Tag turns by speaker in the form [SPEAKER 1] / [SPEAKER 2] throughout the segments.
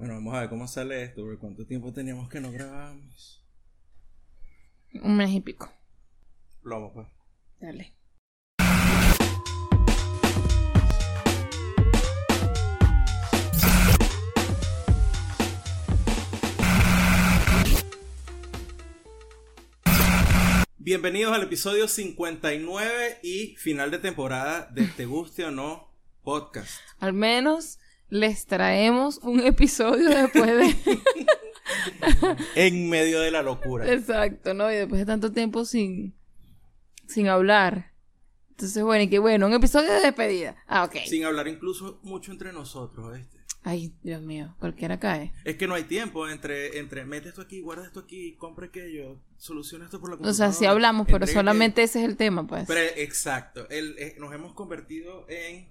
[SPEAKER 1] Bueno, vamos a ver cómo sale esto, porque cuánto tiempo teníamos que no grabamos.
[SPEAKER 2] Un mes y pico.
[SPEAKER 1] Plomo, pues.
[SPEAKER 2] Dale.
[SPEAKER 1] Bienvenidos al episodio 59 y final de temporada de Te Guste o No Podcast.
[SPEAKER 2] Al menos les traemos un episodio después de...
[SPEAKER 1] En medio de la locura.
[SPEAKER 2] Exacto, ¿no? Y después de tanto tiempo sin, sin hablar. Entonces, bueno, y qué bueno, un episodio de despedida. Ah, ok.
[SPEAKER 1] Sin hablar incluso mucho entre nosotros, ¿viste?
[SPEAKER 2] Ay, Dios mío, cualquiera cae.
[SPEAKER 1] Es que no hay tiempo entre, entre mete esto aquí, guarda esto aquí, compra aquello, soluciona esto por la
[SPEAKER 2] O
[SPEAKER 1] computadora.
[SPEAKER 2] sea, sí hablamos, pero solamente ese es el tema, pues.
[SPEAKER 1] Pero, exacto. El- eh, nos hemos convertido en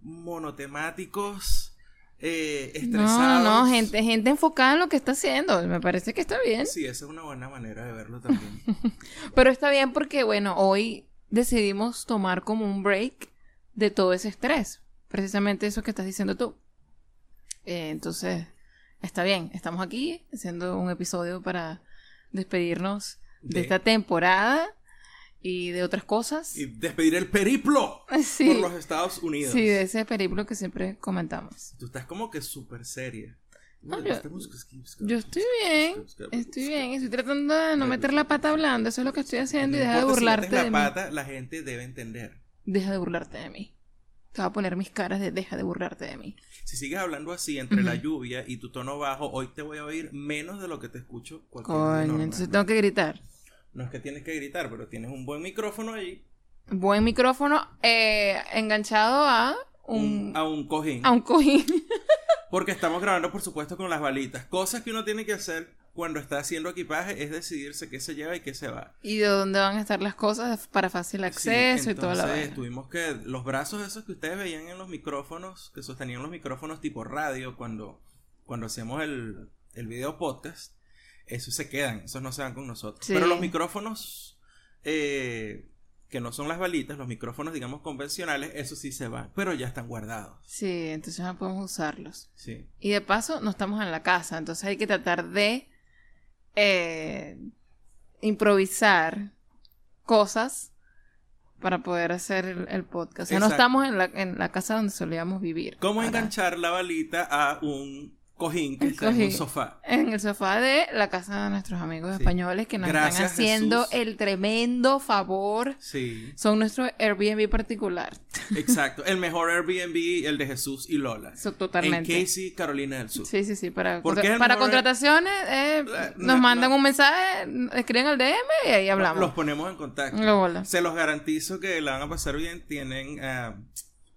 [SPEAKER 1] monotemáticos, eh,
[SPEAKER 2] No, no, gente, gente enfocada en lo que está haciendo. Me parece que está bien.
[SPEAKER 1] Sí, esa es una buena manera de verlo también.
[SPEAKER 2] Pero está bien porque, bueno, hoy decidimos tomar como un break de todo ese estrés. Precisamente eso que estás diciendo tú. Eh, entonces, está bien. Estamos aquí haciendo un episodio para despedirnos de,
[SPEAKER 1] De-
[SPEAKER 2] esta temporada y de otras cosas.
[SPEAKER 1] y despedir el periplo
[SPEAKER 2] Sí.
[SPEAKER 1] por los Estados Unidos.
[SPEAKER 2] Sí, de ese periplo que siempre comentamos.
[SPEAKER 1] Tú estás como que súper seria.
[SPEAKER 2] No, yo- Yo estoy bien, estoy bien. Estoy tratando de no meter la pata hablando. Eso es lo que estoy haciendo y deja de
[SPEAKER 1] si
[SPEAKER 2] burlarte
[SPEAKER 1] metes
[SPEAKER 2] de
[SPEAKER 1] la
[SPEAKER 2] mí.
[SPEAKER 1] pata, la gente debe entender.
[SPEAKER 2] Deja de burlarte de mí. Te voy a poner mis caras de deja de burlarte de mí.
[SPEAKER 1] Si sigues hablando así entre la lluvia y tu tono bajo, hoy te voy a oír menos de lo que te escucho
[SPEAKER 2] Coño, entonces tengo que gritar.
[SPEAKER 1] No es que tienes que gritar, pero tienes un buen micrófono ahí,
[SPEAKER 2] Buen micrófono eh, enganchado a un,
[SPEAKER 1] un- a un cojín.
[SPEAKER 2] a un cojín.
[SPEAKER 1] Porque estamos grabando, por supuesto, con las balitas. Cosas que uno tiene que hacer cuando está haciendo equipaje es decidirse qué se lleva y qué se va.
[SPEAKER 2] y de dónde van a estar las cosas para fácil
[SPEAKER 1] Sí,
[SPEAKER 2] acceso y toda la vaina.
[SPEAKER 1] tuvimos que los brazos esos que ustedes veían en los micrófonos, que sostenían los micrófonos tipo radio cuando, cuando hacemos el, el video podcast, esos se quedan, esos no se van con nosotros.
[SPEAKER 2] Sí.
[SPEAKER 1] Pero los micrófonos eh, que no son las balitas, los micrófonos, digamos, convencionales, esos sí se van, pero ya están guardados.
[SPEAKER 2] Sí, entonces no podemos usarlos.
[SPEAKER 1] Sí.
[SPEAKER 2] Y de paso, no estamos en la casa, entonces hay que tratar de eh, improvisar cosas para poder hacer el, el podcast. O sea, no estamos en la, en la casa donde solíamos vivir.
[SPEAKER 1] ¿Cómo
[SPEAKER 2] Para-
[SPEAKER 1] enganchar la balita a un cojín que
[SPEAKER 2] Un
[SPEAKER 1] está en un sofá?
[SPEAKER 2] En el sofá de la casa de nuestros amigos
[SPEAKER 1] Sí.
[SPEAKER 2] españoles que nos
[SPEAKER 1] Gracias,
[SPEAKER 2] están haciendo
[SPEAKER 1] Jesús.
[SPEAKER 2] el tremendo favor.
[SPEAKER 1] Sí,
[SPEAKER 2] Son nuestro Airbnb particular.
[SPEAKER 1] exacto. El mejor Airbnb, el de Jesús y Lola.
[SPEAKER 2] Totalmente.
[SPEAKER 1] En Casey, Carolina del Sur.
[SPEAKER 2] Sí, sí, sí. Para,
[SPEAKER 1] ¿Por
[SPEAKER 2] contra-
[SPEAKER 1] qué es el
[SPEAKER 2] para
[SPEAKER 1] mejor-
[SPEAKER 2] contrataciones, eh,
[SPEAKER 1] La-
[SPEAKER 2] nos
[SPEAKER 1] no,
[SPEAKER 2] mandan
[SPEAKER 1] no.
[SPEAKER 2] un mensaje, escriben al DM y ahí hablamos.
[SPEAKER 1] Los ponemos en contacto.
[SPEAKER 2] Lo.
[SPEAKER 1] Se los garantizo que la van a pasar bien. Tienen ah,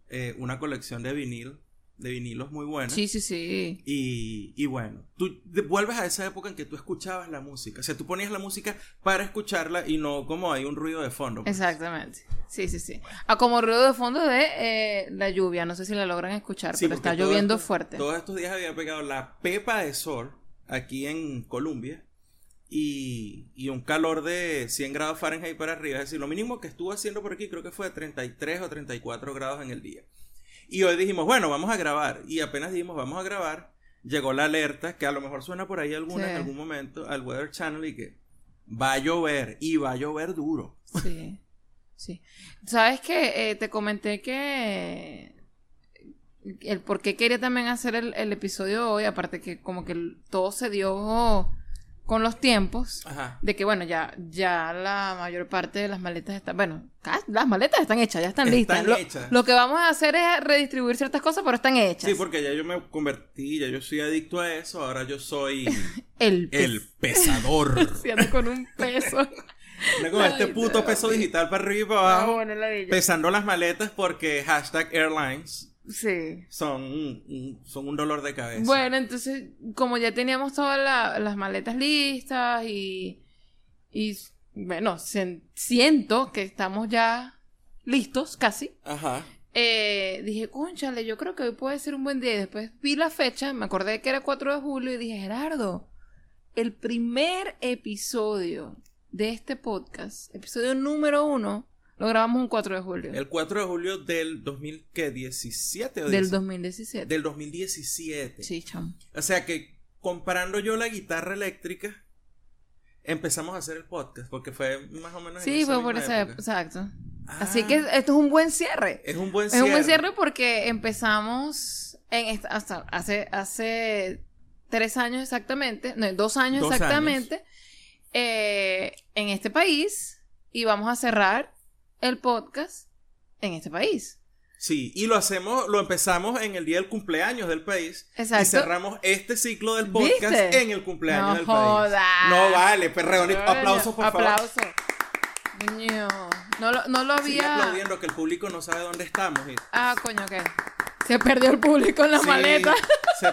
[SPEAKER 1] eh, una colección de vinil, de vinilos muy buena.
[SPEAKER 2] Sí, sí, sí.
[SPEAKER 1] Y, y bueno, tú vuelves a esa época en que tú escuchabas la música. O sea, tú ponías la música para escucharla y no como hay un ruido de fondo. pues.
[SPEAKER 2] Exactamente. Sí, sí, sí. A como ruido de fondo de eh, la lluvia. No sé si la logran escuchar,
[SPEAKER 1] Sí,
[SPEAKER 2] pero está lloviendo
[SPEAKER 1] esto-
[SPEAKER 2] fuerte.
[SPEAKER 1] Todos estos días había pegado la pepa de sol aquí en Colombia y, y un calor de 100 grados Fahrenheit para arriba. Es decir, lo mínimo que estuvo haciendo por aquí creo que fue de 33 o 34 grados en el día. Y hoy dijimos, bueno, vamos a grabar. Y apenas dijimos, vamos a grabar, llegó la alerta, que a lo mejor suena por ahí alguna
[SPEAKER 2] Sí.
[SPEAKER 1] en algún momento, al Weather Channel y que va a llover y va a llover duro.
[SPEAKER 2] Sí. Sí. ¿Sabes qué? Eh, te comenté que el por qué quería también hacer el, el episodio hoy, aparte que como que todo se dio con los tiempos.
[SPEAKER 1] Ajá.
[SPEAKER 2] De que bueno, ya, ya la mayor parte de las maletas están, bueno, las maletas están hechas, ya están,
[SPEAKER 1] Están
[SPEAKER 2] listas. Lo,
[SPEAKER 1] hechas.
[SPEAKER 2] lo que vamos a hacer es redistribuir ciertas cosas, pero están hechas.
[SPEAKER 1] Sí, porque ya yo me convertí, ya yo soy adicto a eso, ahora yo soy
[SPEAKER 2] el,
[SPEAKER 1] el pesador.
[SPEAKER 2] Con un peso.
[SPEAKER 1] Con este puto peso digital para arriba y para
[SPEAKER 2] Ah,
[SPEAKER 1] abajo,
[SPEAKER 2] bueno, la bella.
[SPEAKER 1] pesando las maletas porque hashtag airlines
[SPEAKER 2] Sí.
[SPEAKER 1] son, un- son un dolor de cabeza.
[SPEAKER 2] Bueno, entonces, como ya teníamos todas la- las maletas listas y, y bueno, siento que estamos ya listos casi.
[SPEAKER 1] Ajá.
[SPEAKER 2] Eh, dije, conchale, yo creo que hoy puede ser un buen día. Y después vi la fecha, me acordé que era 4 de julio y dije, Gerardo, el primer episodio de este podcast, episodio número uno, Lo grabamos un 4 de julio.
[SPEAKER 1] El 4 de julio del 2017 o
[SPEAKER 2] del
[SPEAKER 1] 10?
[SPEAKER 2] 2017.
[SPEAKER 1] del 2017.
[SPEAKER 2] Sí, chamo.
[SPEAKER 1] O sea que comparando yo la guitarra eléctrica, empezamos a hacer el podcast porque fue más o menos en
[SPEAKER 2] Sí,
[SPEAKER 1] esa
[SPEAKER 2] fue por esa
[SPEAKER 1] época.
[SPEAKER 2] exacto.
[SPEAKER 1] Ah,
[SPEAKER 2] Así que esto es un buen cierre.
[SPEAKER 1] es un buen
[SPEAKER 2] Es
[SPEAKER 1] cierre.
[SPEAKER 2] un buen cierre porque empezamos en esta- hasta hace, hace tres años exactamente, no, dos años
[SPEAKER 1] Dos
[SPEAKER 2] exactamente, eh, en este país y vamos a cerrar el podcast en este país.
[SPEAKER 1] Sí, y lo hacemos, lo empezamos en el día del cumpleaños del país
[SPEAKER 2] Exacto.
[SPEAKER 1] y cerramos este ciclo del podcast
[SPEAKER 2] ¿Viste?
[SPEAKER 1] en el cumpleaños
[SPEAKER 2] No
[SPEAKER 1] del
[SPEAKER 2] jodas.
[SPEAKER 1] país. No vale, perreo, aplausos por favor.
[SPEAKER 2] Aplauso. No lo, no lo
[SPEAKER 1] Sigue
[SPEAKER 2] había.
[SPEAKER 1] aplaudiendo que el público no sabe dónde estamos.
[SPEAKER 2] Ah, coño, ¿qué? Se perdió el público en la
[SPEAKER 1] Sí,
[SPEAKER 2] maleta.
[SPEAKER 1] se-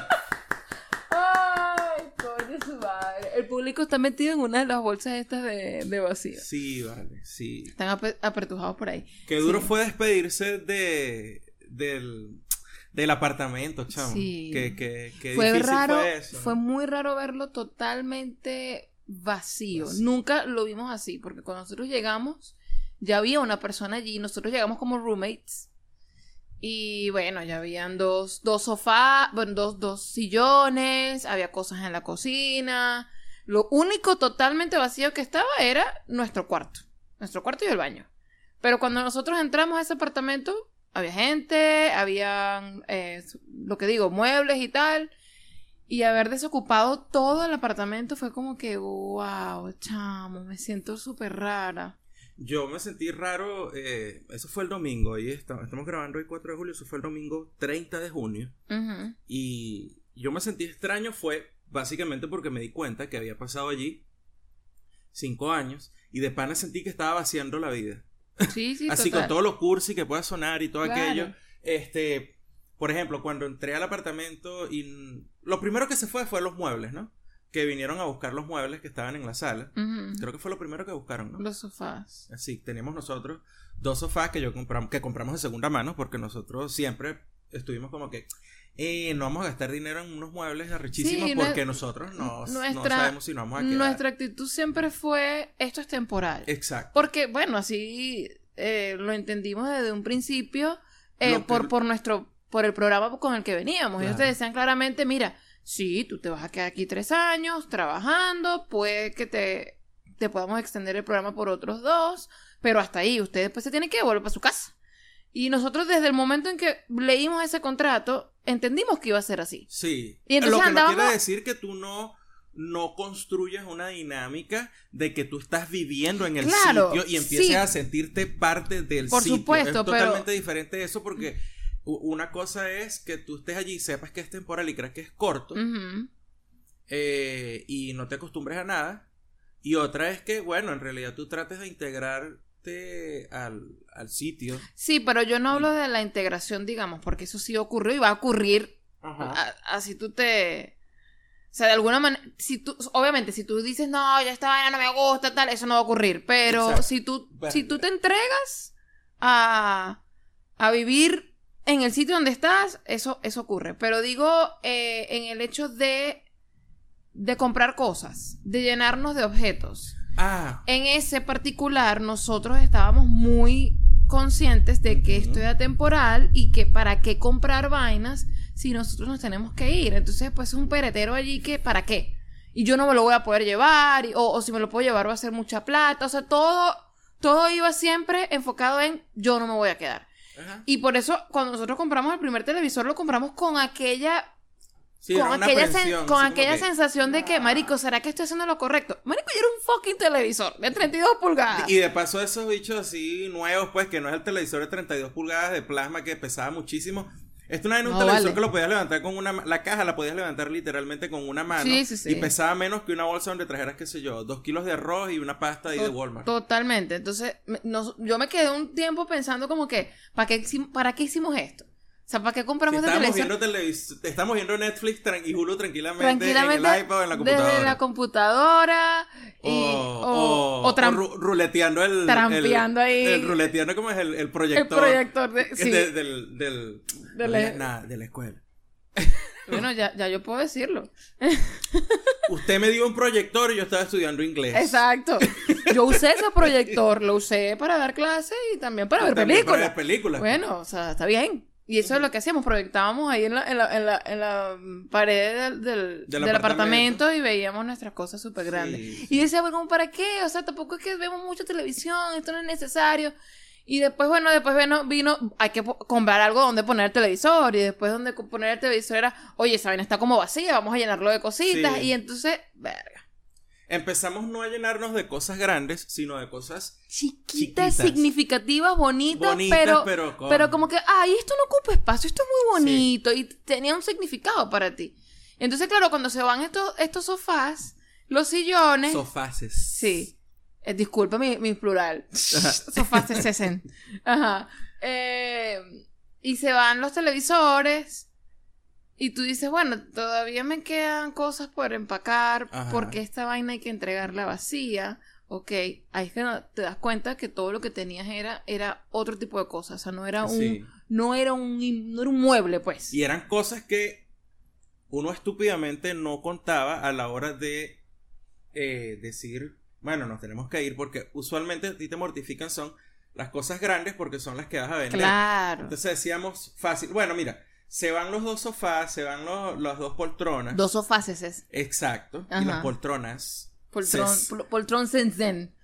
[SPEAKER 2] Ay, coño, su madre. El público está metido en una de las bolsas estas de, de vacío.
[SPEAKER 1] sí, vale, sí.
[SPEAKER 2] Están ape- apertujados por ahí.
[SPEAKER 1] Qué duro
[SPEAKER 2] Sí.
[SPEAKER 1] fue despedirse de del, del apartamento, chamo.
[SPEAKER 2] Sí.
[SPEAKER 1] Qué, qué, qué
[SPEAKER 2] fue
[SPEAKER 1] difícil
[SPEAKER 2] raro,
[SPEAKER 1] fue eso.
[SPEAKER 2] fue muy raro verlo totalmente vacío.
[SPEAKER 1] Vacío.
[SPEAKER 2] Nunca lo vimos así, porque cuando nosotros llegamos, ya había una persona allí. Nosotros llegamos como roommates. Y bueno, ya habían dos, dos sofás, bueno, dos, dos sillones, había cosas en la cocina. Lo único totalmente vacío que estaba era nuestro cuarto. Nuestro cuarto y el baño. Pero cuando nosotros entramos a ese apartamento, había gente, habían, eh, lo que digo, muebles y tal. Y haber desocupado todo el apartamento fue como que, wow, chamo, me siento súper rara.
[SPEAKER 1] Yo me sentí raro, eh, eso fue el domingo, ahí está- estamos grabando hoy 4 de julio, eso fue el domingo 30 de junio. Y yo me sentí extraño fue básicamente porque me di cuenta que había pasado allí 5 años y de pana sentí que estaba vaciando la vida.
[SPEAKER 2] Sí, sí,
[SPEAKER 1] Así
[SPEAKER 2] total.
[SPEAKER 1] con todo lo cursi que pueda sonar y todo
[SPEAKER 2] Claro.
[SPEAKER 1] aquello. Este, por ejemplo, cuando entré al apartamento y lo primero que se fue fue los muebles, ¿no? Que vinieron a buscar los muebles que estaban en la sala. Creo que fue lo primero que buscaron, ¿no?
[SPEAKER 2] Los sofás.
[SPEAKER 1] Así, tenemos nosotros dos sofás que yo compramos, que compramos de segunda mano, porque nosotros siempre estuvimos como que eh, no vamos a gastar dinero en unos muebles arrechísimos
[SPEAKER 2] Sí,
[SPEAKER 1] porque nosotros no, no sabemos si nos vamos a quedar.
[SPEAKER 2] Nuestra actitud siempre fue, esto es temporal.
[SPEAKER 1] Exacto.
[SPEAKER 2] Porque, bueno, así eh, lo entendimos desde un principio eh, por, por nuestro, por el programa con el que veníamos. Ellos te
[SPEAKER 1] Claro.
[SPEAKER 2] decían claramente, mira, sí, tú te vas a quedar aquí tres años trabajando, puede que te, te podamos extender el programa por otros dos, pero hasta ahí, usted después se tiene que volver para su casa. Y nosotros desde el momento en que leímos ese contrato, entendimos que iba a ser así.
[SPEAKER 1] Sí.
[SPEAKER 2] Y entonces
[SPEAKER 1] Lo que
[SPEAKER 2] andábamos-
[SPEAKER 1] no quiere decir que tú no no construyas una dinámica de que tú estás viviendo en el
[SPEAKER 2] Claro,
[SPEAKER 1] sitio y empieces
[SPEAKER 2] sí.
[SPEAKER 1] a sentirte parte del
[SPEAKER 2] Por
[SPEAKER 1] sitio.
[SPEAKER 2] supuesto,
[SPEAKER 1] es
[SPEAKER 2] pero-
[SPEAKER 1] totalmente diferente eso porque una cosa es que tú estés allí y sepas que es temporal y creas que es corto eh, y no te acostumbres a nada. Y otra es que, bueno, en realidad tú trates de integrarte al, al sitio.
[SPEAKER 2] Sí, pero yo no hablo de la integración, digamos, porque eso sí ocurrió y va a ocurrir así tú te... O sea, de alguna manera, si tú, obviamente, si tú dices, no, ya esta vaina no me gusta, tal, eso no va a ocurrir. Pero
[SPEAKER 1] Exacto.
[SPEAKER 2] si tú,
[SPEAKER 1] Bueno.
[SPEAKER 2] si tú te entregas a, a vivir en el sitio donde estás, eso, eso ocurre. Pero digo, eh, en el hecho de, de comprar cosas, de llenarnos de objetos.
[SPEAKER 1] Ah,
[SPEAKER 2] En ese particular, nosotros estábamos muy conscientes de que esto era temporal y que para qué comprar vainas si nosotros nos tenemos que ir. Entonces, pues es un peretero allí que, ¿para qué? Y yo no me lo voy a poder llevar, y- o, o si me lo puedo llevar va a ser mucha plata. O sea, todo, todo iba siempre enfocado en yo no me voy a quedar. Y por eso, cuando nosotros compramos el primer televisor, lo compramos con aquella
[SPEAKER 1] Sí,
[SPEAKER 2] con aquella, con aquella
[SPEAKER 1] que-
[SPEAKER 2] sensación de que, marico, ¿será que estoy haciendo lo correcto? Marico, yo era un fucking televisor de 32 pulgadas.
[SPEAKER 1] Y de paso esos bichos así nuevos, pues, que no es el televisor de 32 pulgadas de plasma que pesaba muchísimo. Esto no era un
[SPEAKER 2] No,
[SPEAKER 1] televisor
[SPEAKER 2] vale.
[SPEAKER 1] que lo podías levantar con una... La caja la podías levantar literalmente con una mano.
[SPEAKER 2] Sí, sí, sí.
[SPEAKER 1] Y pesaba menos que una bolsa donde trajeras, qué sé yo, dos kilos de arroz y una pasta ahí de Walmart.
[SPEAKER 2] Totalmente. Entonces, nos- yo me quedé un tiempo pensando como que, ¿para qué, ¿para qué hicimos esto? Sea, ¿para qué compramos este
[SPEAKER 1] estábamos
[SPEAKER 2] televisor?
[SPEAKER 1] viendo televis estamos viendo Netflix y Hulu tranquilamente,
[SPEAKER 2] Tranquilamente,
[SPEAKER 1] en el iPad o en la computadora.
[SPEAKER 2] desde la computadora y,
[SPEAKER 1] o,
[SPEAKER 2] o,
[SPEAKER 1] o-
[SPEAKER 2] o tram-
[SPEAKER 1] o ru- ruleteando el...
[SPEAKER 2] trampeando
[SPEAKER 1] el-
[SPEAKER 2] ahí.
[SPEAKER 1] El ruleteando como es el, el
[SPEAKER 2] el
[SPEAKER 1] proyector.
[SPEAKER 2] proyector de... Sí.
[SPEAKER 1] de- del... del
[SPEAKER 2] De
[SPEAKER 1] no
[SPEAKER 2] la-
[SPEAKER 1] nada, de la escuela.
[SPEAKER 2] Bueno, ya, ya yo puedo decirlo.
[SPEAKER 1] Usted me dio un proyector y yo estaba estudiando inglés.
[SPEAKER 2] Exacto. Yo usé ese proyector, lo usé para dar clases y también para ver
[SPEAKER 1] También
[SPEAKER 2] películas.
[SPEAKER 1] para ver películas.
[SPEAKER 2] Bueno, o sea, está bien. Y eso es lo que hacíamos, proyectábamos ahí en la, en la, en la, en la pared del, del,
[SPEAKER 1] Del
[SPEAKER 2] del
[SPEAKER 1] apartamento.
[SPEAKER 2] apartamento y veíamos nuestras cosas súper grandes.
[SPEAKER 1] Sí,
[SPEAKER 2] Y decía, bueno, ¿para qué? O sea, tampoco es que vemos mucha televisión, esto no es necesario. Y después, bueno, después vino, vino hay que comprar algo donde poner el televisor. Y después donde poner el televisor era, oye, esa vaina está como vacía, vamos a llenarlo de cositas.
[SPEAKER 1] Sí.
[SPEAKER 2] Y entonces, verga.
[SPEAKER 1] Empezamos no a llenarnos de cosas grandes, sino de cosas
[SPEAKER 2] Chiquitas,
[SPEAKER 1] Chiquitas.
[SPEAKER 2] significativas, bonitas,
[SPEAKER 1] bonitas,
[SPEAKER 2] pero,
[SPEAKER 1] pero, con-
[SPEAKER 2] pero como que, ay, esto no ocupa espacio, esto es muy bonito. Y tenía un significado para ti. Entonces, claro, cuando se van estos, estos sofás, los sillones.
[SPEAKER 1] sofaces.
[SPEAKER 2] Sí. Eh, disculpa mi, mi plural. Cesen. Ajá. Eh, y se van los televisores. Y tú dices, bueno, todavía me quedan cosas por empacar.
[SPEAKER 1] Ajá.
[SPEAKER 2] Porque esta vaina hay que entregarla vacía. Ok. Ahí es que no- te das cuenta que todo lo que tenías era, era otro tipo de cosas. O sea, no era un,
[SPEAKER 1] Sí.
[SPEAKER 2] no era un, no era un mueble, pues.
[SPEAKER 1] Y eran cosas que uno estúpidamente no contaba a la hora de eh, decir, bueno, nos tenemos que ir porque usualmente a ti te mortifican son las cosas grandes porque son las que vas a vender.
[SPEAKER 2] Claro.
[SPEAKER 1] Entonces decíamos fácil, bueno, mira, se van los dos sofás, se van los, las dos poltronas.
[SPEAKER 2] Dos sofás es.
[SPEAKER 1] Exacto. Y las poltronas.
[SPEAKER 2] Poltrón, pol- poltrón zen zen.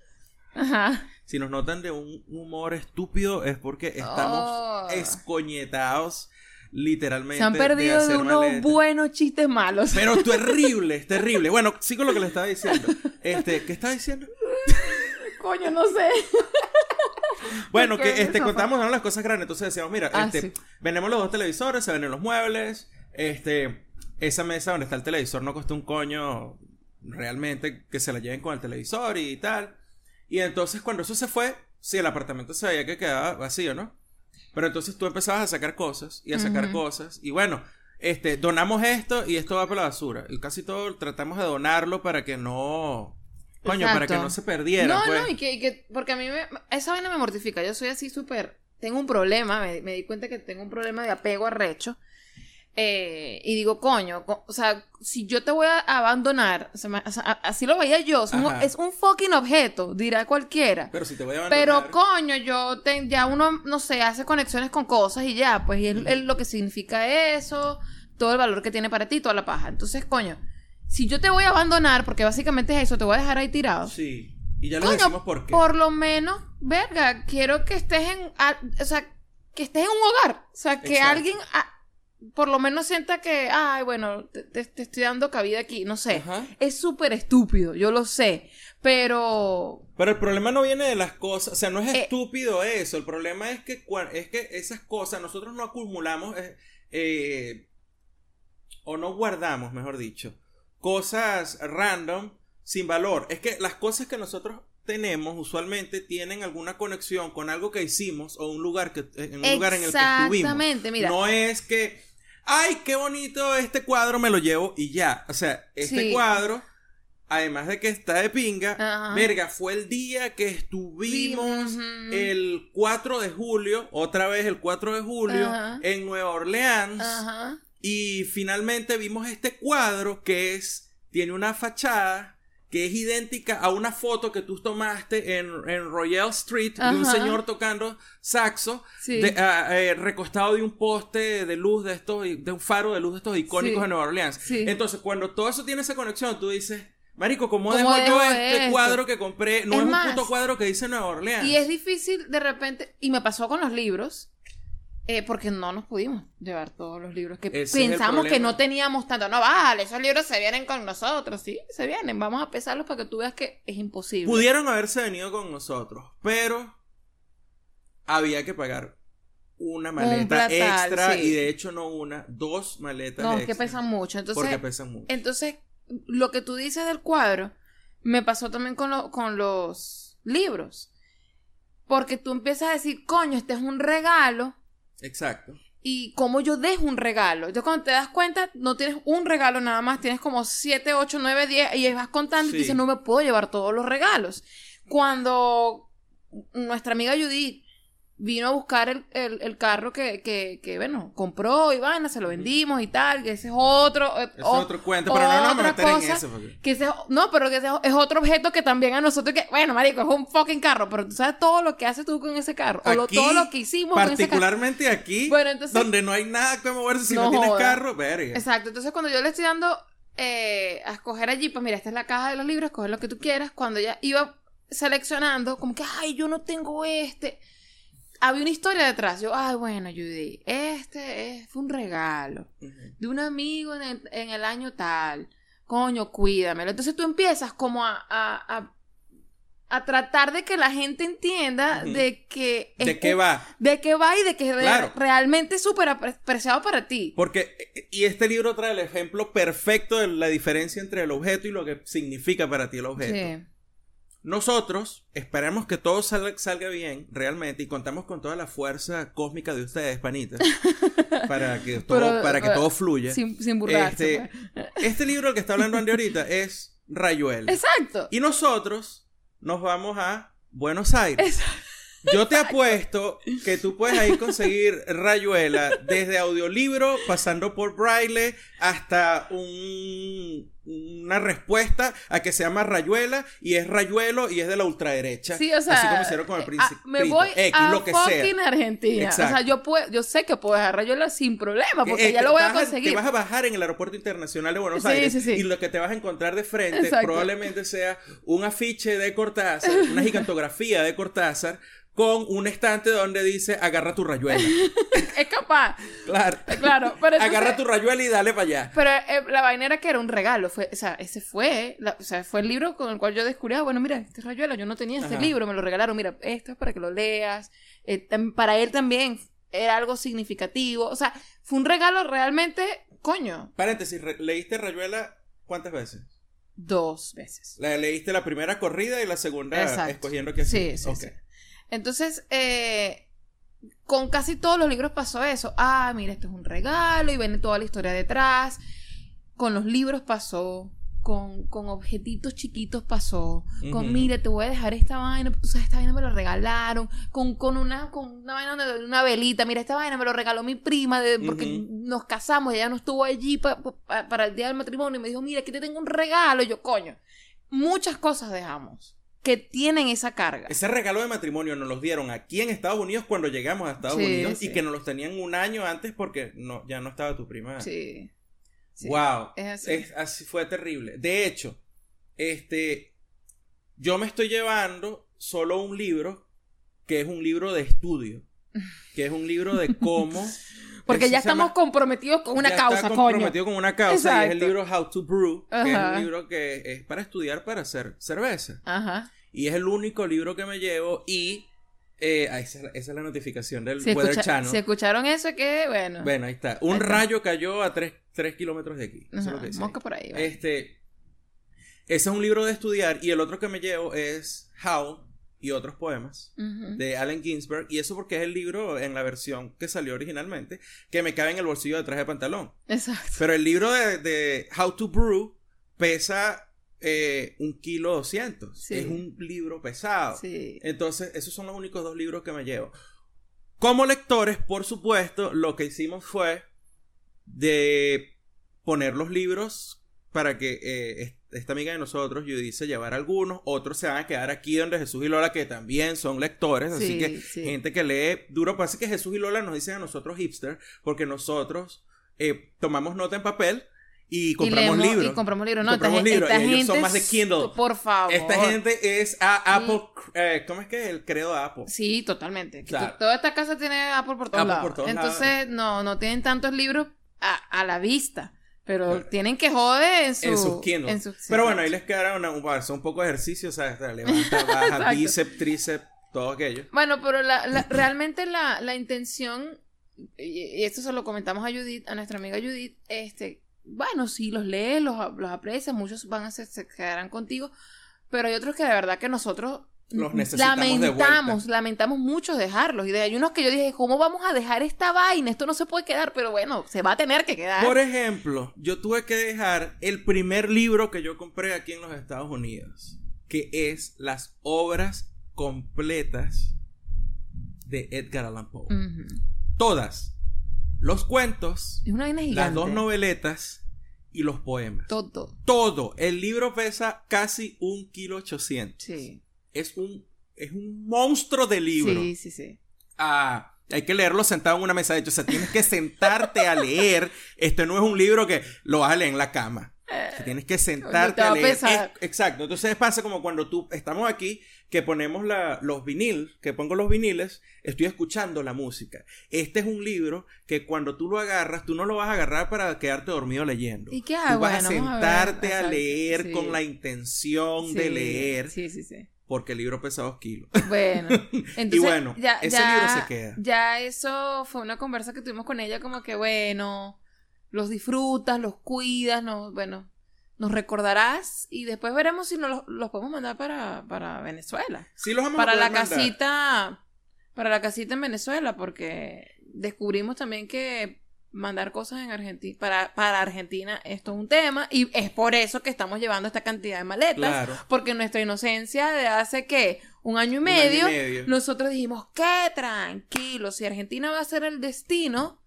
[SPEAKER 2] Ajá.
[SPEAKER 1] Si nos notan de un humor estúpido es porque estamos
[SPEAKER 2] Oh.
[SPEAKER 1] escoñetados literalmente.
[SPEAKER 2] Se han
[SPEAKER 1] de
[SPEAKER 2] perdido de,
[SPEAKER 1] hacer
[SPEAKER 2] unos
[SPEAKER 1] maletas.
[SPEAKER 2] buenos chistes malos.
[SPEAKER 1] Pero terrible, es terrible. Bueno, sigo lo que le estaba diciendo. Este, ¿qué estaba diciendo?
[SPEAKER 2] Coño, no sé.
[SPEAKER 1] Bueno,
[SPEAKER 2] ¿Por qué
[SPEAKER 1] que este ¿no? las cosas grandes. Entonces decíamos, mira,
[SPEAKER 2] Ah,
[SPEAKER 1] este,
[SPEAKER 2] sí.
[SPEAKER 1] vendemos los dos televisores, se venden los muebles. Este, esa mesa donde está el televisor no costó un coño realmente que se la lleven con el televisor y tal. Y entonces cuando eso se fue, sí, el apartamento se veía que quedaba vacío, ¿no? Pero entonces tú empezabas a sacar cosas y a sacar cosas. Y bueno, este, donamos esto y esto va para la basura. Y casi todo tratamos de donarlo para que no... Coño, para que no se perdiera.
[SPEAKER 2] no,
[SPEAKER 1] pues.
[SPEAKER 2] no, y que, y que- porque a mí me, esa vaina me mortifica. Yo soy así súper, tengo un problema, me, me di cuenta que tengo un problema de apego arrecho. Eh, y digo, coño, co- o sea, si yo te voy a abandonar, o sea, me- o sea, a- así lo veía yo, es un,
[SPEAKER 1] Ajá.
[SPEAKER 2] es un fucking objeto, dirá cualquiera.
[SPEAKER 1] Pero si te voy a
[SPEAKER 2] Pero
[SPEAKER 1] abandonar...
[SPEAKER 2] coño, yo te- ya uno, no sé, hace conexiones con cosas y ya, pues y es, es lo que significa eso, todo el valor que tiene para ti, toda la paja. Entonces, coño, si yo te voy a abandonar, porque básicamente es eso, te voy a dejar ahí tirado.
[SPEAKER 1] Sí. Y ya les
[SPEAKER 2] Coño,
[SPEAKER 1] decimos por qué.
[SPEAKER 2] lo menos, verga, quiero que estés en, a- o sea, que estés en un hogar, o sea, que
[SPEAKER 1] Exacto.
[SPEAKER 2] alguien a- por lo menos sienta que, ay, bueno, te, te- te estoy dando cabida aquí, no sé.
[SPEAKER 1] Ajá.
[SPEAKER 2] Es súper estúpido, yo lo sé, pero
[SPEAKER 1] Pero el problema no viene de las cosas, o sea, no es
[SPEAKER 2] Eh.
[SPEAKER 1] estúpido eso, el problema es que, es que esas cosas nosotros no acumulamos eh, eh, o no guardamos, mejor dicho, cosas random sin valor. Es que las cosas que nosotros tenemos usualmente tienen alguna conexión con algo que hicimos o un lugar que en un lugar en el que estuvimos.
[SPEAKER 2] Exactamente, mira.
[SPEAKER 1] No es que, ay, qué bonito este cuadro, me lo llevo y ya. O sea, este
[SPEAKER 2] Sí.
[SPEAKER 1] cuadro, además de que está de pinga,
[SPEAKER 2] Ajá.
[SPEAKER 1] verga, fue el día que estuvimos el 4 de julio, otra vez el 4 de julio,
[SPEAKER 2] Ajá.
[SPEAKER 1] en Nueva Orleans.
[SPEAKER 2] Ajá.
[SPEAKER 1] Y finalmente vimos este cuadro que es, tiene una fachada que es idéntica a una foto que tú tomaste en, en Royal Street de un señor tocando saxo,
[SPEAKER 2] Sí.
[SPEAKER 1] de- ah, eh, recostado de un poste de luz de estos, de un faro de luz de estos icónicos
[SPEAKER 2] Sí.
[SPEAKER 1] de Nueva Orleans.
[SPEAKER 2] Sí.
[SPEAKER 1] Entonces, cuando todo eso tiene esa conexión, tú dices, Marico, ¿cómo,
[SPEAKER 2] ¿Cómo
[SPEAKER 1] dejo yo este
[SPEAKER 2] esto?
[SPEAKER 1] cuadro que compré? No
[SPEAKER 2] Es
[SPEAKER 1] es, un puto cuadro que dice Nueva Orleans.
[SPEAKER 2] Y es difícil de repente, y me pasó con los libros, eh, porque no nos pudimos llevar todos los libros que
[SPEAKER 1] Ese
[SPEAKER 2] pensamos que no teníamos tanto. No, vale, esos libros se vienen con nosotros, sí, se vienen. Vamos a pesarlos para que tú veas que es imposible.
[SPEAKER 1] Pudieron haberse venido con nosotros, pero había que pagar una maleta
[SPEAKER 2] platal,
[SPEAKER 1] extra
[SPEAKER 2] sí.
[SPEAKER 1] y de hecho no una, dos maletas
[SPEAKER 2] no, es que
[SPEAKER 1] extra.
[SPEAKER 2] pesan mucho. Entonces,
[SPEAKER 1] porque pesan mucho.
[SPEAKER 2] entonces, lo que tú dices del cuadro, me pasó también con, lo- con los libros. Porque tú empiezas a decir, coño, este es un regalo.
[SPEAKER 1] Exacto.
[SPEAKER 2] y cómo yo dejo un regalo. Entonces, cuando te das cuenta, no tienes un regalo nada más, tienes como 7, 8, 9, 10 y vas contando y dices, no me puedo llevar todos los regalos. Cuando nuestra amiga Judith vino a buscar el, el- el carro que, que, que, bueno, compró y vaina, se lo vendimos y tal, que ese es otro... eh,
[SPEAKER 1] Es
[SPEAKER 2] o-
[SPEAKER 1] otro cuento, pero no a
[SPEAKER 2] otra
[SPEAKER 1] meter en eso. porque-
[SPEAKER 2] Que ese, no, pero que ese es otro objeto que también a nosotros que, bueno, marico, es un fucking carro, pero tú sabes todo lo que haces tú con ese carro, o lo-
[SPEAKER 1] Aquí,
[SPEAKER 2] todo lo que hicimos con ese carro.
[SPEAKER 1] Particularmente aquí,
[SPEAKER 2] Bueno, entonces-
[SPEAKER 1] donde no hay nada que moverse si no,
[SPEAKER 2] No
[SPEAKER 1] tienes
[SPEAKER 2] joda.
[SPEAKER 1] carro, verga.
[SPEAKER 2] Exacto, entonces cuando yo le estoy dando eh, a escoger allí, pues mira, esta es la caja de los libros, escoger lo que tú quieras. Cuando ella iba seleccionando, como que, ay, yo no tengo este. Había una historia detrás. Yo, ay, bueno, Judy, este es, fue un regalo de un amigo en el, en el año tal. Coño, cuídamelo. Entonces tú empiezas como a, a, a, a tratar de que la gente entienda de que... es
[SPEAKER 1] ¿De qué va?
[SPEAKER 2] De qué va y de que re-
[SPEAKER 1] Claro.
[SPEAKER 2] realmente es súper apre- apreciado para ti.
[SPEAKER 1] Porque, y este libro trae el ejemplo perfecto de la diferencia entre el objeto y lo que significa para ti el objeto.
[SPEAKER 2] Sí.
[SPEAKER 1] Nosotros esperamos que todo salga, salga bien realmente y contamos con toda la fuerza cósmica de ustedes, panitas, para que todo,
[SPEAKER 2] Pero-
[SPEAKER 1] para que
[SPEAKER 2] pero-
[SPEAKER 1] todo fluya.
[SPEAKER 2] Sin, sin burlarse.
[SPEAKER 1] Este,
[SPEAKER 2] pues.
[SPEAKER 1] este libro del que está hablando Andy ahorita es Rayuela.
[SPEAKER 2] Exacto.
[SPEAKER 1] Y nosotros nos vamos a Buenos Aires.
[SPEAKER 2] Exacto.
[SPEAKER 1] Yo te apuesto que tú puedes ahí conseguir Rayuela desde audiolibro, pasando por braille, hasta un- una respuesta a que se llama Rayuela y es Rayuelo y es de la ultraderecha.
[SPEAKER 2] Sí, o sea,
[SPEAKER 1] así como hicieron con el
[SPEAKER 2] eh,
[SPEAKER 1] príncipe.
[SPEAKER 2] ah, me voy
[SPEAKER 1] X,
[SPEAKER 2] a
[SPEAKER 1] lo que sea.
[SPEAKER 2] fucking Argentina. O sea,
[SPEAKER 1] Exacto.
[SPEAKER 2] yo puedo, yo sé que puedo dejar Rayuela sin problema,
[SPEAKER 1] Que-
[SPEAKER 2] porque
[SPEAKER 1] eh,
[SPEAKER 2] ya lo voy a conseguir.
[SPEAKER 1] Que vas a bajar en el aeropuerto internacional de Buenos
[SPEAKER 2] Sí,
[SPEAKER 1] Aires
[SPEAKER 2] sí, sí.
[SPEAKER 1] y lo que te vas a encontrar de frente
[SPEAKER 2] Exacto.
[SPEAKER 1] probablemente sea un afiche de Cortázar, una gigantografía de Cortázar con un estante donde dice agarra tu rayuela.
[SPEAKER 2] Es capaz.
[SPEAKER 1] Claro.
[SPEAKER 2] Claro, pero entonces-
[SPEAKER 1] Agarra tu rayuela y dale para allá.
[SPEAKER 2] Pero eh, la vaina era que era un regalo, fue, o sea, ese fue, la- o sea, fue el libro con el cual yo descubrí, ah, bueno, mira, este es Rayuela, yo no tenía este
[SPEAKER 1] Ajá.
[SPEAKER 2] libro, me lo regalaron, mira, esto es para que lo leas, Eh, para él también era algo significativo, o sea, fue un regalo realmente, coño,
[SPEAKER 1] Paréntesis, ¿leíste rayuela cuántas veces?
[SPEAKER 2] dos veces.
[SPEAKER 1] La leíste la primera corrida y la segunda
[SPEAKER 2] Exacto.
[SPEAKER 1] escogiendo qué
[SPEAKER 2] Sí,
[SPEAKER 1] hacer.
[SPEAKER 2] sí. Entonces, eh, con casi todos los libros pasó eso. Ah, mira, esto es un regalo y viene toda la historia detrás. Con los libros pasó. Con, con objetitos chiquitos pasó. Con,
[SPEAKER 1] Ujú.
[SPEAKER 2] mira, te voy a dejar esta vaina. Tú sabes, esta vaina me lo regalaron. Con, con, una, con una vaina, de una velita. Mira, esta vaina me lo regaló mi prima de, porque nos casamos ella no estuvo allí pa- pa- para el día del matrimonio. Y me dijo, mira, aquí te tengo un regalo. Y yo, coño, muchas cosas dejamos que tienen esa carga.
[SPEAKER 1] Ese regalo de matrimonio nos los dieron aquí en Estados Unidos cuando llegamos a Estados
[SPEAKER 2] Sí,
[SPEAKER 1] Unidos
[SPEAKER 2] sí.
[SPEAKER 1] y que nos los tenían un año antes porque no, ya no estaba tu prima.
[SPEAKER 2] Sí. Sí.
[SPEAKER 1] Wow.
[SPEAKER 2] Es así.
[SPEAKER 1] Es- así fue terrible. De hecho, este, yo me estoy llevando solo un libro que es un libro de estudio, que es un libro de cómo.
[SPEAKER 2] Porque ya estamos comprometidos con una
[SPEAKER 1] ya
[SPEAKER 2] causa,
[SPEAKER 1] está
[SPEAKER 2] coño.
[SPEAKER 1] comprometido con una causa y es el libro How to Brew, que es un libro que es para estudiar para hacer cerveza.
[SPEAKER 2] Ajá.
[SPEAKER 1] Y es el único libro que me llevo y eh, ah, esa, es la- esa es la notificación del
[SPEAKER 2] Si,
[SPEAKER 1] Weather
[SPEAKER 2] escucha-
[SPEAKER 1] Channel.
[SPEAKER 2] si escucharon eso, que bueno.
[SPEAKER 1] Bueno, ahí está. Un
[SPEAKER 2] Ahí está.
[SPEAKER 1] rayo cayó a 3 kilómetros de aquí. Eso es lo que dice.
[SPEAKER 2] mosca por ahí. vale.
[SPEAKER 1] Este, ese es un libro de estudiar y el otro que me llevo es How y otros poemas de Allen Ginsberg y eso porque es el libro en la versión que salió originalmente que me cabe en el bolsillo detrás de pantalón.
[SPEAKER 2] Exacto.
[SPEAKER 1] Pero el libro de, de How to Brew pesa eh, un kilo doscientos.
[SPEAKER 2] Sí.
[SPEAKER 1] Es un libro pesado.
[SPEAKER 2] Sí.
[SPEAKER 1] Entonces, esos son los únicos dos libros que me llevo. Como lectores, por supuesto, lo que hicimos fue de poner los libros para que eh, est- esta amiga de nosotros, Judy, se llevara algunos. Otros se van a quedar aquí donde Jesús y Lola, que también son lectores. así
[SPEAKER 2] Sí,
[SPEAKER 1] que gente que lee duro. Pasa que Jesús y Lola nos dicen a nosotros hipster, porque nosotros eh, tomamos nota en papel y compramos
[SPEAKER 2] leemos-
[SPEAKER 1] libros.
[SPEAKER 2] Y compramos libros. No,
[SPEAKER 1] Compramos
[SPEAKER 2] esta,
[SPEAKER 1] libros,
[SPEAKER 2] esta
[SPEAKER 1] y ellos
[SPEAKER 2] gente
[SPEAKER 1] son más de Kindle.
[SPEAKER 2] Por favor.
[SPEAKER 1] Esta gente es a Apple. eh, ¿Cómo es que es el credo de Apple?
[SPEAKER 2] Sí, totalmente.
[SPEAKER 1] Claro.
[SPEAKER 2] to- Toda esta casa tiene Apple por todos
[SPEAKER 1] Apple
[SPEAKER 2] lados.
[SPEAKER 1] por todos
[SPEAKER 2] Entonces, no, no tienen tantos libros a, a la vista. Pero tienen que joder en, su,
[SPEAKER 1] en sus Kindle.
[SPEAKER 2] en sus-
[SPEAKER 1] Pero bueno, ahí les quedará una, un, poco de ejercicio, ¿sabes? Levanta, baja, bíceps, tríceps, todo aquello.
[SPEAKER 2] Bueno, pero la, la- realmente la, la intención, y esto se lo comentamos a Judith, a nuestra amiga Judith, este, bueno, si los lees, los, los aprecias, muchos van a ser, se quedarán contigo, pero hay otros que de verdad que nosotros
[SPEAKER 1] Los necesitamos de
[SPEAKER 2] lamentamos, lamentamos mucho dejarlos. Y de hay unos que yo dije, ¿cómo vamos a dejar esta vaina? Esto no se puede quedar, pero bueno, se va a tener que quedar.
[SPEAKER 1] Por ejemplo, yo tuve que dejar el primer libro que yo compré aquí en los Estados Unidos, que es las obras completas de Edgar Allan Poe. Todas. Los cuentos,
[SPEAKER 2] Es una
[SPEAKER 1] las dos noveletas y los poemas.
[SPEAKER 2] Todo.
[SPEAKER 1] Todo. El libro pesa casi un kilo ochocientos.
[SPEAKER 2] Sí.
[SPEAKER 1] Es un, es un monstruo de libro.
[SPEAKER 2] Sí, sí, sí.
[SPEAKER 1] Ah, hay que leerlo sentado en una mesa. De hecho, o sea, tienes que sentarte a leer. Este no es un libro que lo vas a leer en la cama. O sea, tienes que sentarte a leer. Es- exacto. Entonces pasa como cuando tú estamos aquí, que ponemos la, los vinil, que pongo los viniles, estoy escuchando la música. Este es un libro que cuando tú lo agarras, tú no lo vas a agarrar para quedarte dormido leyendo.
[SPEAKER 2] ¿Y qué
[SPEAKER 1] Tú
[SPEAKER 2] hago?
[SPEAKER 1] vas a
[SPEAKER 2] ver.
[SPEAKER 1] sentarte a, leer
[SPEAKER 2] sí.
[SPEAKER 1] con la intención de leer,
[SPEAKER 2] Sí, sí, sí.
[SPEAKER 1] porque el libro pesa dos kilos.
[SPEAKER 2] Bueno, entonces
[SPEAKER 1] bueno,
[SPEAKER 2] ya,
[SPEAKER 1] ese
[SPEAKER 2] ya-
[SPEAKER 1] libro se queda.
[SPEAKER 2] Ya eso fue una conversa que tuvimos con ella, como que bueno, los disfrutas, los cuidas, no, bueno, nos recordarás y después veremos si nos los, los podemos mandar para, para Venezuela.
[SPEAKER 1] Sí los vamos a
[SPEAKER 2] Para la
[SPEAKER 1] mandar.
[SPEAKER 2] casita, para la casita en Venezuela, porque descubrimos también que mandar cosas en Argentina, para, para Argentina esto es un tema y es por eso que estamos llevando esta cantidad de maletas.
[SPEAKER 1] Claro.
[SPEAKER 2] Porque nuestra inocencia de hace que un año y
[SPEAKER 1] Un año y
[SPEAKER 2] medio,
[SPEAKER 1] medio.
[SPEAKER 2] nosotros dijimos, qué tranquilo, si Argentina va a ser el destino,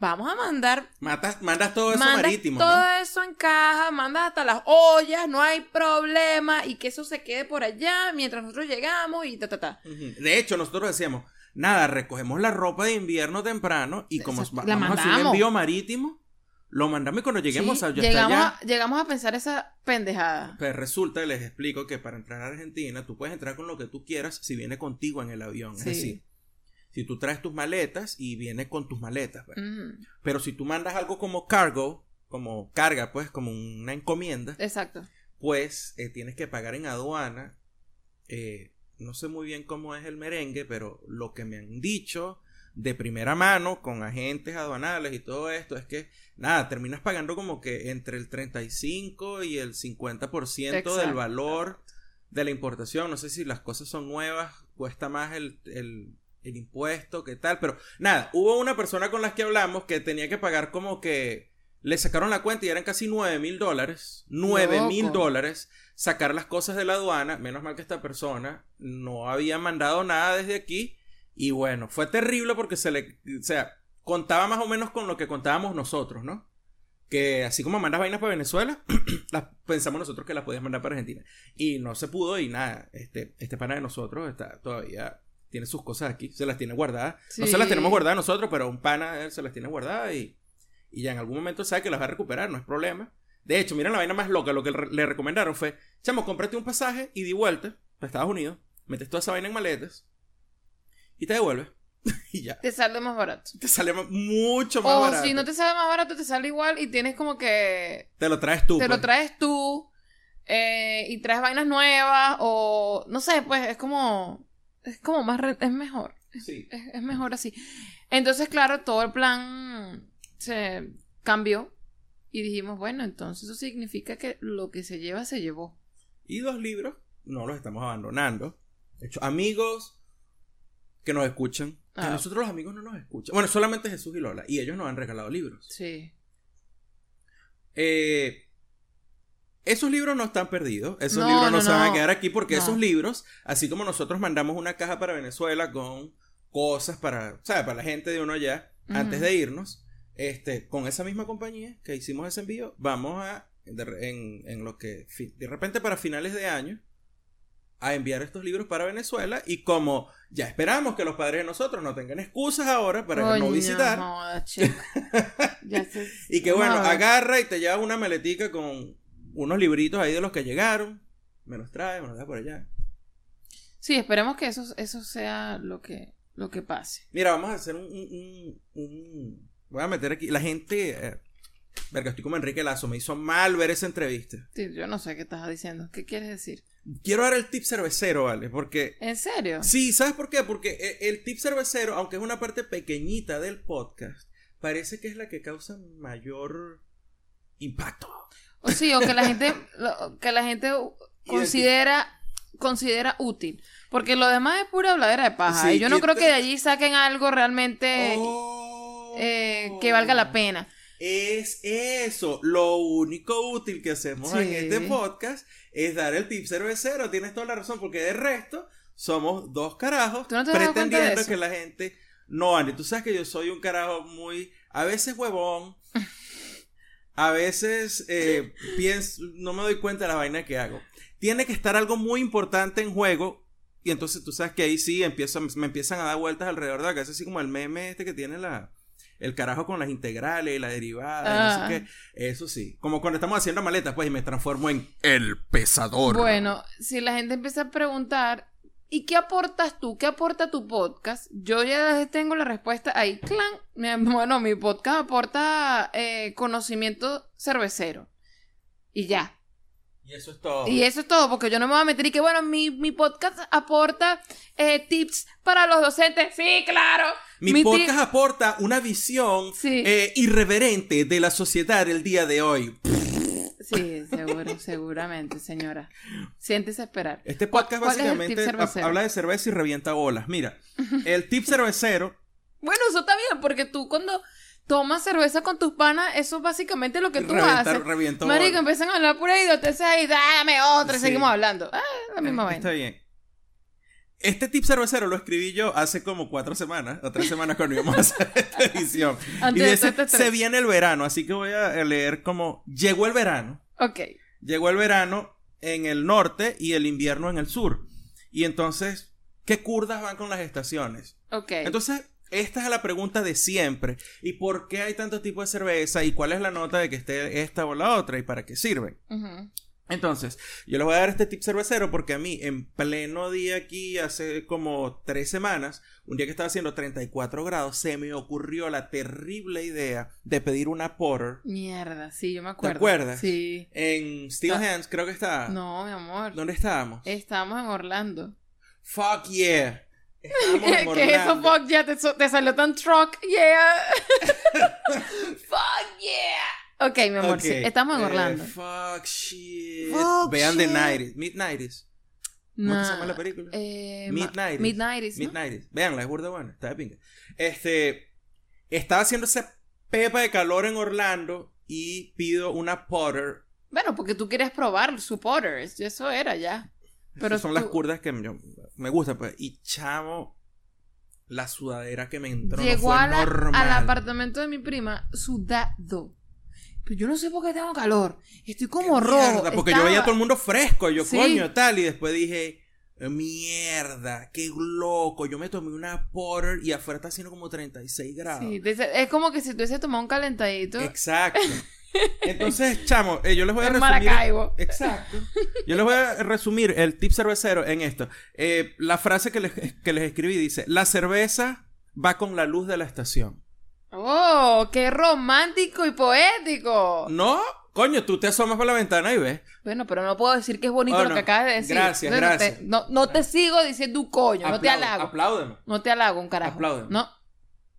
[SPEAKER 2] vamos a mandar,
[SPEAKER 1] Matas, mandas todo eso
[SPEAKER 2] mandas
[SPEAKER 1] marítimo,
[SPEAKER 2] todo
[SPEAKER 1] ¿no?
[SPEAKER 2] eso en caja, mandas hasta las ollas, no hay problema, y que eso se quede por allá mientras nosotros llegamos y ta, ta, ta.
[SPEAKER 1] De hecho, nosotros decíamos, nada, recogemos la ropa de invierno temprano y como
[SPEAKER 2] La
[SPEAKER 1] vamos a hacer envío marítimo, lo mandamos y cuando lleguemos
[SPEAKER 2] Sí,
[SPEAKER 1] a
[SPEAKER 2] llegamos,
[SPEAKER 1] allá.
[SPEAKER 2] a, llegamos a pensar esa pendejada.
[SPEAKER 1] Pues resulta, les explico que para entrar a Argentina, tú puedes entrar con lo que tú quieras si viene contigo en el avión. Es decir, si tú traes tus maletas y viene con tus maletas. Pero si tú mandas algo como cargo, como carga, pues como una encomienda,
[SPEAKER 2] Exacto.
[SPEAKER 1] pues eh, tienes que pagar en aduana. eh, no sé muy bien cómo es el merengue, pero lo que me han dicho de primera mano con agentes aduanales y todo esto es que, nada, terminas pagando como que entre el 35 y el 50% del
[SPEAKER 2] Exacto.
[SPEAKER 1] valor de la importación. No sé si las cosas son nuevas, cuesta más el, el, el impuesto, qué tal, pero nada, hubo una persona con la que hablamos que tenía que pagar como que le sacaron la cuenta y eran casi 9 mil dólares. 9 mil dólares sacar las cosas de la aduana. Menos mal que esta persona no había mandado nada desde aquí. Y bueno, fue terrible porque se le. O sea, contaba más o menos con lo que contábamos nosotros, ¿no? Que así como mandas vainas para Venezuela, las pensamos nosotros que las podías mandar para Argentina. Y no se pudo y nada. Este, este pana de nosotros está todavía. Tiene sus cosas aquí, se las tiene guardadas. No se las tenemos guardadas nosotros, pero un pana él se las tiene guardadas y, y ya en algún momento sabe que las va a recuperar, no es problema. De hecho, miren la vaina más loca, lo que le recomendaron fue, chamo, cómprate un pasaje y di vuelta para Estados Unidos, metes toda esa vaina en maletas y te devuelves. y ya.
[SPEAKER 2] Te sale más barato.
[SPEAKER 1] Te sale mucho más
[SPEAKER 2] O
[SPEAKER 1] barato.
[SPEAKER 2] si no te sale más barato, te sale igual y tienes como que
[SPEAKER 1] Te lo traes tú.
[SPEAKER 2] te lo
[SPEAKER 1] pues.
[SPEAKER 2] traes tú eh, y traes vainas nuevas o no sé, pues es como es como más re- es mejor,
[SPEAKER 1] Sí.
[SPEAKER 2] es, es mejor así. Entonces, claro, todo el plan se cambió y dijimos, bueno, entonces eso significa que lo que se lleva se llevó.
[SPEAKER 1] Y dos libros, no los estamos abandonando. De hecho, amigos que nos escuchan. Que
[SPEAKER 2] Ah.
[SPEAKER 1] nosotros los amigos no nos escuchan. Bueno, solamente Jesús y Lola. Y ellos nos han regalado libros.
[SPEAKER 2] Sí.
[SPEAKER 1] Eh, esos libros no están perdidos. Esos
[SPEAKER 2] No,
[SPEAKER 1] libros no,
[SPEAKER 2] no,
[SPEAKER 1] se van a quedar aquí porque
[SPEAKER 2] No.
[SPEAKER 1] esos libros, así como nosotros mandamos una caja para Venezuela con cosas para, ¿sabes? Para la gente de uno allá, antes de irnos, este, con esa misma compañía que hicimos ese envío, vamos a, en, en lo que, de repente para finales de año, a enviar estos libros para Venezuela y como ya esperamos que los padres de nosotros no tengan excusas ahora para no visitar.
[SPEAKER 2] Ya se-
[SPEAKER 1] y que bueno, agarra y te lleva una maletica con unos libritos ahí de los que llegaron. Me los trae, me los da por allá.
[SPEAKER 2] Sí, esperemos que eso, eso sea lo que, lo que pase.
[SPEAKER 1] Mira, vamos a hacer un. un- un- un- Voy a meter aquí. La gente. eh, verga, estoy como Enrique Lazo. Me hizo mal ver esa entrevista.
[SPEAKER 2] Sí, yo no sé qué estás diciendo. ¿Qué quieres decir?
[SPEAKER 1] Quiero dar el tip cervecero, ¿vale? Porque.
[SPEAKER 2] ¿En serio?
[SPEAKER 1] Sí, ¿sabes por qué? Porque eh, el tip cervecero, aunque es una parte pequeñita del podcast, parece que es la que causa mayor impacto.
[SPEAKER 2] O sí, o que la gente, lo- que la gente considera, considera útil. Porque lo demás es pura habladera de paja.
[SPEAKER 1] Sí,
[SPEAKER 2] y yo no creo que de allí saquen algo realmente
[SPEAKER 1] Oh.
[SPEAKER 2] eh, que valga la pena.
[SPEAKER 1] Es eso. Lo único útil que hacemos en este podcast es dar el tip cervecero. Tienes toda la razón, porque de resto somos dos carajos
[SPEAKER 2] ¿Tú no te has dado cuenta de
[SPEAKER 1] pretendiendo que la gente no ande. Tú sabes que yo soy un carajo muy, a veces huevón, a veces eh, pienso, no me doy cuenta de la vaina que hago. Tiene que estar algo muy importante en juego y entonces tú sabes que ahí sí empiezo, me empiezan a dar vueltas alrededor de la cabeza, así como el meme este que tiene la... El carajo con las integrales y la derivada, y
[SPEAKER 2] Ah.
[SPEAKER 1] no sé qué. Eso sí. Como cuando estamos haciendo maletas, pues, y me transformo en el pesador.
[SPEAKER 2] Bueno, si la gente empieza a preguntar, ¿y qué aportas tú? ¿Qué aporta tu podcast? Yo ya tengo la respuesta ahí. Clan. Bueno, mi podcast aporta eh, conocimiento cervecero. Y ya.
[SPEAKER 1] Y eso es todo.
[SPEAKER 2] Y eso es todo, porque yo no me voy a meter y que, bueno, mi, mi podcast aporta eh, tips para los docentes. Sí, claro.
[SPEAKER 1] Mi, podcast aporta una visión
[SPEAKER 2] Sí.
[SPEAKER 1] eh, irreverente de la sociedad el día de hoy.
[SPEAKER 2] Sí, seguro, seguramente, señora. Siéntese a esperar.
[SPEAKER 1] Este
[SPEAKER 2] ¿Cuál-
[SPEAKER 1] podcast
[SPEAKER 2] es
[SPEAKER 1] básicamente habla de cerveza y revienta bolas. Mira, el tip cervecero,
[SPEAKER 2] Bueno, eso está bien, porque tú cuando tomas cerveza con tus panas, eso es básicamente lo que tú
[SPEAKER 1] revienta,
[SPEAKER 2] haces.
[SPEAKER 1] revienta
[SPEAKER 2] Marico,
[SPEAKER 1] bolas.
[SPEAKER 2] empiezan a hablar pura idiotez ahí, dame otra, y
[SPEAKER 1] Sí.
[SPEAKER 2] seguimos hablando. Ah, la misma vaina.
[SPEAKER 1] Está bien. Este tip cervecero lo escribí yo hace como cuatro semanas o tres semanas cuando íbamos a hacer esta edición.
[SPEAKER 2] Antes
[SPEAKER 1] y
[SPEAKER 2] de
[SPEAKER 1] dice,
[SPEAKER 2] estrés.
[SPEAKER 1] se viene el verano, así que voy a leer como llegó el verano.
[SPEAKER 2] Ok.
[SPEAKER 1] Llegó el verano en el norte y el invierno en el sur. Y entonces, ¿qué curdas van con las estaciones?
[SPEAKER 2] Ok.
[SPEAKER 1] Entonces, esta es la pregunta de siempre. ¿Y por qué hay tantos tipos de cerveza? ¿Y cuál es la nota de que esté esta o la otra? ¿Y para qué sirven?
[SPEAKER 2] Ujú.
[SPEAKER 1] Entonces, yo les voy a dar este tip cervecero porque a mí, en pleno día aquí, hace como tres semanas, un día que estaba haciendo 34 grados, se me ocurrió la terrible idea de pedir una porter
[SPEAKER 2] Mierda, sí, yo me acuerdo.
[SPEAKER 1] acuerdas?
[SPEAKER 2] Sí.
[SPEAKER 1] en Steel
[SPEAKER 2] Ah.
[SPEAKER 1] Hands, creo que está.
[SPEAKER 2] No, mi amor.
[SPEAKER 1] ¿Dónde estábamos?
[SPEAKER 2] Estamos en Orlando.
[SPEAKER 1] Fuck yeah. Estábamos en
[SPEAKER 2] ¿Qué es eso, fuck yeah? Te, te salió tan truck, yeah. fuck yeah. Ok, mi amor, sí. Estamos en
[SPEAKER 1] eh,
[SPEAKER 2] Orlando.
[SPEAKER 1] fuck shit.
[SPEAKER 2] Fuck
[SPEAKER 1] Vean The
[SPEAKER 2] shit.
[SPEAKER 1] 90s. Mid-90s. ¿Cómo se llama la película?
[SPEAKER 2] Eh,
[SPEAKER 1] Mid-90s.
[SPEAKER 2] ma- Mid-90s, ¿no?
[SPEAKER 1] Mid-90s. Veanla, es burda buena. Está de pinga. Este. Estaba haciendo esa pepa de calor en Orlando y pido una Potter.
[SPEAKER 2] Bueno, porque tú querías probar su Potter. Eso era ya. Pero
[SPEAKER 1] son las curdas que me, me gustan. Pues. Y chamo, la sudadera que me entró no
[SPEAKER 2] Llegó
[SPEAKER 1] fue
[SPEAKER 2] a la-
[SPEAKER 1] normal.
[SPEAKER 2] al apartamento de mi prima sudado. Pero yo no sé por qué tengo calor. Estoy como rojo.
[SPEAKER 1] mierda, porque yo veía a todo el mundo fresco. Yo,
[SPEAKER 2] Sí.
[SPEAKER 1] coño, tal. Y después dije, mierda, qué loco. Yo me tomé una Porter y afuera está haciendo como 36 grados.
[SPEAKER 2] Sí, es como que si tú hubiese tomado un calentadito.
[SPEAKER 1] Exacto. Entonces, chamo, eh, yo les voy a
[SPEAKER 2] En
[SPEAKER 1] resumir.
[SPEAKER 2] Maracaibo.
[SPEAKER 1] Exacto. Yo les voy a resumir el tip cervecero en esto. Eh, la frase que les, que les escribí dice: La cerveza va con la luz de la estación.
[SPEAKER 2] ¡Oh! ¡Qué romántico y poético!
[SPEAKER 1] No, coño, tú te asomas por la ventana y ves.
[SPEAKER 2] Bueno, pero no puedo decir que es bonito
[SPEAKER 1] Oh,
[SPEAKER 2] lo
[SPEAKER 1] no.
[SPEAKER 2] que acabas de decir.
[SPEAKER 1] Gracias,
[SPEAKER 2] Entonces, no
[SPEAKER 1] gracias.
[SPEAKER 2] te- No, no te sigo diciendo un coño, no te halago.
[SPEAKER 1] Apláudeme.
[SPEAKER 2] No te halago un carajo.
[SPEAKER 1] Apláudeme.
[SPEAKER 2] No.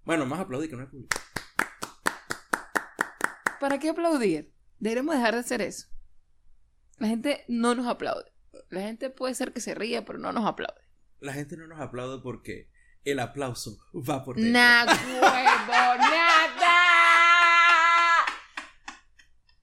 [SPEAKER 1] Bueno, más aplaudí que no es público.
[SPEAKER 2] ¿Para qué aplaudir? Deberíamos dejar de hacer eso. La gente no nos aplaude. La gente puede ser que se ría, pero no nos aplaude.
[SPEAKER 1] La gente no nos aplaude porque el aplauso va por dentro.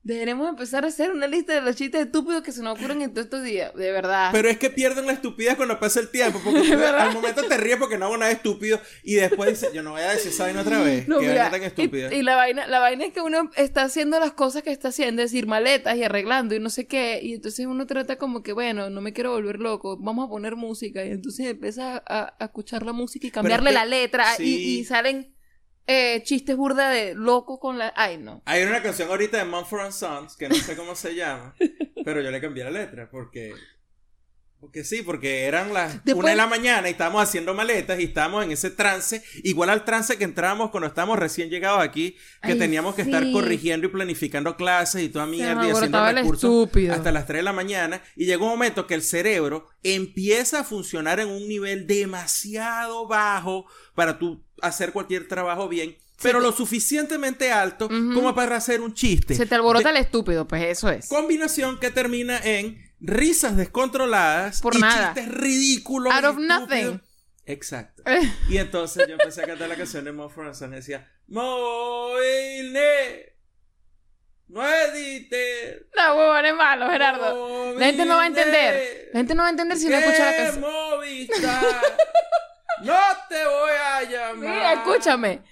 [SPEAKER 2] Deberemos empezar a hacer una lista de los chistes estúpidos que se nos ocurren en todos estos días. De verdad.
[SPEAKER 1] Pero es que pierden la estupidez cuando pasa el tiempo. Porque al momento te ríes porque no hago nada estúpido. Y después dices, yo no voy a decir esa vaina otra vez.
[SPEAKER 2] No,
[SPEAKER 1] que
[SPEAKER 2] mira,
[SPEAKER 1] vaina tan estúpida.
[SPEAKER 2] Y, y la vaina, la vaina es que uno está haciendo las cosas que está haciendo, es decir, maletas y arreglando y no sé qué, y entonces uno trata como que, bueno, no me quiero volver loco, vamos a poner música, y entonces empieza a, a escuchar la música y cambiarle
[SPEAKER 1] es que-
[SPEAKER 2] la letra, y, y salen eh, chistes burda de loco con la... Ay, no.
[SPEAKER 1] Hay una canción ahorita de Mumford Sons que no sé cómo se llama, pero yo le cambié la letra porque porque sí, porque eran las
[SPEAKER 2] Después-
[SPEAKER 1] una de la mañana y estábamos haciendo maletas y estábamos en ese trance, igual al trance que entrábamos cuando estábamos recién llegados aquí, que
[SPEAKER 2] Ay,
[SPEAKER 1] teníamos que estar corrigiendo y planificando clases y toda mierda y haciendo recursos hasta las 3 de la mañana y llega un momento que el cerebro empieza a funcionar en un nivel demasiado bajo para tú hacer cualquier trabajo bien, pero
[SPEAKER 2] te-
[SPEAKER 1] lo suficientemente alto como para hacer un chiste.
[SPEAKER 2] Se te alborota el estúpido, pues eso es.
[SPEAKER 1] Combinación que termina en risas descontroladas
[SPEAKER 2] Por
[SPEAKER 1] y
[SPEAKER 2] nada.
[SPEAKER 1] chistes ridículos.
[SPEAKER 2] Out of nothing.
[SPEAKER 1] Exacto. Y entonces yo empecé a cantar la canción de Mo Franson y decía, Moile, no edite.
[SPEAKER 2] No, huevón, es malo, Gerardo. La gente no va a entender. La gente no va a entender si no escucha la canción.
[SPEAKER 1] No te voy a llamar.
[SPEAKER 2] Mira, escúchame.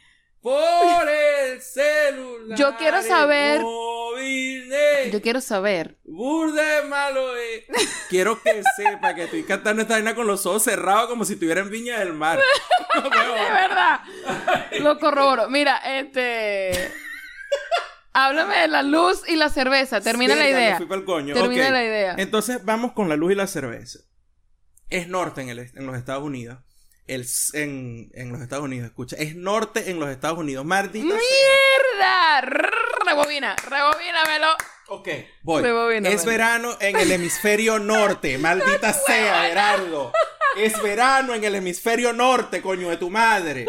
[SPEAKER 1] Por el celular.
[SPEAKER 2] Yo quiero saber-
[SPEAKER 1] móvil de
[SPEAKER 2] Yo quiero saber.
[SPEAKER 1] Burde malo es. Quiero que sepa que estoy cantando esta vaina con los ojos cerrados como si estuviera en Viña del Mar. No,
[SPEAKER 2] Es
[SPEAKER 1] huevón.
[SPEAKER 2] verdad. Lo corroboro. Mira, este. Háblame de la luz y la cerveza. Termina la
[SPEAKER 1] me
[SPEAKER 2] idea.
[SPEAKER 1] coño.
[SPEAKER 2] Termina la idea.
[SPEAKER 1] Entonces vamos con la luz y la cerveza. Es norte en, el, en los Estados Unidos. El, en, en los Estados Unidos, escucha. Es norte en los Estados Unidos. Maldita sea.
[SPEAKER 2] ¡Mierda! Rebobina, rebobínamelo.
[SPEAKER 1] Ok, voy.
[SPEAKER 2] Rebobina,
[SPEAKER 1] es verano en el hemisferio norte. Maldita sea, Gerardo. Es verano en el hemisferio norte, coño de tu madre.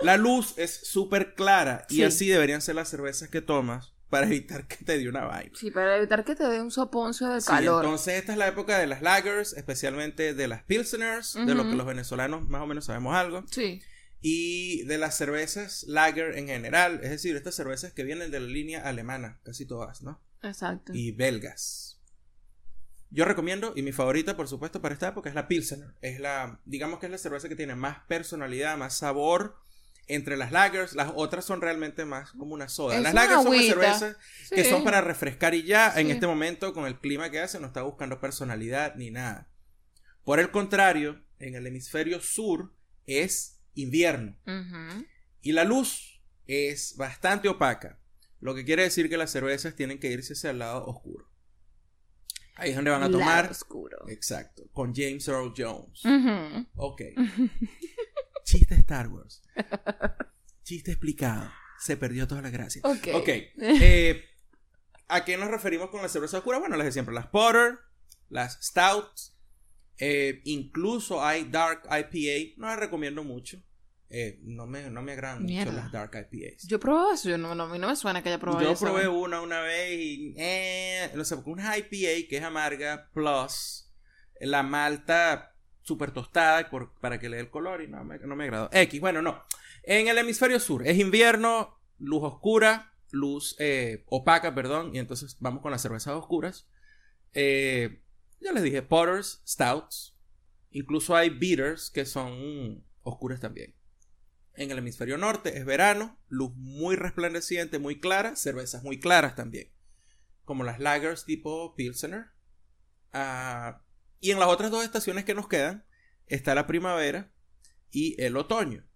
[SPEAKER 1] La luz es súper clara y
[SPEAKER 2] Sí.
[SPEAKER 1] así deberían ser las cervezas que tomas para evitar que te dé una vaina.
[SPEAKER 2] Sí, para evitar que te dé un soponcio de
[SPEAKER 1] Sí,
[SPEAKER 2] calor.
[SPEAKER 1] entonces esta es la época de las lagers, especialmente de las pilseners, de lo que los venezolanos más o menos sabemos algo,
[SPEAKER 2] Sí.
[SPEAKER 1] y de las cervezas lager en general, es decir, estas cervezas que vienen de la línea alemana, casi todas, ¿no?
[SPEAKER 2] Exacto.
[SPEAKER 1] Y belgas. Yo recomiendo, y mi favorita, por supuesto, para esta época es la pilsener. Es la, digamos que es la cerveza que tiene más personalidad, más sabor. Entre las lagers, las otras son realmente más como una soda.
[SPEAKER 2] Es
[SPEAKER 1] las
[SPEAKER 2] una
[SPEAKER 1] lagers son las cervezas que son para refrescar y ya. En este momento, con el clima que hace, no está buscando personalidad ni nada. Por el contrario, en el hemisferio sur es invierno y la luz es bastante opaca. Lo que quiere decir que las cervezas tienen que irse hacia el lado oscuro. Ahí es donde van a
[SPEAKER 2] Lado
[SPEAKER 1] tomar.
[SPEAKER 2] oscuro.
[SPEAKER 1] Exacto. Con James Earl Jones.
[SPEAKER 2] Ujú.
[SPEAKER 1] Ok. Chiste Star Wars. Chiste explicado. Se perdió toda la gracia.
[SPEAKER 2] Ok.
[SPEAKER 1] Ok. eh, ¿A qué nos referimos con las cervezas oscuras? Bueno, les de siempre. Las Porter, las Stouts. eh, incluso hay Dark IPA. No las recomiendo mucho. Eh, no, me, no me agradan mucho las Dark IPAs.
[SPEAKER 2] Yo probé eso, yo no, no, a mí no me suena que haya probado
[SPEAKER 1] Yo
[SPEAKER 2] eso.
[SPEAKER 1] probé una una vez y. Eh, no sé, porque una IPA que es amarga, plus la malta súper tostada para que le dé el color y no me, no me agradó. X, bueno, no. En el hemisferio sur es invierno, luz oscura, luz eh, opaca, perdón, y entonces vamos con las cervezas oscuras. Eh, ya les dije, porters, stouts, incluso hay bitters que son oscuras también. En el hemisferio norte es verano, luz muy resplandeciente, muy clara, cervezas muy claras también, como las lagers tipo Pilsener. Ah, y en las otras dos estaciones que nos quedan está la primavera y el otoño.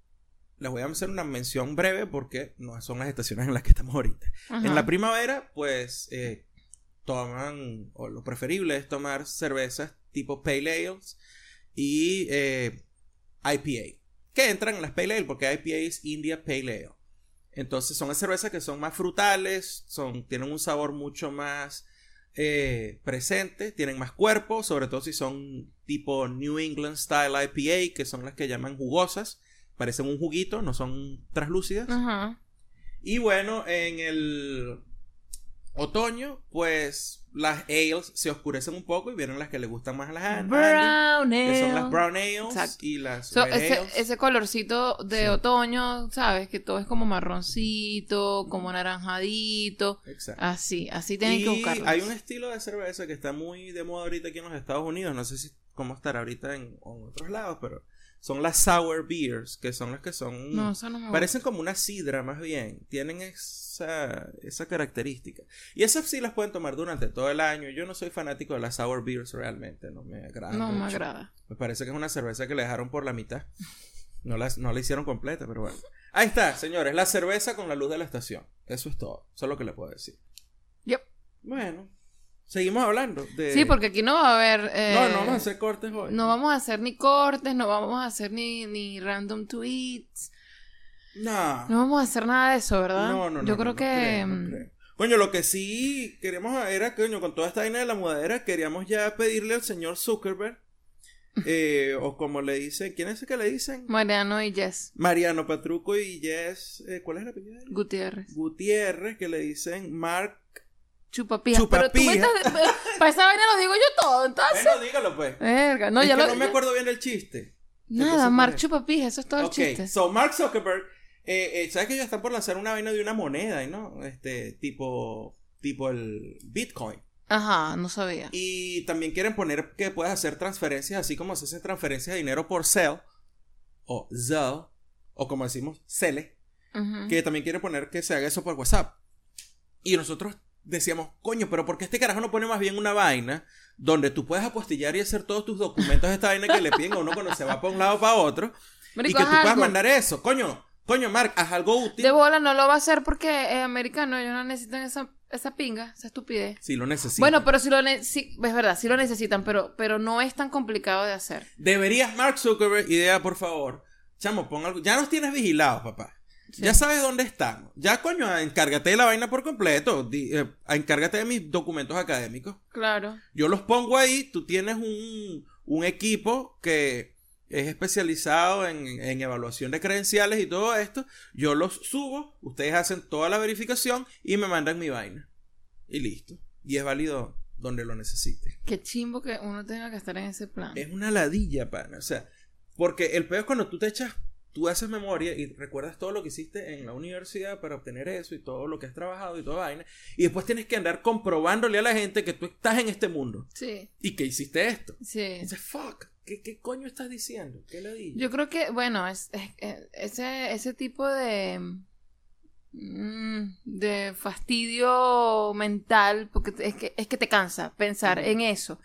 [SPEAKER 1] Les voy a hacer una mención breve porque no son las estaciones en las que estamos ahorita.
[SPEAKER 2] Ajá.
[SPEAKER 1] En la primavera, pues eh, toman, o lo preferible es tomar cervezas tipo Pale Ales y eh, IPA, que entran en las Pale Ale porque IPA es India Pale Ale. Entonces son cervezas que son más frutales, son, tienen un sabor mucho más eh, presente, tienen más cuerpo, sobre todo si son tipo New England Style IPA, que son las que llaman jugosas, parecen un juguito, no son translúcidas.
[SPEAKER 2] Ajá.
[SPEAKER 1] Y bueno, en el otoño, pues las ales se oscurecen un poco y vienen las que le gustan más a las Andy,
[SPEAKER 2] Brown
[SPEAKER 1] que son
[SPEAKER 2] ale.
[SPEAKER 1] las brown ales
[SPEAKER 2] Exacto.
[SPEAKER 1] y las
[SPEAKER 2] So,
[SPEAKER 1] red
[SPEAKER 2] ese,
[SPEAKER 1] ales.
[SPEAKER 2] ese colorcito de
[SPEAKER 1] Sí.
[SPEAKER 2] otoño, ¿sabes? Que todo es como marroncito, como naranjadito.
[SPEAKER 1] Exacto.
[SPEAKER 2] Así, así tienen que
[SPEAKER 1] y
[SPEAKER 2] buscarlo.
[SPEAKER 1] hay un estilo de cerveza que está muy de moda ahorita aquí en los Estados Unidos, no sé si cómo estará ahorita en, en otros lados, pero son las sour beers, que son las que son
[SPEAKER 2] No, eso no me
[SPEAKER 1] Parecen como una sidra más bien. Tienen esa, esa característica. Y esas sí las pueden tomar durante todo el año. Yo no soy fanático de las sour beers realmente. No me agrada.
[SPEAKER 2] No me agrada.
[SPEAKER 1] Me parece que es una cerveza que le dejaron por la mitad. No la, no la hicieron completa, pero bueno. Ahí está, señores. La cerveza con la luz de la estación. Eso es todo. Eso es lo que le puedo decir.
[SPEAKER 2] Yep.
[SPEAKER 1] Bueno. Seguimos hablando de...
[SPEAKER 2] Sí, porque aquí no va a haber. eh,
[SPEAKER 1] No, no vamos a hacer cortes hoy.
[SPEAKER 2] no vamos a hacer ni cortes, no vamos a hacer ni, ni random tweets.
[SPEAKER 1] No.
[SPEAKER 2] No vamos a hacer nada de eso, ¿verdad?
[SPEAKER 1] No, no, no.
[SPEAKER 2] Yo
[SPEAKER 1] no,
[SPEAKER 2] creo
[SPEAKER 1] no
[SPEAKER 2] que.
[SPEAKER 1] creo, no
[SPEAKER 2] mm,
[SPEAKER 1] creo. Coño, lo que sí queremos era, coño, con toda esta vaina de la mudadera, queríamos ya pedirle al señor Zuckerberg, eh, o como le dicen, ¿quién es el que le dicen?
[SPEAKER 2] Mariano y Jess
[SPEAKER 1] Mariano Patruco y Jess, eh, ¿cuál es el apellido?
[SPEAKER 2] Gutiérrez.
[SPEAKER 1] Gutiérrez, que le dicen Mark.
[SPEAKER 2] Chupapija. Pero tú me
[SPEAKER 1] Chupapija.
[SPEAKER 2] estás. Para esa vaina lo digo yo todo, entonces.
[SPEAKER 1] Bueno, dígalo pues.
[SPEAKER 2] Verga. No,
[SPEAKER 1] es
[SPEAKER 2] ya
[SPEAKER 1] que
[SPEAKER 2] lo.
[SPEAKER 1] no me acuerdo bien del chiste.
[SPEAKER 2] Nada, Mark
[SPEAKER 1] pues,
[SPEAKER 2] Chupapija, eso es todo el
[SPEAKER 1] Ok,
[SPEAKER 2] chiste.
[SPEAKER 1] so Mark Zuckerberg, eh, eh, ¿sabes que ellos están por lanzar una vaina de una moneda, ¿no? Este, tipo, tipo el Bitcoin.
[SPEAKER 2] Ajá, no sabía.
[SPEAKER 1] Y también quieren poner que puedes hacer transferencias, así como se hacen transferencias de dinero por Zelle o Zelle, o como decimos, Cele, que también quieren poner que se haga eso por WhatsApp. Y nosotros decíamos, coño, pero ¿por qué este carajo no pone más bien una vaina donde tú puedes apostillar y hacer todos tus documentos de esta vaina que le piden a uno cuando se va para un lado para otro?
[SPEAKER 2] Marico,
[SPEAKER 1] y que tú puedas
[SPEAKER 2] algo.
[SPEAKER 1] mandar eso. Coño, coño, Mark, haz algo útil.
[SPEAKER 2] De bola no lo va a hacer porque es americano, ellos no necesitan esa, esa pinga, esa estupidez.
[SPEAKER 1] Si lo necesitas.
[SPEAKER 2] Bueno, pero si lo ne- sí, es verdad, sí lo necesitan, pero, pero no es tan complicado de hacer.
[SPEAKER 1] Deberías, Mark Zuckerberg, idea, por favor. Chamo, pon algo. Ya nos tienes vigilados, papá.
[SPEAKER 2] Sí.
[SPEAKER 1] Ya sabes dónde estamos. Ya, coño, encárgate de la vaina por completo. Di- eh, encárgate de mis documentos académicos.
[SPEAKER 2] Claro.
[SPEAKER 1] Yo los pongo ahí. Tú tienes un, un equipo que es especializado en, en evaluación de credenciales y todo esto. Yo los subo. Ustedes hacen toda la verificación y me mandan mi vaina. Y listo. Y es válido donde lo necesite.
[SPEAKER 2] Qué chimbo que uno tenga que estar en ese plan.
[SPEAKER 1] Es una ladilla, pana. O sea, porque el peor es cuando tú te echas, tú haces memoria y recuerdas todo lo que hiciste en la universidad para obtener eso y todo lo que has trabajado y toda vaina. Y después tienes que andar comprobándole a la gente que tú estás en este mundo
[SPEAKER 2] Sí,
[SPEAKER 1] y que hiciste esto.
[SPEAKER 2] sí.
[SPEAKER 1] Dices, fuck, ¿qué, qué coño estás diciendo? ¿Qué ladilla?
[SPEAKER 2] Yo creo que, bueno, es, es- es- ese, ese tipo de, mm, de fastidio mental, porque es que, es que te cansa pensar en eso.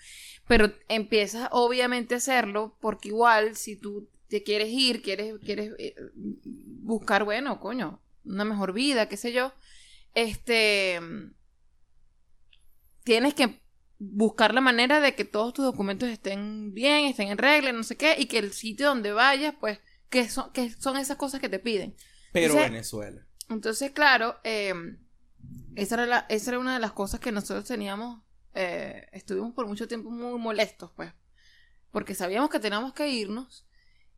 [SPEAKER 2] Pero empiezas obviamente a hacerlo porque igual si tú te quieres ir, quieres, quieres eh, buscar, bueno, coño, una mejor vida, qué sé yo, este, tienes que buscar la manera de que todos tus documentos estén bien, estén en regla, no sé qué, y que el sitio donde vayas, pues, que son, que son esas cosas que te piden.
[SPEAKER 1] Pero
[SPEAKER 2] Entonces-
[SPEAKER 1] Venezuela.
[SPEAKER 2] Entonces, claro, eh, esa, era la- esa era una de las cosas que nosotros teníamos, eh, estuvimos por mucho tiempo muy molestos, pues, porque sabíamos que teníamos que irnos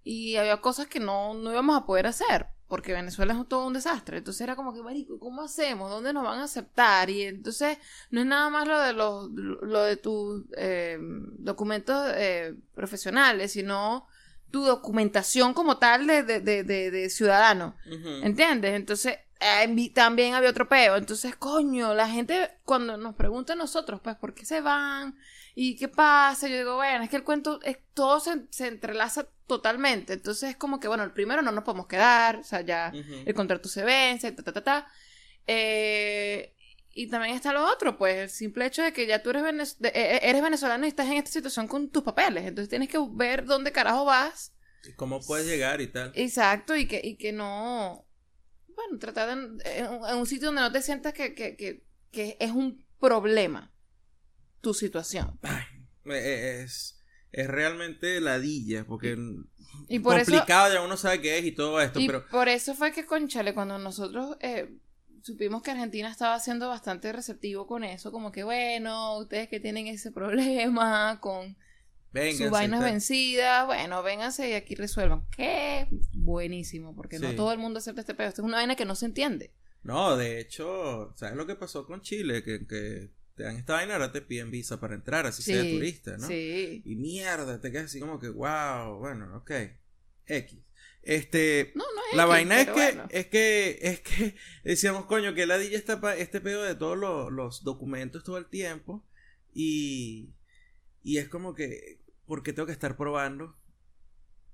[SPEAKER 2] y había cosas que no, no íbamos a poder hacer, porque Venezuela es todo un desastre. Entonces era como que, marico, ¿cómo hacemos? ¿Dónde nos van a aceptar? Y entonces no es nada más lo de los, lo de tus eh, documentos eh, profesionales, sino tu documentación como tal de, de, de, de- de ciudadano. ¿Entiendes? Entonces, eh, también había otro peo. Entonces, coño, la gente cuando nos pregunta a nosotros, pues, ¿por qué se van? ¿Y qué pasa? Yo digo, bueno, es que el cuento, es, todo se, se entrelaza totalmente. Entonces, es como que, bueno, el primero no nos podemos quedar, o sea, ya
[SPEAKER 1] Ujú.
[SPEAKER 2] el contrato se vence, ta, ta, ta, ta. Eh, y también está lo otro, pues, el simple hecho de que ya tú eres, venez- de- eh, eres venezolano y estás en esta situación con tus papeles. Entonces, tienes que ver dónde carajo vas
[SPEAKER 1] ¿Y ¿Cómo puedes llegar y tal?
[SPEAKER 2] Exacto, y que, y que no. Bueno, tratar de, en, en un sitio donde no te sientas que, que, que, que es un problema tu situación.
[SPEAKER 1] Ay, eh, es, es realmente ladilla, porque
[SPEAKER 2] Y por eso,
[SPEAKER 1] complicado ya uno sabe qué es y todo esto,
[SPEAKER 2] y
[SPEAKER 1] pero
[SPEAKER 2] por eso fue que, conchale, cuando nosotros eh, supimos que Argentina estaba siendo bastante receptivo con eso, como que, bueno, ustedes que tienen ese problema con sus vainas vencidas, bueno, vénganse y aquí resuelvan. Qué buenísimo, porque no
[SPEAKER 1] Sí.
[SPEAKER 2] todo el mundo acepta este pedo. Esto es una vaina que no se entiende.
[SPEAKER 1] No, de hecho, ¿sabes lo que pasó con Chile? Que, que te dan esta vaina, ahora te piden visa para entrar, así sea turista, ¿no?
[SPEAKER 2] Sí.
[SPEAKER 1] Y mierda, te quedas así como que, wow, bueno, ok. X. Este,
[SPEAKER 2] No, no es
[SPEAKER 1] la
[SPEAKER 2] X,
[SPEAKER 1] vaina es que,
[SPEAKER 2] bueno.
[SPEAKER 1] es que, es que decíamos, coño, que ladilla está pa- este pedo de todos los, los documentos todo el tiempo. Y, y es como que, ¿por qué tengo que estar probando?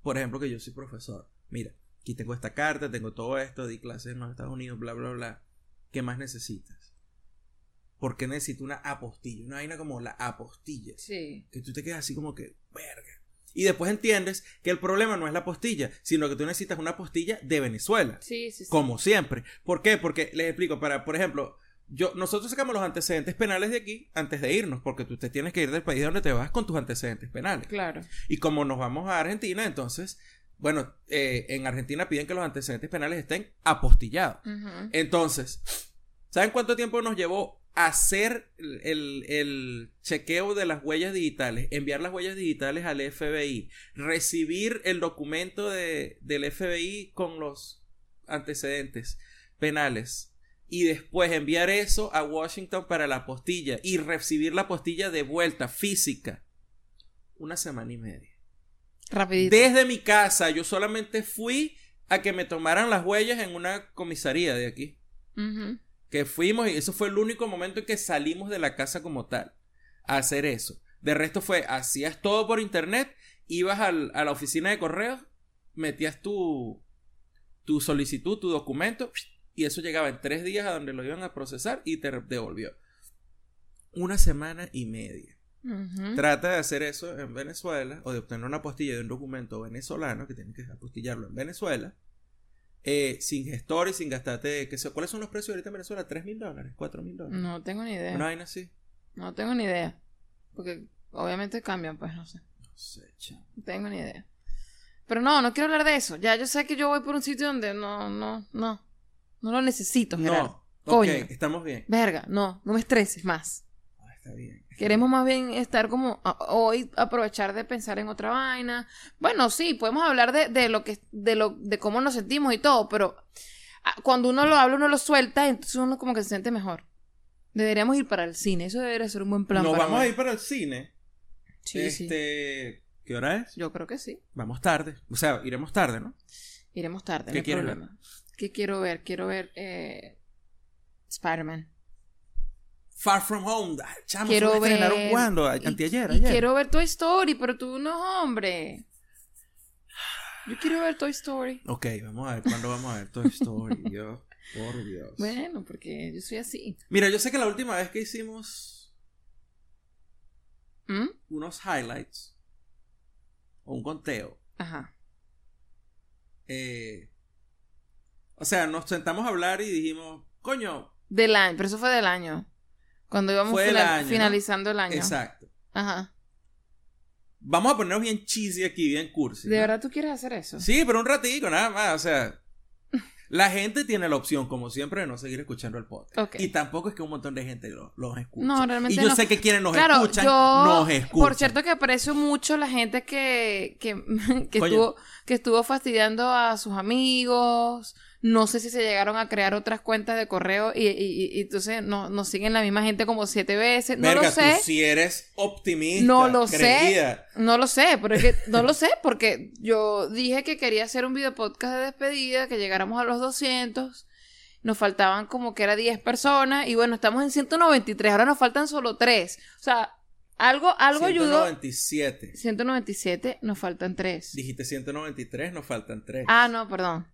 [SPEAKER 1] Por ejemplo, que yo soy profesor. Mira, aquí tengo esta carta, tengo todo esto, di clases en los Estados Unidos, bla, bla, bla. ¿Qué más necesitas? ¿Por qué necesito una apostilla? Una vaina como la apostilla
[SPEAKER 2] Sí.
[SPEAKER 1] que tú te quedas así como que, verga. Y después entiendes que el problema no es la apostilla, sino que tú necesitas una apostilla de Venezuela,
[SPEAKER 2] Sí, sí, sí.
[SPEAKER 1] como siempre. ¿Por qué? Porque les explico, para, por ejemplo, yo, nosotros sacamos los antecedentes penales de aquí antes de irnos, porque tú te tienes que ir del país donde te vas con tus antecedentes penales.
[SPEAKER 2] Claro.
[SPEAKER 1] Y como nos vamos a Argentina, entonces, bueno, eh, en Argentina piden que los antecedentes penales estén apostillados. Entonces, ¿saben cuánto tiempo nos llevó hacer el, chequeo de las huellas digitales? Enviar las huellas digitales al FBI, recibir el documento de, del FBI con los antecedentes penales y después enviar eso a Washington para la apostilla y recibir la apostilla de vuelta física. Una semana y media.
[SPEAKER 2] Rapidito.
[SPEAKER 1] Desde mi casa, yo solamente fui a que me tomaran las huellas en una comisaría de aquí. Que fuimos y eso fue el único momento en que salimos de la casa como tal. A hacer eso. De resto fue, hacías todo por internet, ibas al- a la oficina de correos, metías tu, tu solicitud, tu documento, y eso llegaba en tres días a donde lo iban a procesar y te devolvió. Una semana y media. Trata de hacer eso en Venezuela o de obtener una apostilla de un documento venezolano que tienes que apostillarlo en Venezuela eh, sin gestor y sin gastarte. Que sé, ¿Cuáles son los precios ahorita en Venezuela? ¿3 mil dólares? ¿4 mil dólares?
[SPEAKER 2] No tengo ni idea.
[SPEAKER 1] Una vaina así.
[SPEAKER 2] No tengo ni idea. Porque obviamente cambian, pues no sé.
[SPEAKER 1] No sé, chamo.
[SPEAKER 2] No tengo ni idea. Pero no, no quiero hablar de eso. Ya yo sé que yo voy por un sitio donde no, no, no. No lo necesito, Gerardo.
[SPEAKER 1] No.
[SPEAKER 2] Coño.
[SPEAKER 1] Ok, estamos bien.
[SPEAKER 2] Verga, no, no me estreses más.
[SPEAKER 1] Está bien.
[SPEAKER 2] Queremos más bien estar como a- hoy aprovechar de pensar en otra vaina. Bueno, sí, podemos hablar de, de lo que de lo de cómo nos sentimos y todo, pero ah, cuando uno lo habla, uno lo suelta, entonces uno como que se siente mejor. Deberíamos ir para el cine, eso debería ser un buen plan.
[SPEAKER 1] Nos
[SPEAKER 2] para
[SPEAKER 1] vamos a ir para el cine.
[SPEAKER 2] Sí, sí.
[SPEAKER 1] este, ¿Qué hora es?
[SPEAKER 2] Yo creo que sí.
[SPEAKER 1] Vamos tarde. O sea, iremos tarde, ¿no?
[SPEAKER 2] Iremos tarde,
[SPEAKER 1] ¿Qué
[SPEAKER 2] no
[SPEAKER 1] quieres
[SPEAKER 2] problema. ¿Qué quiero ver? Quiero ver eh, Spider-Man.
[SPEAKER 1] Far From Home. Chamo,
[SPEAKER 2] Quiero
[SPEAKER 1] ¿solo estrenaron
[SPEAKER 2] ver-
[SPEAKER 1] cuándo?
[SPEAKER 2] Y-
[SPEAKER 1] Anteayer,
[SPEAKER 2] y,
[SPEAKER 1] ayer.
[SPEAKER 2] quiero ver Toy Story, pero tú no, hombre. Yo quiero ver Toy Story.
[SPEAKER 1] Ok, vamos a ver cuándo vamos a ver Toy Story. Dios, por Dios.
[SPEAKER 2] Bueno, porque yo soy así.
[SPEAKER 1] Mira, yo sé que la última vez que hicimos
[SPEAKER 2] ¿Mm?
[SPEAKER 1] unos highlights o un conteo,
[SPEAKER 2] Ajá.
[SPEAKER 1] eh, o sea, nos sentamos a hablar y dijimos, coño,
[SPEAKER 2] Del año, pero eso fue del año. Cuando íbamos
[SPEAKER 1] Fue del
[SPEAKER 2] final-
[SPEAKER 1] año, ¿no?
[SPEAKER 2] finalizando el año.
[SPEAKER 1] exacto.
[SPEAKER 2] Ajá.
[SPEAKER 1] Vamos a ponernos bien cheesy aquí, bien cursi.
[SPEAKER 2] ¿De
[SPEAKER 1] ¿no?
[SPEAKER 2] verdad tú quieres hacer eso?
[SPEAKER 1] Sí, pero un ratico, nada más, o sea. La gente tiene la opción, como siempre, de no seguir escuchando el podcast. Y tampoco es que un montón de gente lo- los escucha.
[SPEAKER 2] No, realmente
[SPEAKER 1] Y yo
[SPEAKER 2] no.
[SPEAKER 1] sé que quienes nos
[SPEAKER 2] claro,
[SPEAKER 1] escuchan,
[SPEAKER 2] yo,
[SPEAKER 1] nos escuchan.
[SPEAKER 2] por cierto que aprecio mucho la gente que, que, que estuvo, que estuvo fastidiando a sus amigos. No sé si se llegaron a crear otras cuentas de correo y, y- y- entonces no- nos siguen la misma gente como siete veces. No lo sé.
[SPEAKER 1] tú si eres optimista.
[SPEAKER 2] No lo sé.
[SPEAKER 1] creída.
[SPEAKER 2] No lo sé, pero es que no lo sé porque yo dije que quería hacer un video podcast de despedida, que llegáramos a los 200. Nos faltaban como que era 10 personas y bueno, estamos en 193, ahora nos faltan solo 3. O sea, algo algo ayudó.
[SPEAKER 1] 197.
[SPEAKER 2] 197, nos faltan 3.
[SPEAKER 1] Dijiste 193, nos faltan 3.
[SPEAKER 2] Ah, no, perdón.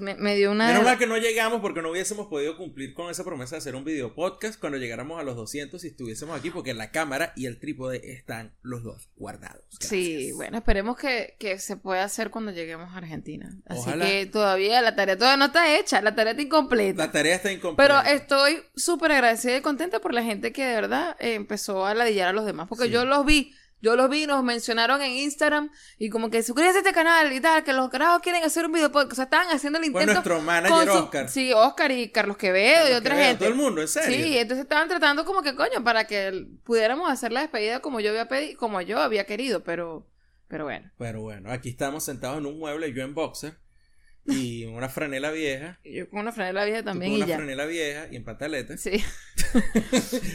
[SPEAKER 2] Me, me dio una
[SPEAKER 1] Menos mal que no llegamos porque no hubiésemos podido cumplir con esa promesa de hacer un video podcast cuando llegáramos a los 200 y estuviésemos aquí porque la cámara y el trípode están los dos guardados.
[SPEAKER 2] Sí, bueno, esperemos que, que se pueda hacer cuando lleguemos a Argentina. Así
[SPEAKER 1] Ojalá.
[SPEAKER 2] que todavía la tarea todavía no está hecha, la tarea está incompleta.
[SPEAKER 1] La tarea está incompleta.
[SPEAKER 2] Pero estoy súper agradecida y contenta por la gente que de verdad eh, empezó a ladillar a los demás. Porque
[SPEAKER 1] Sí.
[SPEAKER 2] yo los vi, yo los vi, nos mencionaron en Instagram y como que suscríbanse a este canal y tal, que los carajos quieren hacer un video podcast. O sea, estaban haciendo el intento.
[SPEAKER 1] nuestro manager
[SPEAKER 2] con su-
[SPEAKER 1] Oscar.
[SPEAKER 2] Sí, Oscar y Carlos Quevedo y
[SPEAKER 1] Carlos
[SPEAKER 2] otra
[SPEAKER 1] Quevedo,
[SPEAKER 2] gente.
[SPEAKER 1] Todo el mundo, en serio.
[SPEAKER 2] Sí, entonces estaban tratando como que coño, para que pudiéramos hacer la despedida como yo había pedido, como yo había querido, pero, pero bueno.
[SPEAKER 1] Pero bueno, aquí estamos sentados en un mueble, yo en boxer y una franela vieja.
[SPEAKER 2] Y Yo con una franela vieja
[SPEAKER 1] tú
[SPEAKER 2] también
[SPEAKER 1] con
[SPEAKER 2] y
[SPEAKER 1] una
[SPEAKER 2] ya.
[SPEAKER 1] franela vieja y en pantaletas.
[SPEAKER 2] Sí.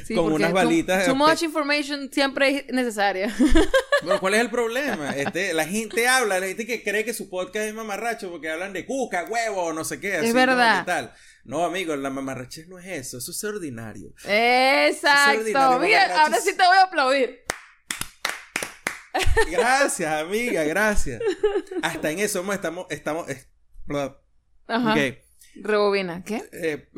[SPEAKER 2] Sí,
[SPEAKER 1] Como
[SPEAKER 2] porque
[SPEAKER 1] unas
[SPEAKER 2] too-
[SPEAKER 1] balitas de
[SPEAKER 2] Too much information siempre es necesaria.
[SPEAKER 1] Pero ¿cuál es el problema? Este, la gente habla, la gente que cree que su podcast es mamarracho porque hablan de cuca, huevo, no sé qué. así,
[SPEAKER 2] verdad.
[SPEAKER 1] que tal. No, amigo, la mamarrachez no es eso, eso es ordinario.
[SPEAKER 2] Exacto.
[SPEAKER 1] ordinario,
[SPEAKER 2] Mira, ahora sí te voy a aplaudir.
[SPEAKER 1] Gracias, amiga, gracias. Hasta en eso estamos, estamos, es-
[SPEAKER 2] Ajá.
[SPEAKER 1] ok.
[SPEAKER 2] Rebobina. ¿Qué?
[SPEAKER 1] Eh,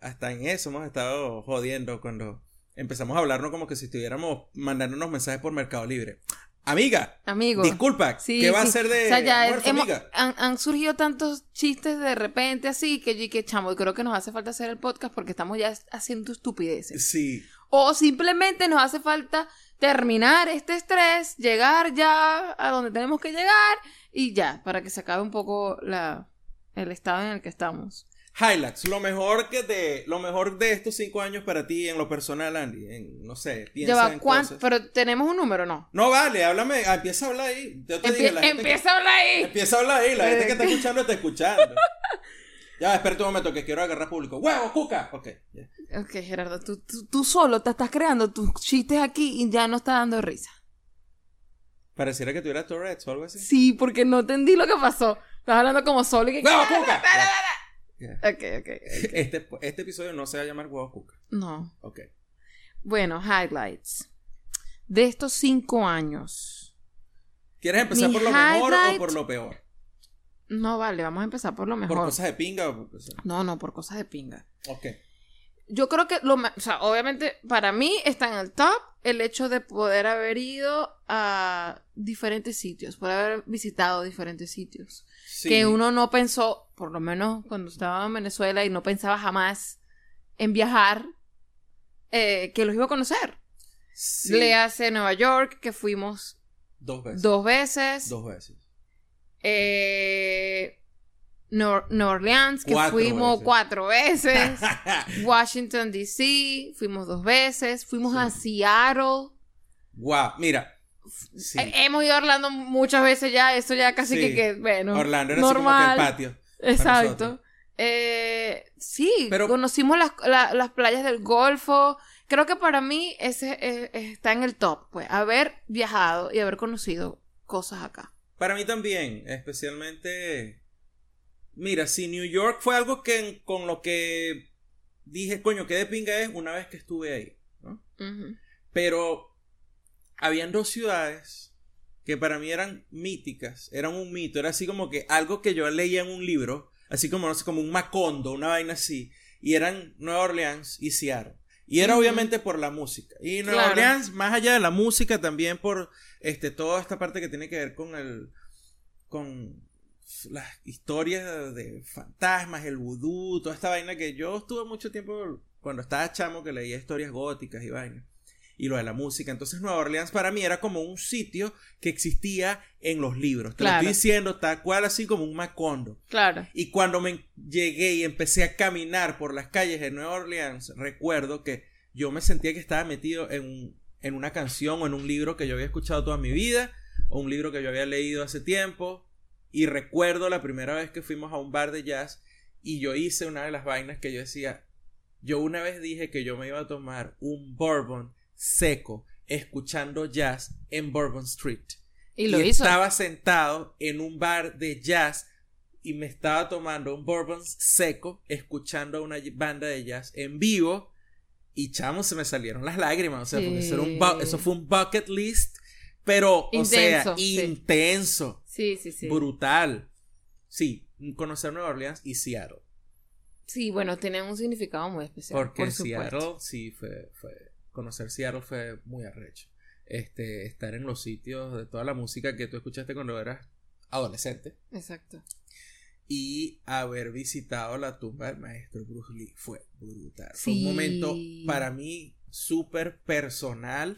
[SPEAKER 1] hasta en eso hemos estado jodiendo cuando empezamos a hablarnos como que si estuviéramos mandando unos mensajes por Mercado Libre. Amiga,
[SPEAKER 2] Amigo.
[SPEAKER 1] disculpa,
[SPEAKER 2] Sí,
[SPEAKER 1] ¿qué va a
[SPEAKER 2] sí.
[SPEAKER 1] ser de
[SPEAKER 2] O sea, ya
[SPEAKER 1] almuerzo,
[SPEAKER 2] hemos-
[SPEAKER 1] amiga?
[SPEAKER 2] han, han surgido tantos chistes de repente así que yo que chamo, creo que nos hace falta hacer el podcast porque estamos ya haciendo estupideces.
[SPEAKER 1] Sí,
[SPEAKER 2] O simplemente nos hace falta terminar este estrés, llegar ya a donde tenemos que llegar y ya, para que se acabe un poco la, el estado en el que estamos.
[SPEAKER 1] Highlights, lo mejor que de, lo mejor de estos cinco años para ti en lo personal, Andy, en, no sé, piensa
[SPEAKER 2] va,
[SPEAKER 1] en
[SPEAKER 2] ¿cuán-
[SPEAKER 1] cosas.
[SPEAKER 2] Pero tenemos un número, ¿no?
[SPEAKER 1] No vale, háblame, ah, empieza a hablar ahí. Yo te
[SPEAKER 2] Empie-
[SPEAKER 1] dije, la gente que-
[SPEAKER 2] empieza a hablar ahí.
[SPEAKER 1] empieza a hablar ahí, la gente que está escuchando está escuchando. ya, espérate un momento que quiero agarrar público. ¡Huevo, cuca! Ok.
[SPEAKER 2] Ok, Gerardo, tú, tú, tú solo te estás creando tus chistes aquí y ya no está dando risa.
[SPEAKER 1] Pareciera que tuviera Tourette's o algo así.
[SPEAKER 2] Sí, porque no entendí lo que pasó. Estás hablando como solo y que...
[SPEAKER 1] ¡Huevo, cuca! Yeah.
[SPEAKER 2] Ok, ok. ok.
[SPEAKER 1] Este, este episodio no se va a llamar huevo cuca.
[SPEAKER 2] No.
[SPEAKER 1] Ok.
[SPEAKER 2] Bueno, highlights. De estos cinco años.
[SPEAKER 1] ¿Quieres empezar por lo mejor o
[SPEAKER 2] highlight-
[SPEAKER 1] por lo peor?
[SPEAKER 2] No vale, vamos a empezar por lo mejor.
[SPEAKER 1] ¿Por cosas de pinga o por cosas?
[SPEAKER 2] No, no, por cosas de pinga.
[SPEAKER 1] Ok.
[SPEAKER 2] Yo creo que lo o sea, obviamente para mí está en el top el hecho de poder haber ido a diferentes sitios, poder haber visitado diferentes sitios.
[SPEAKER 1] Sí.
[SPEAKER 2] Que uno no pensó, por lo menos cuando estaba en Venezuela y no pensaba jamás en viajar, eh, que los iba a conocer.
[SPEAKER 1] Sí.
[SPEAKER 2] Le hace Nueva York, que fuimos
[SPEAKER 1] Dos veces.
[SPEAKER 2] dos veces.
[SPEAKER 1] Dos veces.
[SPEAKER 2] Eh, New Orleans, que
[SPEAKER 1] Cuatro
[SPEAKER 2] fuimos
[SPEAKER 1] veces.
[SPEAKER 2] cuatro veces. Washington, D.C., fuimos dos veces. Fuimos a Seattle.
[SPEAKER 1] Guau, mira. Sí.
[SPEAKER 2] Hemos ido a Orlando muchas veces ya. Eso ya casi
[SPEAKER 1] Sí.
[SPEAKER 2] que, que, bueno.
[SPEAKER 1] Orlando era así como que
[SPEAKER 2] normal.
[SPEAKER 1] el patio.
[SPEAKER 2] Exacto. Eh, sí,
[SPEAKER 1] Pero-
[SPEAKER 2] conocimos las, la- las playas del Golfo. Creo que para mí ese eh, está en el top, pues, haber viajado y haber conocido cosas acá.
[SPEAKER 1] Para mí también, especialmente. Mira, si New York fue algo que con lo que dije, coño, qué de pinga es una vez que estuve ahí. Pero habían dos ciudades que para mí eran míticas, eran un mito, era así como que algo que yo leía en un libro, así como, no sé, como un Macondo, una vaina así, y eran Nueva Orleans y Seattle. Y era obviamente por la música. Y Nueva
[SPEAKER 2] Claro.
[SPEAKER 1] Orleans, más allá de la música, también por este, toda esta parte que tiene que ver con el. con las historias de, fantasmas, el vudú, toda esta vaina que yo estuve mucho tiempo cuando estaba chamo que leía historias góticas y vainas y lo de la música. Entonces Nueva Orleans para mí era como un sitio que existía en los libros. Te lo
[SPEAKER 2] Claro.
[SPEAKER 1] estoy diciendo tal cual así como un Macondo.
[SPEAKER 2] Claro.
[SPEAKER 1] Y cuando me llegué y empecé a caminar por las calles de Nueva Orleans, recuerdo que yo me sentía que estaba metido en, un- en una canción o en un libro que yo había escuchado toda mi vida, o un libro que yo había leído hace tiempo. Y recuerdo la primera vez que fuimos a un bar de jazz y yo hice una de las vainas que yo decía, yo una vez dije que yo me iba a tomar un bourbon seco escuchando jazz en Bourbon Street.
[SPEAKER 2] Y lo hizo.
[SPEAKER 1] Estaba sentado en un bar de jazz y me estaba tomando un bourbon seco, escuchando una banda de jazz en vivo. Y chamo, se me salieron las lágrimas. O sea, porque eso, era un eso fue un bucket list, pero, o sea,
[SPEAKER 2] Intenso, sí. Sí, sí, sí.
[SPEAKER 1] brutal. Sí, conocer Nueva Orleans y Seattle.
[SPEAKER 2] Sí, bueno, tienen un significado muy especial.
[SPEAKER 1] Porque
[SPEAKER 2] por.
[SPEAKER 1] Seattle, sí, fue, fue. Conocer Seattle fue muy arrecho. Este, estar en los sitios de toda la música que tú escuchaste cuando eras adolescente.
[SPEAKER 2] Exacto.
[SPEAKER 1] Y haber visitado la tumba del maestro Bruce Lee fue brutal. Fue un momento para mí súper personal.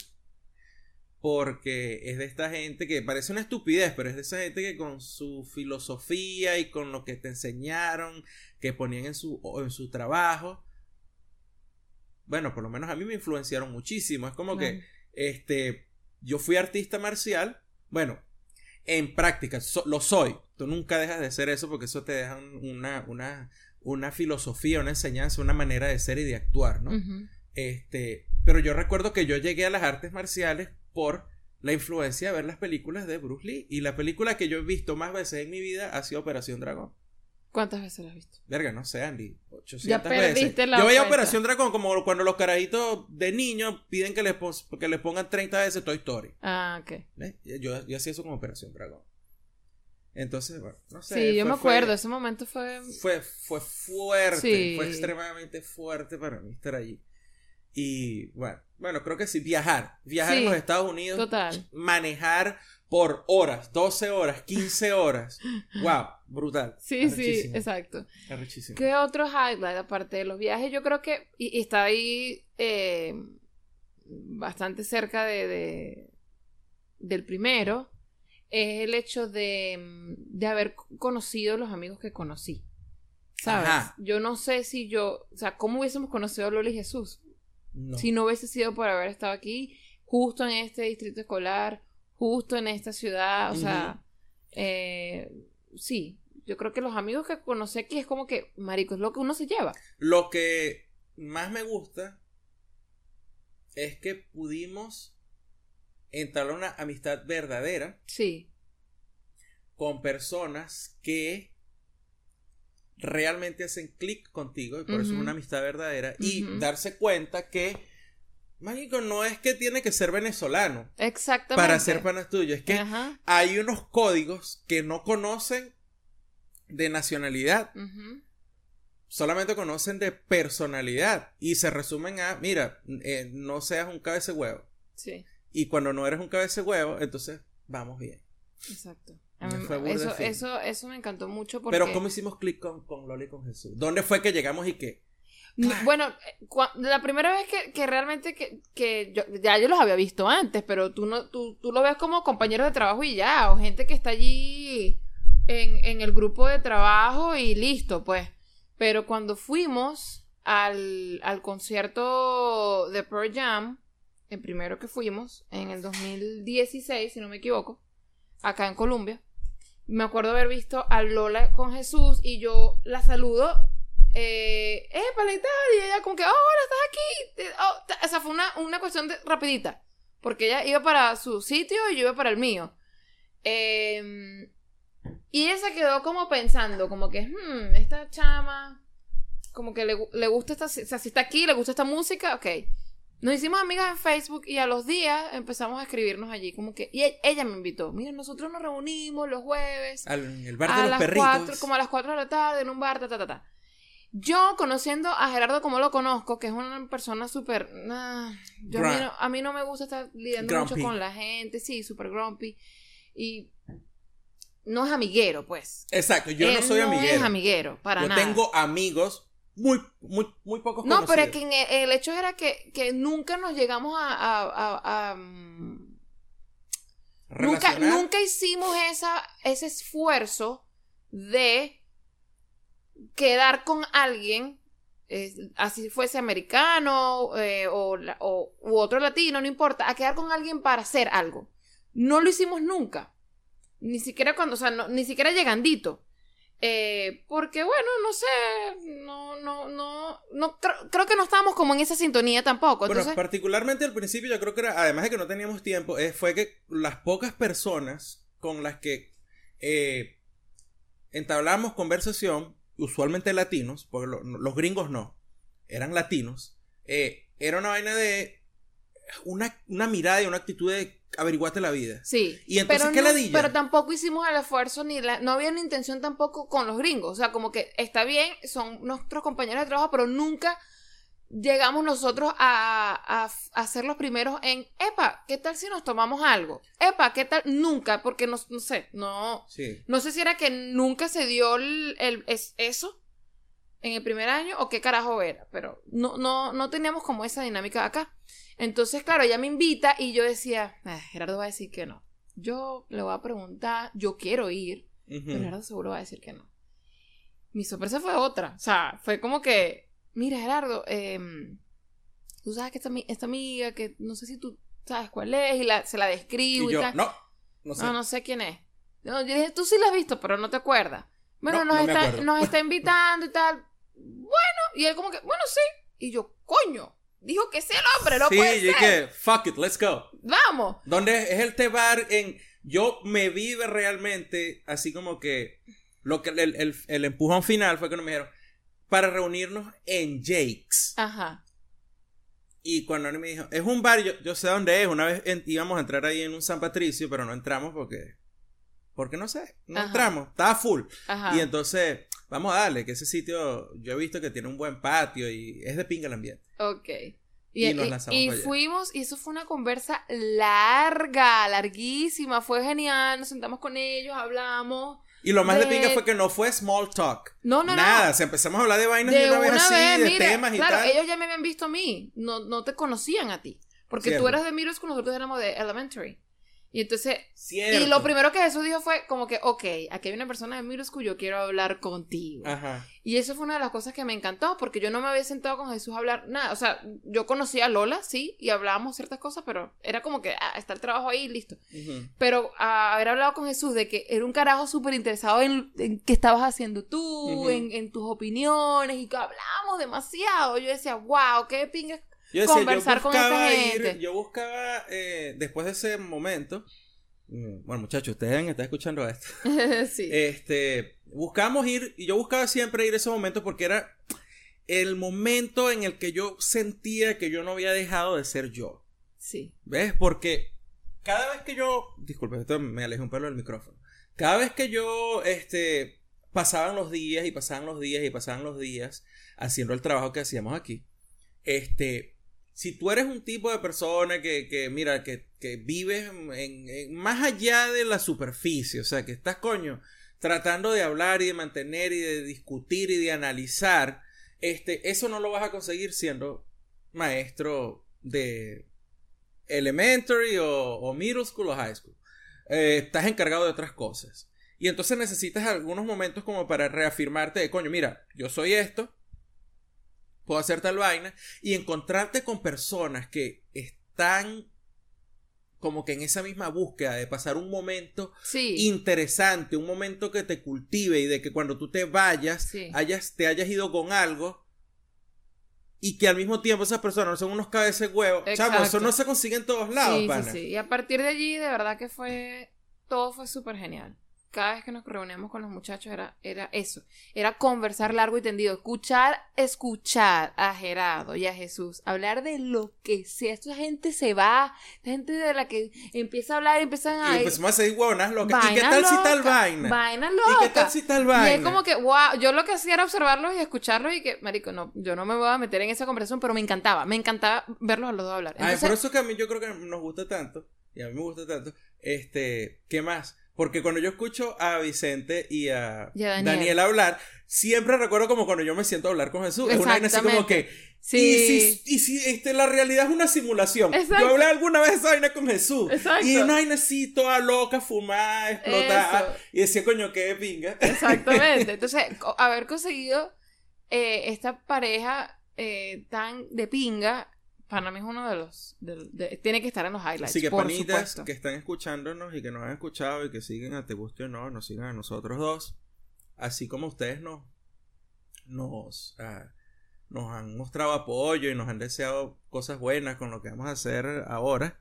[SPEAKER 1] Porque es de esta gente que parece una estupidez, pero es de esa gente que con su filosofía y con lo que te enseñaron, que ponían en su, en su trabajo, bueno, por lo menos a mí me influenciaron muchísimo. Es como que este, yo fui artista marcial, bueno, en práctica, so- lo soy. Tú nunca dejas de ser eso porque eso te deja un- una, una, una filosofía, una enseñanza, una manera de ser y de actuar, ¿no? Este, pero yo recuerdo que yo llegué a las artes marciales por la influencia de ver las películas de Bruce Lee. Y la película que yo he visto más veces en mi vida ha sido Operación Dragón.
[SPEAKER 2] ¿Cuántas veces lo has visto?
[SPEAKER 1] Verga, no sé, Andy. 800
[SPEAKER 2] Ya perdiste
[SPEAKER 1] veces.
[SPEAKER 2] la
[SPEAKER 1] Yo veía
[SPEAKER 2] cuenta.
[SPEAKER 1] Operación Dragón como cuando los carajitos de niños piden que les, que les pongan 30 veces Toy Story.
[SPEAKER 2] Ah, ok.
[SPEAKER 1] ¿ves? Yo, yo hacía eso con Operación Dragón. Entonces, bueno, no sé.
[SPEAKER 2] sí, yo me acuerdo,
[SPEAKER 1] Fue,
[SPEAKER 2] ese momento fue...
[SPEAKER 1] fue, fue fuerte.
[SPEAKER 2] Sí.
[SPEAKER 1] Fue extremadamente fuerte para mí estar allí. Y bueno, bueno, creo que sí, viajar. Viajar
[SPEAKER 2] Sí,
[SPEAKER 1] en los Estados Unidos.
[SPEAKER 2] Total.
[SPEAKER 1] Manejar por horas, 12 horas, 15 horas. wow, brutal.
[SPEAKER 2] Sí, sí, exacto.
[SPEAKER 1] arrechísimo.
[SPEAKER 2] ¿Qué otro highlight aparte de los viajes? Yo creo que, y, y está ahí eh, bastante cerca de, de- del primero, es el hecho de, de haber conocido los amigos que conocí. ¿Sabes?
[SPEAKER 1] Ajá.
[SPEAKER 2] Yo no sé si yo, o sea, ¿cómo hubiésemos conocido a Lola y Jesús?
[SPEAKER 1] No.
[SPEAKER 2] Si no hubiese sido por haber estado aquí, justo en este distrito escolar, justo en esta ciudad, o sea, eh, sí, yo creo que los amigos que conocí aquí es como que, marico, es lo que uno se lleva.
[SPEAKER 1] Lo que más me gusta es que pudimos entablar una amistad verdadera
[SPEAKER 2] Sí,
[SPEAKER 1] con personas que realmente hacen clic contigo, y por eso es una amistad verdadera, y darse cuenta que, mágico, no es que tiene que ser venezolano
[SPEAKER 2] Exactamente.
[SPEAKER 1] para ser panas tuyos, es que
[SPEAKER 2] Ajá.
[SPEAKER 1] hay unos códigos que no conocen de nacionalidad, solamente conocen de personalidad y se resumen a, mira, eh, no seas un cabeza de huevo.
[SPEAKER 2] Sí,
[SPEAKER 1] Y cuando no eres un cabeza de huevo, entonces vamos bien.
[SPEAKER 2] exacto. A
[SPEAKER 1] Me
[SPEAKER 2] mí-
[SPEAKER 1] fue burda
[SPEAKER 2] eso, eso, eso me encantó mucho porque...
[SPEAKER 1] Pero ¿cómo hicimos clic con, con Loli y con Jesús? ¿Dónde fue que llegamos y qué?
[SPEAKER 2] Bueno, eh, la primera vez que, que realmente que, que yo, ya yo los había visto antes, pero tú no, tú, tú lo ves como compañeros de trabajo y ya, o gente que está allí en, en el grupo de trabajo y listo, pues. Pero cuando fuimos al, al concierto de Pearl Jam, el primero que fuimos, en el 2016, si no me equivoco, acá en Colombia, me acuerdo haber visto a Lola con Jesús y yo la saludo eh, y tal, y ella como que, oh, hola, estás aquí. Eh, oh, o sea, fue una, una cuestión de rapidita, porque ella iba para su sitio y yo iba para el mío. Eh, y ella se quedó como pensando, como que, hmm, esta chama, como que le, le gusta esta, o sea, si está aquí, le gusta esta música, ok. Nos hicimos amigas en Facebook y a los días empezamos a escribirnos allí, como que, y e- ella me invitó, mira, nosotros nos reunimos los jueves
[SPEAKER 1] Al, en el bar de
[SPEAKER 2] a
[SPEAKER 1] los
[SPEAKER 2] las
[SPEAKER 1] perritos.
[SPEAKER 2] cuatro, como a las 4 de la tarde en un bar, ta, ta, ta, ta. Yo, conociendo a Gerardo como lo conozco, que es una persona súper... ah, yo a, mí no, a mí no me gusta estar lidiando
[SPEAKER 1] Grumpy.
[SPEAKER 2] mucho con la gente, sí, súper grumpy. Y no es amiguero, pues.
[SPEAKER 1] Exacto, yo no soy amiguero.
[SPEAKER 2] es amiguero, para
[SPEAKER 1] yo
[SPEAKER 2] nada.
[SPEAKER 1] tengo amigos muy, muy, muy pocos
[SPEAKER 2] No, pero es que en el, el hecho era que, que nunca nos llegamos a... a- a- a, mm, Nunca, nunca hicimos esa, ese esfuerzo de quedar con alguien, eh, así fuese americano eh, o, o- u otro latino, no importa, a quedar con alguien para hacer algo. No lo hicimos nunca. Ni siquiera cuando, o sea, no- ni siquiera llegandito. Eh, porque bueno, no sé, no, no, no, no creo, creo que no estábamos como en esa sintonía tampoco.
[SPEAKER 1] Bueno, particularmente al principio yo creo que era, además de que no teníamos tiempo, eh, fue que las pocas personas con las que eh, entablamos conversación, usualmente latinos, porque lo- los gringos no, eran latinos, eh, era una vaina de una, una mirada y una actitud de averiguarte la vida.
[SPEAKER 2] Sí.
[SPEAKER 1] Y entonces,
[SPEAKER 2] pero
[SPEAKER 1] ¿qué
[SPEAKER 2] no-
[SPEAKER 1] ladilla?
[SPEAKER 2] Pero tampoco hicimos el esfuerzo ni la, no había una intención tampoco con los gringos. O sea, como que está bien, son nuestros compañeros de trabajo, pero nunca llegamos nosotros a, a, a ser los primeros en, epa, ¿qué tal si nos tomamos algo? Epa, ¿qué tal? Nunca, porque no, no sé, no,
[SPEAKER 1] Sí.
[SPEAKER 2] no sé si era que nunca se dio el, el- es- eso en el primer año o qué carajo era, pero no, no, no teníamos como esa dinámica acá. Entonces, claro, ella me invita y yo decía, "Ah, Gerardo va a decir que no. Yo le voy a preguntar, yo quiero ir,
[SPEAKER 1] Ujú.
[SPEAKER 2] pero Gerardo seguro va a decir que no. Mi sorpresa fue otra, o sea, fue como que, mira Gerardo, em, tú sabes que esta, esta amiga, que no sé si tú sabes cuál es, y la, se la describo
[SPEAKER 1] Y
[SPEAKER 2] y,
[SPEAKER 1] yo,
[SPEAKER 2] tal.
[SPEAKER 1] no, no sé.
[SPEAKER 2] No, no sé quién es. No, yo dije, tú sí la has visto, pero no te acuerdas. Bueno,
[SPEAKER 1] No,
[SPEAKER 2] nos,
[SPEAKER 1] no
[SPEAKER 2] está, nos está invitando y tal. Bueno, y él como que, bueno, sí. Y yo, coño, dijo que sí el hombre, no
[SPEAKER 1] sí,
[SPEAKER 2] puede
[SPEAKER 1] y
[SPEAKER 2] ser.
[SPEAKER 1] que, fuck it, let's go.
[SPEAKER 2] Vamos.
[SPEAKER 1] ¿Dónde es el té bar en... Yo me vive realmente así como que... Lo que el, el- el empujón final fue que nos me dijeron... Para reunirnos en Jake's.
[SPEAKER 2] Ajá.
[SPEAKER 1] Y cuando Ani me dijo... Es un bar, yo, yo sé dónde es. Una vez en- íbamos a entrar ahí en un San Patricio, pero no entramos porque... Porque no sé, no
[SPEAKER 2] Ajá.
[SPEAKER 1] entramos. Estaba full.
[SPEAKER 2] Ajá.
[SPEAKER 1] Y entonces... Vamos a darle, que ese sitio... Yo he visto que tiene un buen patio y es de pinga el ambiente.
[SPEAKER 2] Ok.
[SPEAKER 1] Y
[SPEAKER 2] Y,
[SPEAKER 1] nos
[SPEAKER 2] y-
[SPEAKER 1] lanzamos
[SPEAKER 2] y
[SPEAKER 1] allá.
[SPEAKER 2] fuimos, y eso fue una conversa larga, larguísima. Fue genial. Nos sentamos con ellos, hablamos.
[SPEAKER 1] Y lo más de,
[SPEAKER 2] De-
[SPEAKER 1] pinga fue que no fue small talk.
[SPEAKER 2] No, no, no.
[SPEAKER 1] Nada, si empezamos a hablar de vainas
[SPEAKER 2] De
[SPEAKER 1] de una
[SPEAKER 2] una
[SPEAKER 1] vez así,
[SPEAKER 2] vez,
[SPEAKER 1] de
[SPEAKER 2] mira,
[SPEAKER 1] temas y
[SPEAKER 2] claro,
[SPEAKER 1] tal.
[SPEAKER 2] ellos ya me habían visto a mí, no, no te conocían a ti, porque
[SPEAKER 1] Cierto.
[SPEAKER 2] tú eras de Middle School, nosotros éramos de Elementary. Y entonces,
[SPEAKER 1] Cierto.
[SPEAKER 2] y lo primero que Jesús dijo fue como que, ok, aquí hay una persona de Middle School, yo quiero hablar contigo.
[SPEAKER 1] Ajá.
[SPEAKER 2] Y eso fue una de las cosas que me encantó, porque yo no me había sentado con Jesús a hablar nada. O sea, yo conocía a Lola, sí, y hablábamos ciertas cosas, pero era como que, ah, está el trabajo ahí, listo. Pero a haber hablado con Jesús de que era un carajo súper interesado en, en qué estabas haciendo tú, en, en tus opiniones, y que hablamos demasiado. Yo decía, wow, qué pinga.
[SPEAKER 1] Yo decía,
[SPEAKER 2] Conversar
[SPEAKER 1] yo
[SPEAKER 2] con esta
[SPEAKER 1] ir-
[SPEAKER 2] gente.
[SPEAKER 1] yo buscaba, eh, después de ese momento, mm, bueno, muchachos, ustedes deben estar escuchando esto.
[SPEAKER 2] sí.
[SPEAKER 1] Este, buscamos ir, y yo buscaba siempre ir a ese momento porque era el momento en el que yo sentía que yo no había dejado de ser yo.
[SPEAKER 2] sí.
[SPEAKER 1] ¿Ves? Porque cada vez que yo, disculpe, esto me alejé un pelo del micrófono. Cada vez que yo, este, pasaban los días y pasaban los días y pasaban los días haciendo el trabajo que hacíamos aquí, este, si tú eres un tipo de persona que, que mira, que, que vives más allá de la superficie, o sea, que estás, coño, tratando de hablar y de mantener y de discutir y de analizar, este, eso no lo vas a conseguir siendo maestro de elementary o, o middle school o high school. Eh, estás encargado de otras cosas. Y entonces necesitas algunos momentos como para reafirmarte de, coño, mira, yo soy esto, puedo hacer tal vaina, y encontrarte con personas que están como que en esa misma búsqueda de pasar un momento
[SPEAKER 2] Sí.
[SPEAKER 1] interesante, un momento que te cultive y de que cuando tú te vayas,
[SPEAKER 2] Sí.
[SPEAKER 1] hayas, te hayas ido con algo y que al mismo tiempo esas personas son unos cabezas de huevo. Chamo, eso no se consigue en todos lados,
[SPEAKER 2] sí,
[SPEAKER 1] pana.
[SPEAKER 2] sí, sí. Y a partir de allí, de verdad que fue. Todo fue súper genial. Cada vez que nos reuníamos con los muchachos era, era eso. Era conversar largo y tendido. Escuchar, escuchar a Gerardo y a Jesús. Hablar de lo que sea. Esta gente se va. Esta gente de la que empieza a hablar y empiezan a.
[SPEAKER 1] Y empezamos a seguir huevonas locas. ¿Y qué tal si tal vaina?
[SPEAKER 2] Vaina
[SPEAKER 1] ¿Y
[SPEAKER 2] loca.
[SPEAKER 1] qué tal si tal
[SPEAKER 2] Y
[SPEAKER 1] vaina?
[SPEAKER 2] es como que, wow, yo lo que hacía era observarlos y escucharlos y que, marico, no, yo no me voy a meter en esa conversación, pero me encantaba, me encantaba verlos a los dos hablar.
[SPEAKER 1] Ay,
[SPEAKER 2] Entonces,
[SPEAKER 1] por eso que a mí yo creo que nos gusta tanto, y a mí me gusta tanto, este, ¿qué más? Porque cuando yo escucho a Vicente y a, Daniel.
[SPEAKER 2] Daniel.
[SPEAKER 1] hablar, siempre recuerdo como cuando yo me siento a hablar con Jesús. Es una vaina así como que,
[SPEAKER 2] Sí.
[SPEAKER 1] y si, y si este, la realidad es una simulación.
[SPEAKER 2] Exacto.
[SPEAKER 1] Yo hablé alguna vez esa vaina con Jesús.
[SPEAKER 2] Exacto.
[SPEAKER 1] Y una vaina así, toda loca, fumada, explotada.
[SPEAKER 2] Eso.
[SPEAKER 1] Y decía, coño, qué pinga.
[SPEAKER 2] Exactamente. Entonces, haber conseguido eh, esta pareja eh, tan de pinga, para mí es uno de los. de- de- tiene que estar en los highlights.
[SPEAKER 1] Así que
[SPEAKER 2] por
[SPEAKER 1] panitas
[SPEAKER 2] supuesto.
[SPEAKER 1] que están escuchándonos y que nos han escuchado y que siguen a Te Guste o No, nos sigan a nosotros dos. Así como ustedes nos, nos, ah, nos han mostrado apoyo y nos han deseado cosas buenas con lo que vamos a hacer ahora.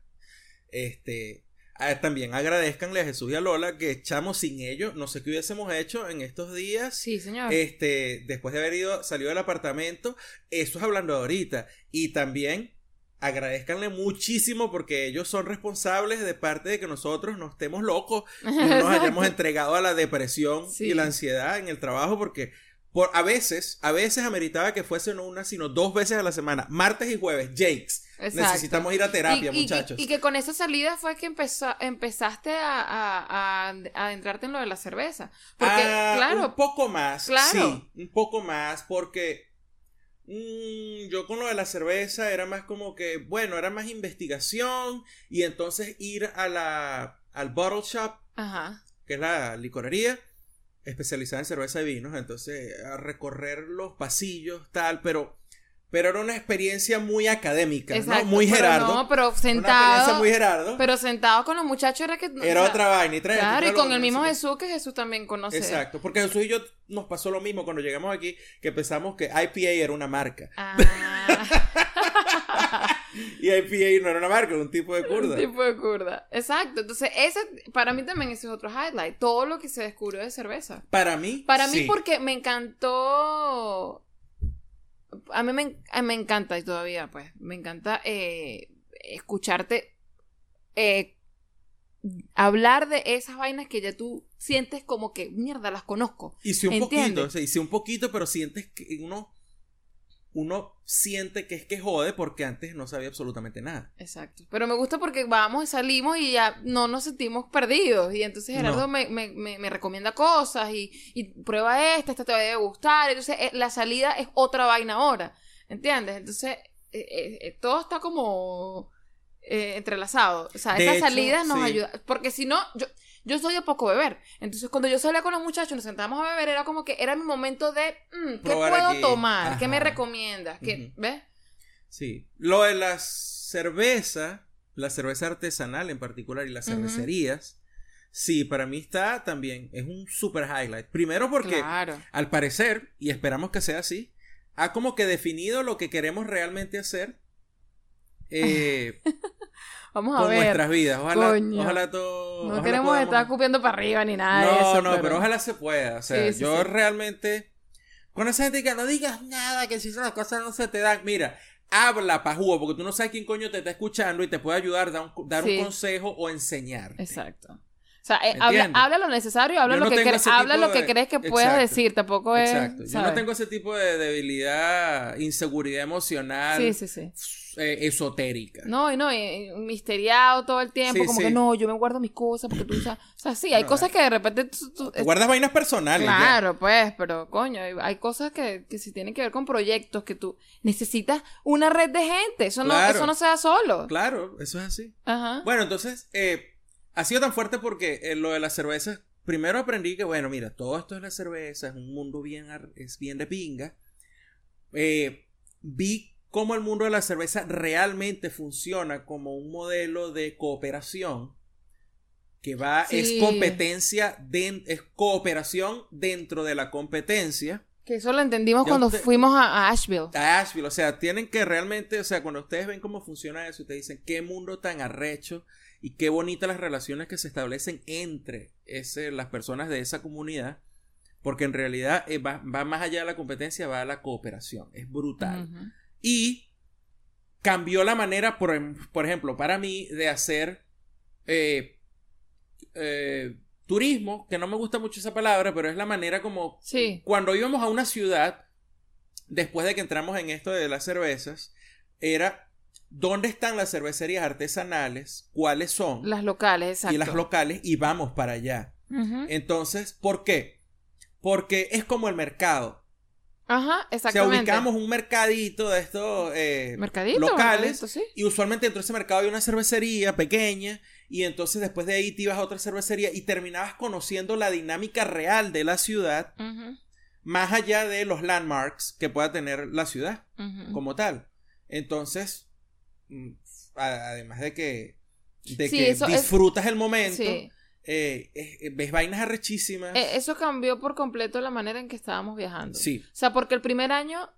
[SPEAKER 1] Este, ah, también agradezcanle a Jesús y a Lola que echamos sin ellos. No sé qué hubiésemos hecho en estos días.
[SPEAKER 2] Sí, señor.
[SPEAKER 1] Este, después de haber ido, salido del apartamento, eso es hablando ahorita. Y también agradezcanle muchísimo porque ellos son responsables de parte de que nosotros no estemos locos no nos hayamos entregado a la depresión
[SPEAKER 2] Sí.
[SPEAKER 1] y la ansiedad en el trabajo porque por a veces, a veces ameritaba que fuese no una, sino dos veces a la semana, martes y jueves, Jakes.
[SPEAKER 2] Exacto.
[SPEAKER 1] Necesitamos ir a terapia,
[SPEAKER 2] y,
[SPEAKER 1] muchachos.
[SPEAKER 2] y- y que con esa salida fue que empezó, empezaste a, a, a- a adentrarte en lo de la cerveza. Porque,
[SPEAKER 1] Ah,
[SPEAKER 2] claro,
[SPEAKER 1] Un poco más.
[SPEAKER 2] Claro.
[SPEAKER 1] Sí, un poco más porque mm, yo con lo de la cerveza era más como que, bueno, era más investigación y entonces ir a la, al bottle shop,
[SPEAKER 2] ajá.
[SPEAKER 1] que es la licorería especializada en cerveza y vinos, entonces a recorrer los pasillos, tal, pero... Pero era una experiencia muy académica,
[SPEAKER 2] Exacto.
[SPEAKER 1] ¿no? Muy
[SPEAKER 2] pero
[SPEAKER 1] Gerardo.
[SPEAKER 2] No, pero
[SPEAKER 1] Una experiencia
[SPEAKER 2] sentado.
[SPEAKER 1] muy Gerardo.
[SPEAKER 2] Pero sentado con los muchachos era que.
[SPEAKER 1] era
[SPEAKER 2] o sea,
[SPEAKER 1] otra vaina. Y trae,
[SPEAKER 2] Claro, y con el mismo. Jesús que Jesús también conoce.
[SPEAKER 1] Exacto, porque Jesús y yo nos pasó lo mismo cuando llegamos aquí, que pensamos que IPA era una marca.
[SPEAKER 2] Ah,
[SPEAKER 1] Y IPA no era una marca, era un tipo de
[SPEAKER 2] un
[SPEAKER 1] curda.
[SPEAKER 2] tipo de curda. Exacto. Entonces, ese, para mí también ese es otro highlight. Todo lo que se descubrió de cerveza.
[SPEAKER 1] Para mí.
[SPEAKER 2] Para mí,
[SPEAKER 1] sí.
[SPEAKER 2] porque me encantó. A mí me, en- a mí me encanta, y todavía, pues, me encanta eh, escucharte eh, hablar de esas vainas que ya tú sientes como que, mierda, las conozco.
[SPEAKER 1] Hice un
[SPEAKER 2] ¿Entiendes?
[SPEAKER 1] poquito, o sea, un poquito, pero sientes que uno. Uno siente que es que jode porque antes no sabía absolutamente nada.
[SPEAKER 2] Exacto. Pero me gusta porque vamos y salimos y ya no nos sentimos perdidos. Y entonces Gerardo
[SPEAKER 1] No.
[SPEAKER 2] me, me, me, me recomienda cosas y, y prueba esta, esta te va a gustar. Entonces eh, la salida es otra vaina ahora. ¿Entiendes? Entonces eh, eh, todo está como eh, entrelazado. O sea,
[SPEAKER 1] hecho,
[SPEAKER 2] salidas nos
[SPEAKER 1] sí.
[SPEAKER 2] ayudan. Porque si no, yo, yo soy de poco beber. Entonces cuando yo salía con los muchachos, nos sentábamos a beber, era como que era mi momento de, mm, ¿qué
[SPEAKER 1] Probar
[SPEAKER 2] puedo
[SPEAKER 1] aquí.
[SPEAKER 2] tomar? ¿Qué me recomiendas? ¿Qué,
[SPEAKER 1] Ujú.
[SPEAKER 2] ¿Ves?
[SPEAKER 1] Sí. Lo de la cerveza, la cerveza artesanal en particular y las cervecerías, sí, para mí está también, es un super highlight. Primero porque
[SPEAKER 2] Claro.
[SPEAKER 1] al parecer, y esperamos que sea así, ha como que definido lo que queremos realmente hacer. Eh,
[SPEAKER 2] Vamos a
[SPEAKER 1] con
[SPEAKER 2] ver.
[SPEAKER 1] nuestras vidas. Ojalá,
[SPEAKER 2] Coño.
[SPEAKER 1] ojalá todo.
[SPEAKER 2] No
[SPEAKER 1] ojalá
[SPEAKER 2] queremos
[SPEAKER 1] podamos-
[SPEAKER 2] estar cupiendo para arriba ni nada de
[SPEAKER 1] No,
[SPEAKER 2] eso.
[SPEAKER 1] no, pero... ojalá se pueda. O sea,
[SPEAKER 2] Sí, sí,
[SPEAKER 1] yo
[SPEAKER 2] sí.
[SPEAKER 1] realmente. Con esa gente que no digas nada, que si las cosas no se te dan. Mira, habla pajugo, porque tú no sabes quién coño te está escuchando y te puede ayudar, dar un, dar un consejo o enseñar.
[SPEAKER 2] Exacto. O sea, eh,
[SPEAKER 1] ¿Me
[SPEAKER 2] habla, habla lo necesario, habla lo que habla lo que crees que puedas
[SPEAKER 1] Exacto.
[SPEAKER 2] decir, tampoco es.
[SPEAKER 1] Exacto. Yo no tengo ese tipo de debilidad, inseguridad emocional
[SPEAKER 2] Sí, sí, sí.
[SPEAKER 1] Eh, esotérica.
[SPEAKER 2] No, y no, y, y misteriado todo el tiempo,
[SPEAKER 1] Sí,
[SPEAKER 2] como
[SPEAKER 1] sí.
[SPEAKER 2] que no, yo me guardo mis cosas porque tú sabes. O sea, sí, hay
[SPEAKER 1] No,
[SPEAKER 2] cosas
[SPEAKER 1] eh.
[SPEAKER 2] que de repente tú- tú-
[SPEAKER 1] Te guardas vainas personales. ya.
[SPEAKER 2] Claro, pues, pero coño, hay, cosas que, que si tienen que ver con proyectos que tú necesitas una red de gente. Eso no, eso no se da solo.
[SPEAKER 1] Claro, eso es así.
[SPEAKER 2] Ajá.
[SPEAKER 1] Bueno, entonces, eh, ha sido tan fuerte porque eh, lo de las cervezas, primero aprendí que, bueno, mira, todo esto es la cerveza, es un mundo bien, es bien de pinga. Eh, vi cómo el mundo de la cerveza realmente funciona como un modelo de cooperación que va,
[SPEAKER 2] Sí.
[SPEAKER 1] es competencia, den- es cooperación dentro de la competencia.
[SPEAKER 2] Que eso lo entendimos
[SPEAKER 1] Ya
[SPEAKER 2] cuando
[SPEAKER 1] usted-
[SPEAKER 2] fuimos a, a Asheville.
[SPEAKER 1] a Asheville. O sea, tienen que realmente, o sea, cuando ustedes ven cómo funciona eso, ustedes dicen qué mundo tan arrecho y qué bonitas las relaciones que se establecen entre ese, las personas de esa comunidad. Porque en realidad eh, va, va más allá de la competencia, va a la cooperación. Es brutal. Y cambió la manera, por, em- por ejemplo, para mí, de hacer eh, eh, turismo, que no me gusta mucho esa palabra, pero es la manera como
[SPEAKER 2] Sí.
[SPEAKER 1] cuando íbamos a una ciudad, después de que entramos en esto de las cervezas, era dónde están las cervecerías artesanales, cuáles son,
[SPEAKER 2] Las locales, exacto.
[SPEAKER 1] y las locales, y vamos para allá. Entonces, ¿por qué? Porque es como el mercado.
[SPEAKER 2] Ajá,
[SPEAKER 1] O sea,
[SPEAKER 2] exactamente.
[SPEAKER 1] ubicamos un mercadito de estos eh,
[SPEAKER 2] Mercadito,
[SPEAKER 1] locales
[SPEAKER 2] mercadito, sí.
[SPEAKER 1] y usualmente dentro de ese mercado hay una cervecería pequeña y entonces después de ahí te ibas a otra cervecería y terminabas conociendo la dinámica real de la ciudad más allá de los landmarks que pueda tener la ciudad como tal. Entonces, mm, además de que, de
[SPEAKER 2] Sí,
[SPEAKER 1] que
[SPEAKER 2] es-
[SPEAKER 1] disfrutas el momento,
[SPEAKER 2] Sí.
[SPEAKER 1] Eh, eh, ves vainas arrechísimas.
[SPEAKER 2] Eh, Eso cambió por completo la manera en que estábamos viajando.
[SPEAKER 1] sí,
[SPEAKER 2] O sea, porque el primer año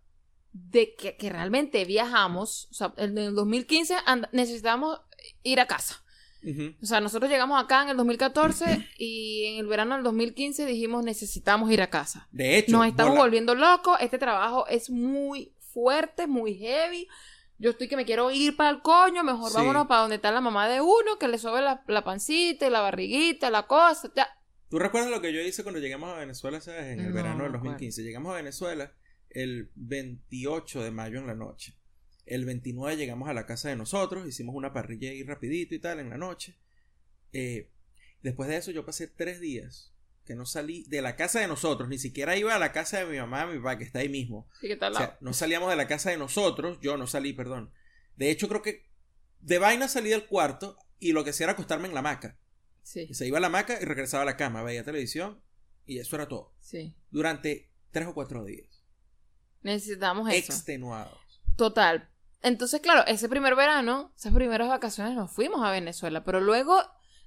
[SPEAKER 2] de que, que realmente viajamos, o sea, en el 2015 and- necesitábamos ir a casa.
[SPEAKER 1] ujú,
[SPEAKER 2] O sea, nosotros llegamos acá en el 2014 y en el verano del 2015 dijimos necesitamos ir a casa.
[SPEAKER 1] de hecho,
[SPEAKER 2] Nos estamos volviendo locos, este trabajo es muy fuerte, muy heavy. Yo estoy que me quiero ir para el coño, mejor
[SPEAKER 1] Sí.
[SPEAKER 2] vámonos para donde está la mamá de uno, que le sobe la, la pancita y la barriguita, la cosa. Ya.
[SPEAKER 1] ¿Tú recuerdas lo que yo hice cuando llegamos a Venezuela, sabes? En el
[SPEAKER 2] No,
[SPEAKER 1] verano del
[SPEAKER 2] me acuerdo.
[SPEAKER 1] 2015. Llegamos a Venezuela el 28 de mayo en la noche. El 29 llegamos a la casa de nosotros, hicimos una parrilla ahí rapidito y tal en la noche. Eh, después de eso yo pasé tres días que no salí de la casa de nosotros, ni siquiera iba a la casa de mi mamá, mi papá, que está ahí mismo.
[SPEAKER 2] Sí, que está al
[SPEAKER 1] O
[SPEAKER 2] lado.
[SPEAKER 1] sea, no salíamos de la casa de nosotros, yo no salí, perdón. De hecho, creo que de vaina salí del cuarto y lo que hacía era acostarme en la hamaca.
[SPEAKER 2] Sí,
[SPEAKER 1] Y se iba a la hamaca y regresaba a la cama, veía televisión y eso era todo.
[SPEAKER 2] sí.
[SPEAKER 1] Durante tres o cuatro días.
[SPEAKER 2] Necesitamos eso.
[SPEAKER 1] Extenuados.
[SPEAKER 2] Total. Entonces, claro, ese primer verano, esas primeras vacaciones nos fuimos a Venezuela, pero luego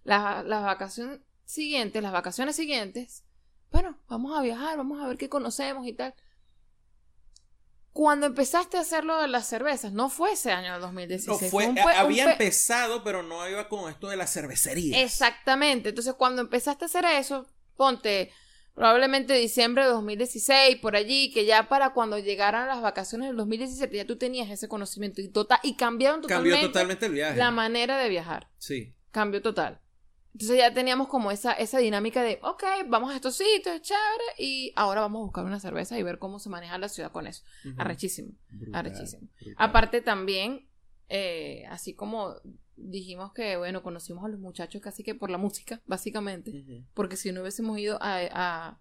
[SPEAKER 2] la- las vacaciones siguientes, las vacaciones siguientes, bueno, vamos a viajar, vamos a ver qué conocemos y tal. Cuando empezaste a hacer lo de las cervezas, no fue ese año de
[SPEAKER 1] No,
[SPEAKER 2] 2016.
[SPEAKER 1] fue,
[SPEAKER 2] un un
[SPEAKER 1] había
[SPEAKER 2] pe-
[SPEAKER 1] empezado, pero no iba con esto de la cervecería.
[SPEAKER 2] Exactamente. Entonces, cuando empezaste a hacer eso, ponte probablemente diciembre de 2016, por allí, que ya para cuando llegaran las vacaciones del 2017 ya tú tenías ese conocimiento y, total, y cambiaron
[SPEAKER 1] Cambió
[SPEAKER 2] totalmente,
[SPEAKER 1] totalmente el viaje.
[SPEAKER 2] la manera de viajar.
[SPEAKER 1] Sí.
[SPEAKER 2] Cambió total. Entonces ya teníamos como esa, esa dinámica de, ok, vamos a estos sitios, chévere, y ahora vamos a buscar una cerveza y ver cómo se maneja la ciudad con eso. Arrechísimo.
[SPEAKER 1] Brutal,
[SPEAKER 2] arrechísimo.
[SPEAKER 1] brutal.
[SPEAKER 2] Aparte también, eh, así como dijimos que, bueno, conocimos a los muchachos casi que por la música, básicamente, porque si no hubiésemos ido a... a-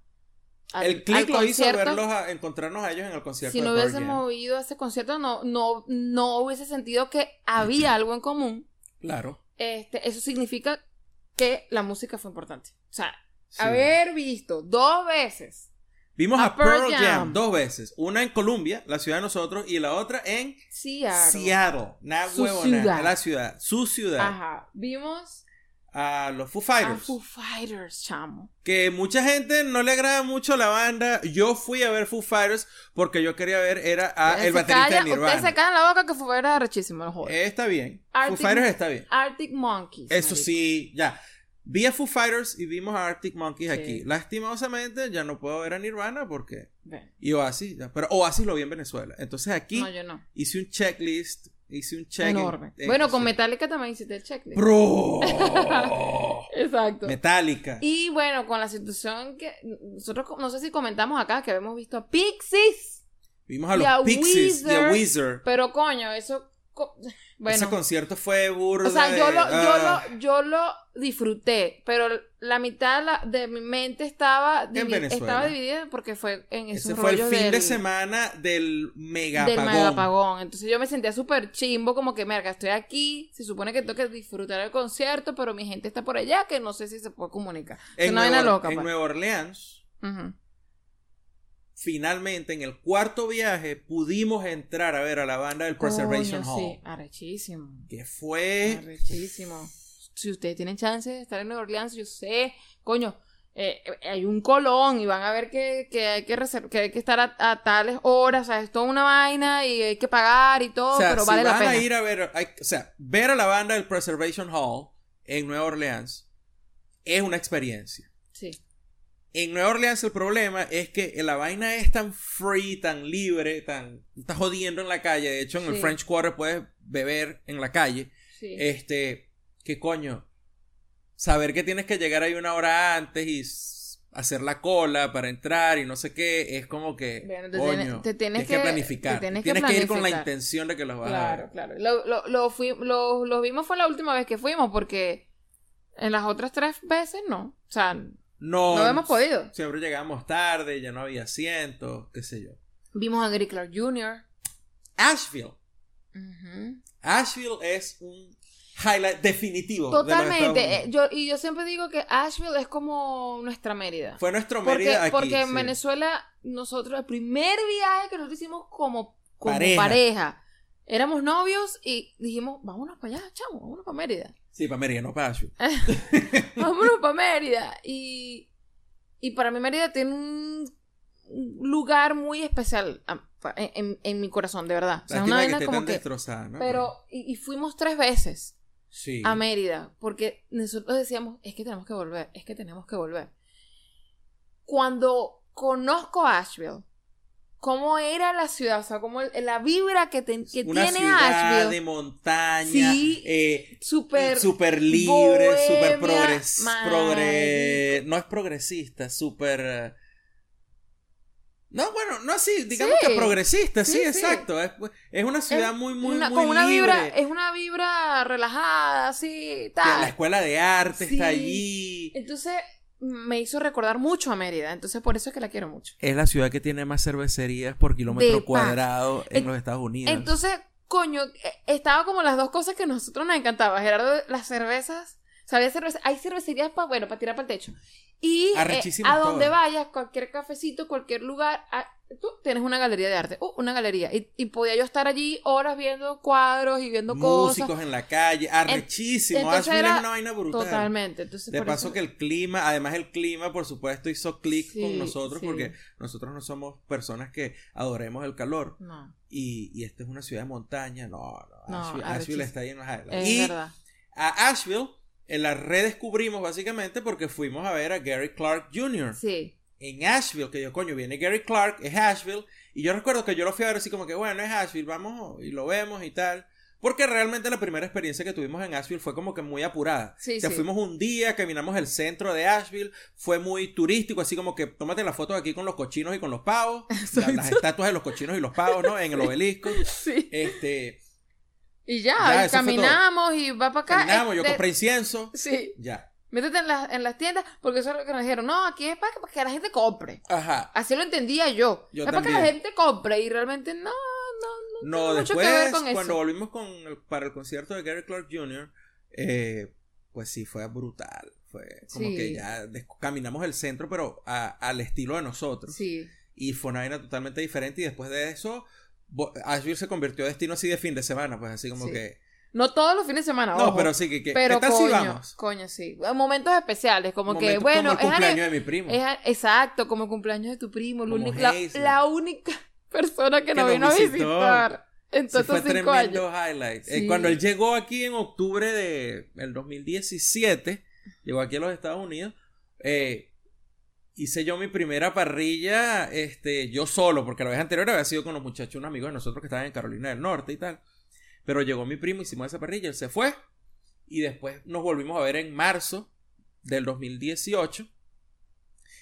[SPEAKER 2] al-
[SPEAKER 1] El click lo hizo verlos a, encontrarnos a ellos en el concierto.
[SPEAKER 2] Si no hubiésemos ido a ese concierto, no, no, no hubiese sentido que había algo en común.
[SPEAKER 1] Claro.
[SPEAKER 2] Este, eso significa que la música fue importante. O sea,
[SPEAKER 1] sí.
[SPEAKER 2] haber visto dos veces
[SPEAKER 1] Vimos
[SPEAKER 2] a
[SPEAKER 1] a, Pearl,
[SPEAKER 2] Pearl
[SPEAKER 1] Jam.
[SPEAKER 2] Jam.
[SPEAKER 1] dos veces. Una en Columbia, la ciudad de nosotros, y la otra en
[SPEAKER 2] Seattle.
[SPEAKER 1] Seattle. Nada huevona, la ciudad. Su ciudad.
[SPEAKER 2] Ajá. Vimos
[SPEAKER 1] a los Foo
[SPEAKER 2] A
[SPEAKER 1] Fighters.
[SPEAKER 2] Foo Fighters, chamo.
[SPEAKER 1] Que mucha gente no le agrada mucho la banda. Yo fui a ver Foo Fighters porque yo quería ver era a el baterista de Nirvana.
[SPEAKER 2] Ustedes se callan la boca que Foo Fighters era rechísimo, no jodas.
[SPEAKER 1] Eh, está bien.
[SPEAKER 2] Arctic-
[SPEAKER 1] Foo Fighters está bien.
[SPEAKER 2] Arctic Monkeys.
[SPEAKER 1] Eso
[SPEAKER 2] marico.
[SPEAKER 1] sí, ya. Vi a Foo Fighters y vimos a Arctic Monkeys
[SPEAKER 2] Sí.
[SPEAKER 1] aquí. Lastimosamente ya no puedo ver a Nirvana porque... Y Oasis, ya. pero Oasis lo vi en Venezuela. Entonces aquí
[SPEAKER 2] No, yo no.
[SPEAKER 1] hice un checklist, hice un check. en-
[SPEAKER 2] Enorme.
[SPEAKER 1] en-
[SPEAKER 2] bueno, con
[SPEAKER 1] sí.
[SPEAKER 2] Metallica también hiciste el checklist.
[SPEAKER 1] Bro.
[SPEAKER 2] Exacto.
[SPEAKER 1] Metallica.
[SPEAKER 2] Y bueno, con la situación que nosotros, no sé si comentamos acá que habíamos visto a Pixies,
[SPEAKER 1] Vimos a los
[SPEAKER 2] a
[SPEAKER 1] Pixies y a
[SPEAKER 2] Weezer.
[SPEAKER 1] Weezer.
[SPEAKER 2] pero coño, eso, co-
[SPEAKER 1] Ese
[SPEAKER 2] bueno,
[SPEAKER 1] concierto fue burda.
[SPEAKER 2] o sea, yo
[SPEAKER 1] de-
[SPEAKER 2] lo, yo lo, yo lo disfruté, pero la mitad de mi mente estaba, divi-
[SPEAKER 1] Venezuela.
[SPEAKER 2] estaba dividida porque fue en esos
[SPEAKER 1] Ese fue el fin de semana del mega
[SPEAKER 2] del
[SPEAKER 1] apagón.
[SPEAKER 2] megapagón. Entonces yo me sentía súper chimbo, como que, merga, estoy aquí, se supone que tengo que disfrutar el concierto, pero mi gente está por allá, que no sé si se puede comunicar.
[SPEAKER 1] En,
[SPEAKER 2] una
[SPEAKER 1] Nueva,
[SPEAKER 2] vaina loca,
[SPEAKER 1] en
[SPEAKER 2] pues.
[SPEAKER 1] Nueva Orleans, finalmente, en el cuarto viaje, pudimos entrar a ver a la banda del Preservation
[SPEAKER 2] Coño,
[SPEAKER 1] Hall.
[SPEAKER 2] Sí, arrechísimo.
[SPEAKER 1] Que fue...
[SPEAKER 2] Arrechísimo. Si ustedes tienen chance de estar en Nueva Orleans, yo sé, coño, eh, eh, hay un colón y van a ver que, que hay que que hay que estar a, a tales horas, o sea, es toda una vaina y hay que pagar y todo,
[SPEAKER 1] o sea,
[SPEAKER 2] pero
[SPEAKER 1] si
[SPEAKER 2] vale la
[SPEAKER 1] van
[SPEAKER 2] pena.
[SPEAKER 1] a ir a ver... hay- o sea, ver a la banda del Preservation Hall en Nueva Orleans es una experiencia.
[SPEAKER 2] Sí.
[SPEAKER 1] En Nueva Orleans el problema es que la vaina es tan free, tan libre, tan... Estás jodiendo en la calle. De hecho, en el. French Quarter puedes beber en la calle.
[SPEAKER 2] Sí.
[SPEAKER 1] Este... ¿Qué coño? Saber que tienes que llegar ahí una hora antes y hacer la cola para entrar y no sé qué, es como que...
[SPEAKER 2] Bueno, te
[SPEAKER 1] coño,
[SPEAKER 2] tienes- te tienes
[SPEAKER 1] que,
[SPEAKER 2] que-
[SPEAKER 1] planificar.
[SPEAKER 2] te tienes
[SPEAKER 1] Tienes,
[SPEAKER 2] que
[SPEAKER 1] que, ir con la intención de que los vas a
[SPEAKER 2] Claro,
[SPEAKER 1] ver.
[SPEAKER 2] claro. Lo, lo, lo, fui- lo- lo vimos fue la última vez que fuimos, porque en las otras tres veces no. O sea,
[SPEAKER 1] No,
[SPEAKER 2] no hemos podido.
[SPEAKER 1] Siempre llegamos tarde, ya no había asientos, qué sé yo.
[SPEAKER 2] Vimos a Gary Clark Jr.
[SPEAKER 1] Asheville. Asheville es un highlight definitivo. de los Estados
[SPEAKER 2] Totalmente. Eh, Yo, y yo siempre digo que Asheville es como nuestra Mérida.
[SPEAKER 1] Fue nuestro
[SPEAKER 2] porque
[SPEAKER 1] Mérida aquí.
[SPEAKER 2] porque en. Venezuela, nosotros, el primer viaje que nosotros hicimos como, como
[SPEAKER 1] Pareja.
[SPEAKER 2] pareja. éramos novios y dijimos, vámonos para allá, chamo, vámonos para Mérida.
[SPEAKER 1] Sí, para Mérida, no para Asheville.
[SPEAKER 2] vámonos para Mérida. Y, y para mí Mérida tiene un lugar muy especial ah, en, en- en mi corazón, de verdad. O sea, una
[SPEAKER 1] que
[SPEAKER 2] como que...
[SPEAKER 1] destrozada, ¿no?
[SPEAKER 2] Pero, y, y fuimos tres veces
[SPEAKER 1] Sí.
[SPEAKER 2] a Mérida, porque nosotros decíamos, es que tenemos que volver, es que tenemos que volver. Cuando conozco Asheville, cómo era la ciudad, o sea, como el- la vibra que, que
[SPEAKER 1] Una
[SPEAKER 2] tiene
[SPEAKER 1] ciudad
[SPEAKER 2] Asheville,
[SPEAKER 1] de montaña.
[SPEAKER 2] Sí,
[SPEAKER 1] eh,
[SPEAKER 2] súper
[SPEAKER 1] súper libre, súper
[SPEAKER 2] bohemia,
[SPEAKER 1] progres, progre-
[SPEAKER 2] marico.
[SPEAKER 1] no es progresista, súper eh, no, bueno, no así, digamos
[SPEAKER 2] Sí.
[SPEAKER 1] que progresista, sí,
[SPEAKER 2] Sí, sí.
[SPEAKER 1] exacto. Es, es una ciudad
[SPEAKER 2] Es
[SPEAKER 1] muy, muy,
[SPEAKER 2] una,
[SPEAKER 1] muy
[SPEAKER 2] con una
[SPEAKER 1] libre.
[SPEAKER 2] vibra, es una vibra relajada, así, tal.
[SPEAKER 1] la escuela de arte
[SPEAKER 2] Sí.
[SPEAKER 1] está allí.
[SPEAKER 2] Entonces me hizo recordar mucho a Mérida, entonces por eso es que la quiero mucho.
[SPEAKER 1] Es la ciudad que tiene más cervecerías por kilómetro
[SPEAKER 2] De
[SPEAKER 1] cuadrado en
[SPEAKER 2] En-
[SPEAKER 1] los Estados Unidos.
[SPEAKER 2] Entonces, coño, eh, estaba como las dos cosas que a nosotros nos encantaba. Gerardo, las cervezas. Sabía cerveza. Hay cervecerías para, bueno, para tirar para el techo. Y eh, a donde
[SPEAKER 1] todas.
[SPEAKER 2] vayas, cualquier cafecito, cualquier lugar, tú tienes una galería de arte. Uh, una galería. Y, y podía yo estar allí horas viendo cuadros y viendo
[SPEAKER 1] Músicos
[SPEAKER 2] cosas.
[SPEAKER 1] en la calle, arrechísimo.
[SPEAKER 2] entonces
[SPEAKER 1] Asheville
[SPEAKER 2] era
[SPEAKER 1] es una vaina brutal.
[SPEAKER 2] Totalmente. Entonces,
[SPEAKER 1] De paso
[SPEAKER 2] eso-
[SPEAKER 1] que el clima, además el clima, por supuesto, hizo clic
[SPEAKER 2] Sí,
[SPEAKER 1] con nosotros
[SPEAKER 2] sí.
[SPEAKER 1] porque nosotros no somos personas que adoremos el calor.
[SPEAKER 2] No,
[SPEAKER 1] Y, y esta es una ciudad de montaña. No, no.
[SPEAKER 2] No,
[SPEAKER 1] Asheville,
[SPEAKER 2] arrechísimo.
[SPEAKER 1] Asheville está ahí en las Highlands.
[SPEAKER 2] es
[SPEAKER 1] y
[SPEAKER 2] verdad.
[SPEAKER 1] a Asheville en la redescubrimos básicamente porque fuimos a ver a Gary Clark Jr.
[SPEAKER 2] Sí.
[SPEAKER 1] En Asheville, que yo, coño, viene Gary Clark, es Asheville, y yo recuerdo que yo lo fui a ver así como que, bueno, es Asheville, vamos y lo vemos y tal. Porque realmente la primera experiencia que tuvimos en Asheville fue como que muy apurada.
[SPEAKER 2] Sí,
[SPEAKER 1] o sea,
[SPEAKER 2] sí.
[SPEAKER 1] fuimos un día, caminamos el centro de Asheville, fue muy turístico, así como que tómate la foto aquí con los cochinos y con los pavos, la- las estatuas de los cochinos y los pavos, ¿no? En el obelisco.
[SPEAKER 2] Sí.
[SPEAKER 1] Este,
[SPEAKER 2] Y ya,
[SPEAKER 1] Ya,
[SPEAKER 2] y caminamos y va para acá.
[SPEAKER 1] caminamos, yo
[SPEAKER 2] este-
[SPEAKER 1] compré incienso,
[SPEAKER 2] Sí.
[SPEAKER 1] ya.
[SPEAKER 2] Métete en, las- en las tiendas, porque eso es lo que nos dijeron. No, aquí es para que, para que la gente compre.
[SPEAKER 1] Ajá.
[SPEAKER 2] Así lo entendía yo.
[SPEAKER 1] Yo
[SPEAKER 2] es para que la gente compre y realmente no, no, no.
[SPEAKER 1] No,
[SPEAKER 2] tiene mucho que
[SPEAKER 1] después,
[SPEAKER 2] ver con
[SPEAKER 1] cuando
[SPEAKER 2] eso.
[SPEAKER 1] volvimos con el- para el concierto de Gary Clark Jr., eh, pues sí, fue brutal. Fue como
[SPEAKER 2] Sí.
[SPEAKER 1] que ya caminamos el centro, pero a- al estilo de nosotros.
[SPEAKER 2] Sí.
[SPEAKER 1] Y fue una vaina totalmente diferente. Y después de eso, Asheville se convirtió en destino así de fin de semana, pues así como
[SPEAKER 2] Sí.
[SPEAKER 1] que
[SPEAKER 2] No todos los fines de semana,
[SPEAKER 1] No,
[SPEAKER 2] ojo.
[SPEAKER 1] pero sí, que, que
[SPEAKER 2] Pero
[SPEAKER 1] ¿qué tal
[SPEAKER 2] coño,
[SPEAKER 1] si vamos?
[SPEAKER 2] coño, sí. Momentos especiales, como que, bueno,
[SPEAKER 1] como el cumpleaños de mi primo.
[SPEAKER 2] es exacto, como el cumpleaños de tu primo, la única, la, persona que,
[SPEAKER 1] Que
[SPEAKER 2] nos vino a visitar en
[SPEAKER 1] Ese
[SPEAKER 2] todos
[SPEAKER 1] fue
[SPEAKER 2] cinco años.
[SPEAKER 1] tremendo highlight. Eh, cuando él llegó aquí en octubre de el 2017, llegó aquí a los Estados Unidos, eh, hice yo mi primera parrilla, este, yo solo, porque la vez anterior había sido con los muchachos, unos amigos de nosotros que estaban en Carolina del Norte y tal. Pero llegó mi primo, hicimos esa parrilla, él se fue. Y después nos volvimos a ver en marzo del 2018.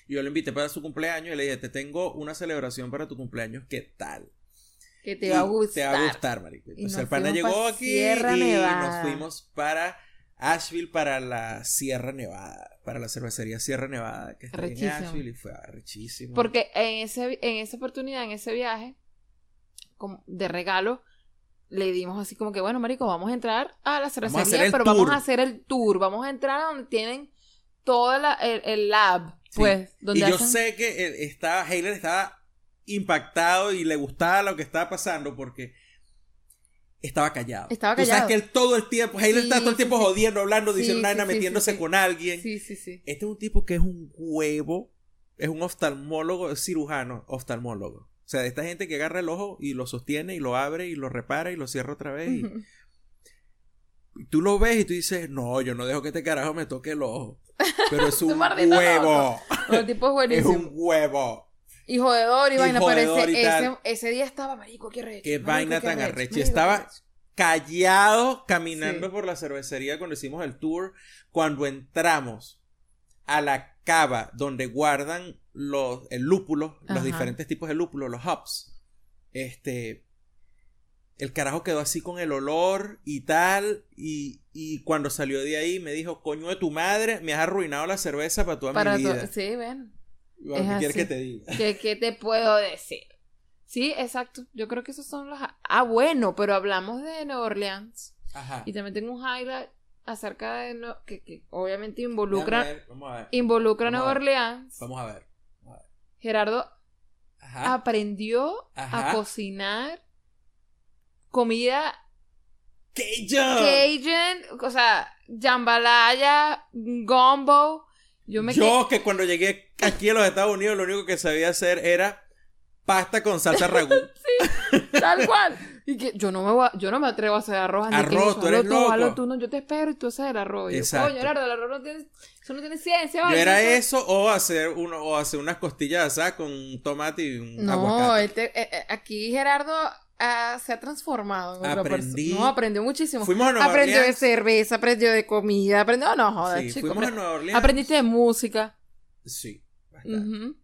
[SPEAKER 1] Y yo lo invité para su cumpleaños y le dije, te tengo una celebración para tu cumpleaños, ¿qué tal?
[SPEAKER 2] Que te
[SPEAKER 1] Y
[SPEAKER 2] va a gustar.
[SPEAKER 1] Te va a gustar, marico.
[SPEAKER 2] Y
[SPEAKER 1] el pana llegó aquí
[SPEAKER 2] Sierra
[SPEAKER 1] y
[SPEAKER 2] Nevada.
[SPEAKER 1] nos fuimos para Asheville para la Sierra Nevada, para la cervecería Sierra Nevada, que está en. Asheville y fue arrechísimo.
[SPEAKER 2] Porque en, ese, en esa oportunidad, en ese viaje, como de regalo, le dimos así como que, bueno, marico, vamos a entrar a la cervecería, pero vamos a hacer el tour. Vamos a entrar a donde tienen todo la- el, el lab,
[SPEAKER 1] Sí.
[SPEAKER 2] pues, donde
[SPEAKER 1] y yo sé que eh, estaba, Hayler estaba impactado y le gustaba lo que estaba pasando porque estaba callado.
[SPEAKER 2] Estaba
[SPEAKER 1] Tú sabes
[SPEAKER 2] callado.
[SPEAKER 1] que él todo el tiempo, Hayler
[SPEAKER 2] Sí,
[SPEAKER 1] está todo el tiempo
[SPEAKER 2] sí.
[SPEAKER 1] jodiendo, hablando, diciendo
[SPEAKER 2] sí,
[SPEAKER 1] metiéndose con alguien.
[SPEAKER 2] Sí, sí, sí.
[SPEAKER 1] Este es un tipo que es un huevo, es un oftalmólogo, es cirujano, oftalmólogo. O sea, de esta gente que agarra el ojo y lo sostiene y lo abre y lo repara y lo cierra otra vez. Y, tú lo ves y tú dices, no, yo no dejo que este carajo me toque el ojo. Pero es un huevo.
[SPEAKER 2] El tipo es
[SPEAKER 1] es
[SPEAKER 2] buenísimo.
[SPEAKER 1] un huevo.
[SPEAKER 2] Y jodedor y,
[SPEAKER 1] Y
[SPEAKER 2] vaina, ese, ese, día estaba, marico, qué recho.
[SPEAKER 1] Qué
[SPEAKER 2] marico,
[SPEAKER 1] vaina
[SPEAKER 2] qué
[SPEAKER 1] tan
[SPEAKER 2] arrecho,
[SPEAKER 1] arrecha. Estaba-. Callado caminando
[SPEAKER 2] Sí.
[SPEAKER 1] por la cervecería cuando hicimos el tour. Cuando entramos a la cava donde guardan los, el lúpulo, los diferentes tipos de lúpulo, los hops. Este. El carajo quedó así con el olor y tal. Y, y cuando salió de ahí me dijo, coño de tu madre, me has arruinado la cerveza para toda
[SPEAKER 2] Para
[SPEAKER 1] mi vida.
[SPEAKER 2] Sí, ven.
[SPEAKER 1] Bueno, ¿Qué quieres que te diga?
[SPEAKER 2] ¿Qué, ¿Qué te puedo decir? Sí, exacto. Yo creo que esos son los... Ah, bueno, pero hablamos de Nueva Orleans.
[SPEAKER 1] Ajá.
[SPEAKER 2] Y también tengo un highlight acerca de... Que, que obviamente involucra,
[SPEAKER 1] Vamos a ver.
[SPEAKER 2] involucra Nueva. Orleans.
[SPEAKER 1] Vamos a ver.
[SPEAKER 2] Gerardo
[SPEAKER 1] Ajá.
[SPEAKER 2] aprendió
[SPEAKER 1] Ajá.
[SPEAKER 2] a cocinar comida
[SPEAKER 1] Cajun.
[SPEAKER 2] Cajun, o sea, jambalaya, gumbo. Yo me
[SPEAKER 1] Yo que cuando llegué aquí a los Estados Unidos lo único que sabía hacer era pasta con salsa ragú.
[SPEAKER 2] quedé tal cual. Y que yo no me voy a- yo no me atrevo a hacer arroz.
[SPEAKER 1] Arroz,
[SPEAKER 2] que
[SPEAKER 1] tú eres
[SPEAKER 2] tú, hazlo
[SPEAKER 1] loco.
[SPEAKER 2] tú, no, yo te espero y tú haces el arroz.
[SPEAKER 1] Exacto.
[SPEAKER 2] coño, Gerardo, el arroz no tiene, eso no tiene ciencia,
[SPEAKER 1] era
[SPEAKER 2] Eso-
[SPEAKER 1] o hacer uno o hacer unas costillas asadas con un tomate y un
[SPEAKER 2] No,
[SPEAKER 1] aguacate.
[SPEAKER 2] este, eh, eh, aquí Gerardo ah, se ha transformado. en
[SPEAKER 1] Aprendí.
[SPEAKER 2] persona. No, aprendió muchísimo.
[SPEAKER 1] Fuimos a Nueva
[SPEAKER 2] aprendió de cerveza, aprendió de comida, aprendió, no jodas,
[SPEAKER 1] Sí,
[SPEAKER 2] chico.
[SPEAKER 1] fuimos a Nueva Orleans.
[SPEAKER 2] Aprendiste de música.
[SPEAKER 1] Sí. bastante.
[SPEAKER 2] Ujú,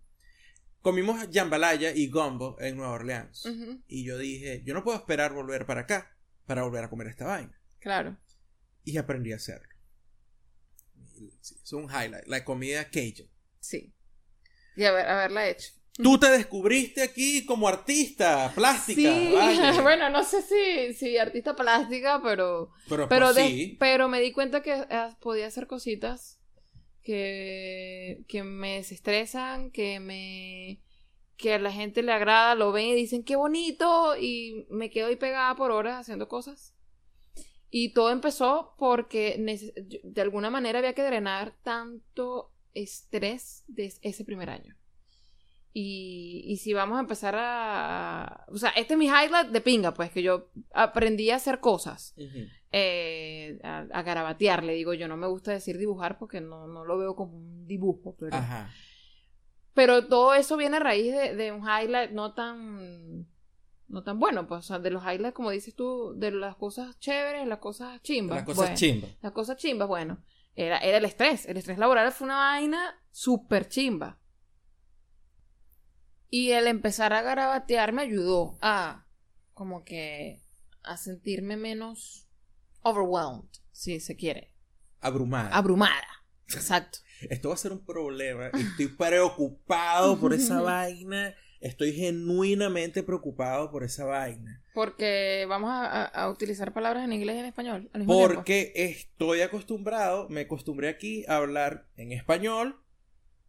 [SPEAKER 1] Comimos jambalaya y gumbo en Nueva Orleans. Y yo dije, yo no puedo esperar volver para acá para volver a comer esta vaina.
[SPEAKER 2] Claro.
[SPEAKER 1] Y aprendí a hacerlo. Sí, es un highlight. La comida Cajun.
[SPEAKER 2] Sí. Y haber, haberla hecho.
[SPEAKER 1] Tú te descubriste aquí como artista plástica.
[SPEAKER 2] Sí,
[SPEAKER 1] vale.
[SPEAKER 2] bueno, no sé si, si artista plástica, pero
[SPEAKER 1] pero,
[SPEAKER 2] pero,
[SPEAKER 1] pues
[SPEAKER 2] de-
[SPEAKER 1] sí.
[SPEAKER 2] pero me di cuenta que eh, podía hacer cositas que, que me desestresan, que me que a la gente le agrada, lo ven y dicen qué bonito y me quedo ahí pegada por horas haciendo cosas. Y todo empezó porque de alguna manera había que drenar tanto estrés de ese primer año. Y, y si vamos a empezar a... O sea, este es mi highlight de pinga, pues, que yo aprendí a hacer cosas
[SPEAKER 1] Ujú.
[SPEAKER 2] Eh, a, a garabatear, le digo yo. No me gusta decir dibujar porque no, no lo veo como un dibujo, pero,
[SPEAKER 1] Ajá.
[SPEAKER 2] pero todo eso viene a raíz de, de un highlight no tan no tan bueno, pues, o sea, de los highlights, como dices tú, de las cosas chéveres, las cosas chimbas.
[SPEAKER 1] Las cosas
[SPEAKER 2] Bueno,
[SPEAKER 1] chimbas.
[SPEAKER 2] Las cosas chimbas, bueno, era, era el estrés. El estrés laboral fue una vaina súper chimba. Y el empezar a garabatear me ayudó a, como que, a sentirme menos overwhelmed, si se quiere.
[SPEAKER 1] Abrumada.
[SPEAKER 2] Abrumada. Exacto.
[SPEAKER 1] Esto va a ser un problema. Estoy preocupado por esa vaina. Estoy genuinamente preocupado por esa vaina.
[SPEAKER 2] Porque vamos a, utilizar palabras en inglés y en español. al mismo tiempo.
[SPEAKER 1] Porque estoy acostumbrado, me acostumbré aquí a hablar en español,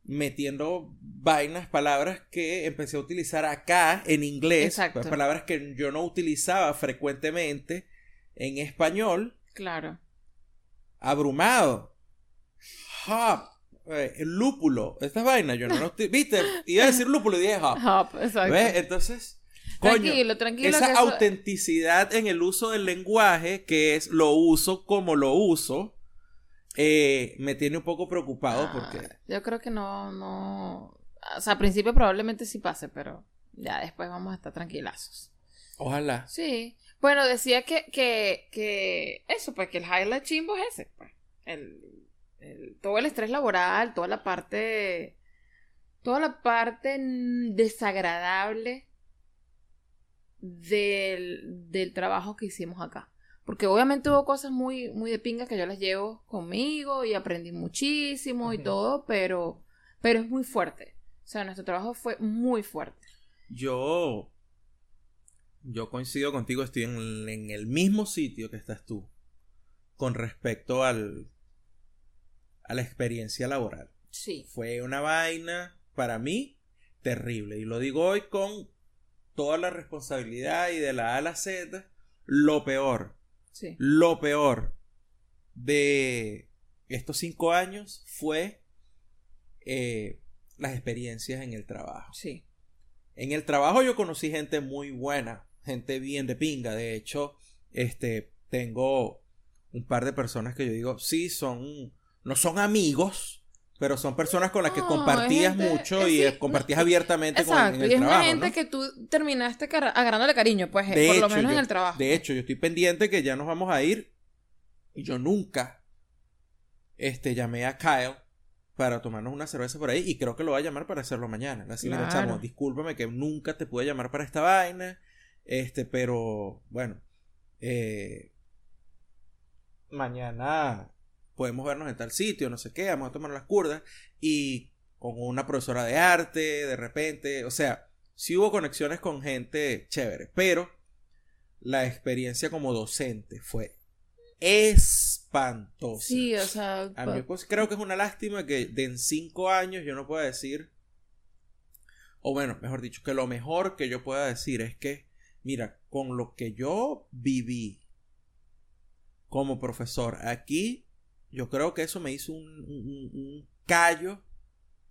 [SPEAKER 1] metiendo vainas, palabras que empecé a utilizar acá en inglés,
[SPEAKER 2] Exacto.
[SPEAKER 1] pues, palabras que yo no utilizaba frecuentemente En español,
[SPEAKER 2] Claro.
[SPEAKER 1] abrumado. Hop. eh, el lúpulo. Estas vainas, yo no lo estoy. ¿Viste? Iba a decir lúpulo y dije hop.
[SPEAKER 2] Hop, exacto.
[SPEAKER 1] ¿Ves? Entonces, coño,
[SPEAKER 2] Tranquilo, tranquilo.
[SPEAKER 1] esa
[SPEAKER 2] eso-
[SPEAKER 1] autenticidad en el uso del lenguaje, que es lo uso como lo uso, eh, me tiene un poco preocupado
[SPEAKER 2] Ah,
[SPEAKER 1] porque.
[SPEAKER 2] Yo creo que no, no. O sea, al principio probablemente sí pase, pero ya después vamos a estar tranquilazos.
[SPEAKER 1] Ojalá.
[SPEAKER 2] Sí. Bueno, decía que, que, que eso, pues que el highlight chimbo es ese, pues. El, el- todo el estrés laboral, toda la parte. Toda la parte desagradable del, del trabajo que hicimos acá. Porque obviamente hubo cosas muy, muy de pinga que yo las llevo conmigo y aprendí muchísimo y todo, pero, pero es muy fuerte. O sea, nuestro trabajo fue muy fuerte.
[SPEAKER 1] Yo. Yo coincido contigo, estoy en, en el mismo sitio que estás tú. Con respecto al. a la experiencia laboral.
[SPEAKER 2] Sí.
[SPEAKER 1] Fue una vaina, para mí, terrible. Y lo digo hoy con toda la responsabilidad y de la A a la Z. Lo peor,
[SPEAKER 2] Sí.
[SPEAKER 1] lo peor de estos cinco años fue eh, las experiencias en el trabajo.
[SPEAKER 2] Sí.
[SPEAKER 1] En el trabajo yo conocí gente muy buena, gente bien de pinga. De hecho, este, tengo un par de personas que yo digo, sí, son, no son amigos, pero son personas con las que
[SPEAKER 2] No,
[SPEAKER 1] compartías
[SPEAKER 2] gente-
[SPEAKER 1] mucho y
[SPEAKER 2] sí,
[SPEAKER 1] compartías abiertamente con, en el
[SPEAKER 2] y es
[SPEAKER 1] trabajo.
[SPEAKER 2] una gente
[SPEAKER 1] ¿no?
[SPEAKER 2] que tú terminaste agarrándole cariño, pues, eh,
[SPEAKER 1] De
[SPEAKER 2] por lo
[SPEAKER 1] hecho,
[SPEAKER 2] menos en
[SPEAKER 1] yo-
[SPEAKER 2] el trabajo.
[SPEAKER 1] De hecho, yo estoy pendiente que ya nos vamos a ir. Y yo nunca este, llamé a Kyle para tomarnos una cerveza por ahí. Y creo que lo va a llamar para hacerlo mañana. Así,
[SPEAKER 2] Claro.
[SPEAKER 1] chamo, discúlpame que nunca te pude llamar para esta vaina. Este, pero bueno. eh, mañana podemos vernos en tal sitio, no sé qué, vamos a tomar las curdas. Y con una profesora de arte, de repente. O sea, sí hubo conexiones con gente chévere. Pero la experiencia como docente fue espantosa.
[SPEAKER 2] Sí, o sea,
[SPEAKER 1] A mí pues, creo que es una lástima que de en cinco años yo no pueda decir, o bueno, mejor dicho, que lo mejor que yo pueda decir es que, mira, con lo que yo viví como profesor aquí, yo creo que eso me hizo un, un- un callo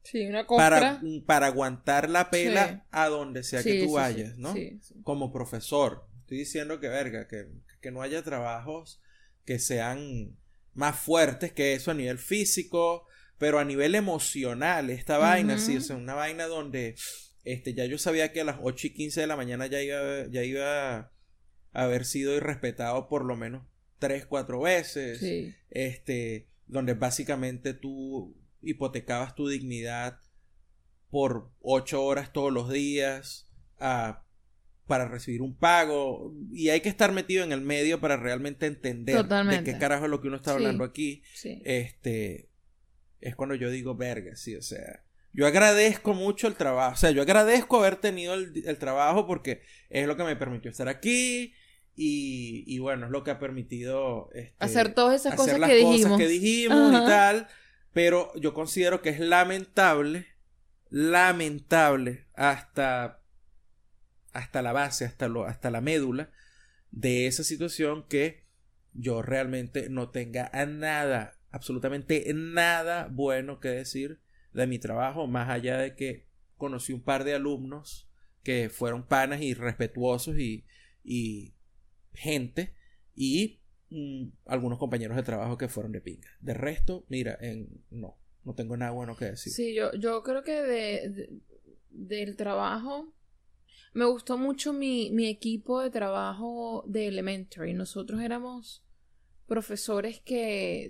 [SPEAKER 2] sí, una costra.
[SPEAKER 1] para, para aguantar la pela
[SPEAKER 2] Sí.
[SPEAKER 1] a donde sea
[SPEAKER 2] Sí,
[SPEAKER 1] que tú vayas, ¿no?
[SPEAKER 2] sí, sí.
[SPEAKER 1] como profesor. Estoy diciendo que verga, que, que no haya trabajos que sean más fuertes que eso a nivel físico, pero a nivel emocional, esta vaina, sí, o sea, una vaina donde este, ya yo sabía que a las 8 y 15 de la mañana ya iba, ya iba a haber sido irrespetado por lo menos 3, 4 veces
[SPEAKER 2] Sí.
[SPEAKER 1] este, donde básicamente tú hipotecabas tu dignidad por ocho horas todos los días ah, para recibir un pago y hay que estar metido en el medio para realmente entender
[SPEAKER 2] Totalmente.
[SPEAKER 1] de qué carajo es lo que uno está
[SPEAKER 2] Sí.
[SPEAKER 1] hablando aquí
[SPEAKER 2] Sí.
[SPEAKER 1] este es cuando yo digo verga sí o sea yo agradezco mucho el trabajo o sea yo agradezco haber tenido el, el trabajo porque es lo que me permitió estar aquí y, y bueno es lo que ha permitido este,
[SPEAKER 2] Hacer todas esas
[SPEAKER 1] hacer
[SPEAKER 2] cosas
[SPEAKER 1] las
[SPEAKER 2] que
[SPEAKER 1] cosas
[SPEAKER 2] dijimos.
[SPEAKER 1] que dijimos y tal. Pero yo considero que es lamentable, lamentable hasta, hasta la base, hasta, lo, hasta la médula de esa situación que yo realmente no tenga a nada, absolutamente nada bueno que decir de mi trabajo, más allá de que conocí un par de alumnos que fueron panas y respetuosos y, y gente y mm, algunos compañeros de trabajo que fueron de pinga. De resto, mira, en, no, no tengo nada bueno que decir.
[SPEAKER 2] Sí, yo, yo creo que de, de- del trabajo me gustó mucho mi, mi equipo de trabajo de elementary. Nosotros éramos profesores que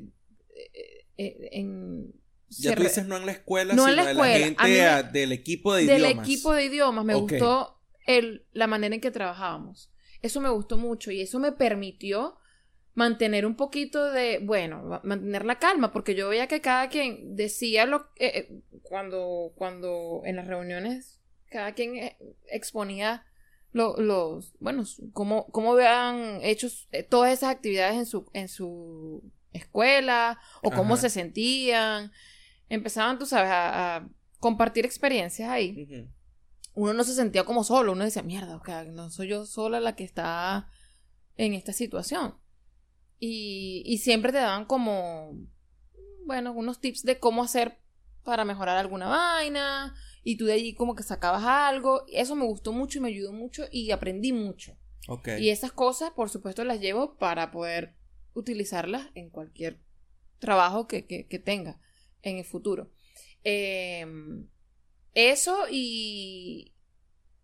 [SPEAKER 2] eh, eh, en
[SPEAKER 1] ya
[SPEAKER 2] se
[SPEAKER 1] tú dices no en la escuela,
[SPEAKER 2] No en
[SPEAKER 1] sino de
[SPEAKER 2] escuela.
[SPEAKER 1] la
[SPEAKER 2] A
[SPEAKER 1] gente
[SPEAKER 2] mí me-
[SPEAKER 1] a- del equipo de
[SPEAKER 2] del
[SPEAKER 1] idiomas.
[SPEAKER 2] equipo de idiomas me gustó el, la manera en que trabajábamos. Eso me gustó mucho y eso me permitió mantener un poquito de, bueno, mantener la calma, porque yo veía que cada quien decía lo eh, eh, cuando, cuando en las reuniones cada quien eh, exponía lo- los, bueno, su- cómo, cómo habían hecho eh, todas esas actividades en su, en su escuela o cómo
[SPEAKER 1] Ajá.
[SPEAKER 2] se sentían. Empezaban, tú sabes, a, a compartir experiencias ahí uno no se sentía como solo, uno decía, mierda, o sea, no soy yo sola la que está en esta situación. Y, y siempre te daban como, bueno, unos tips de cómo hacer para mejorar alguna vaina. Y tú de allí como que sacabas algo. Eso me gustó mucho y me ayudó mucho y aprendí mucho.
[SPEAKER 1] Ok.
[SPEAKER 2] Y esas cosas, por supuesto, las llevo para poder utilizarlas en cualquier trabajo que, que- que tenga en el futuro. Eh, eso y,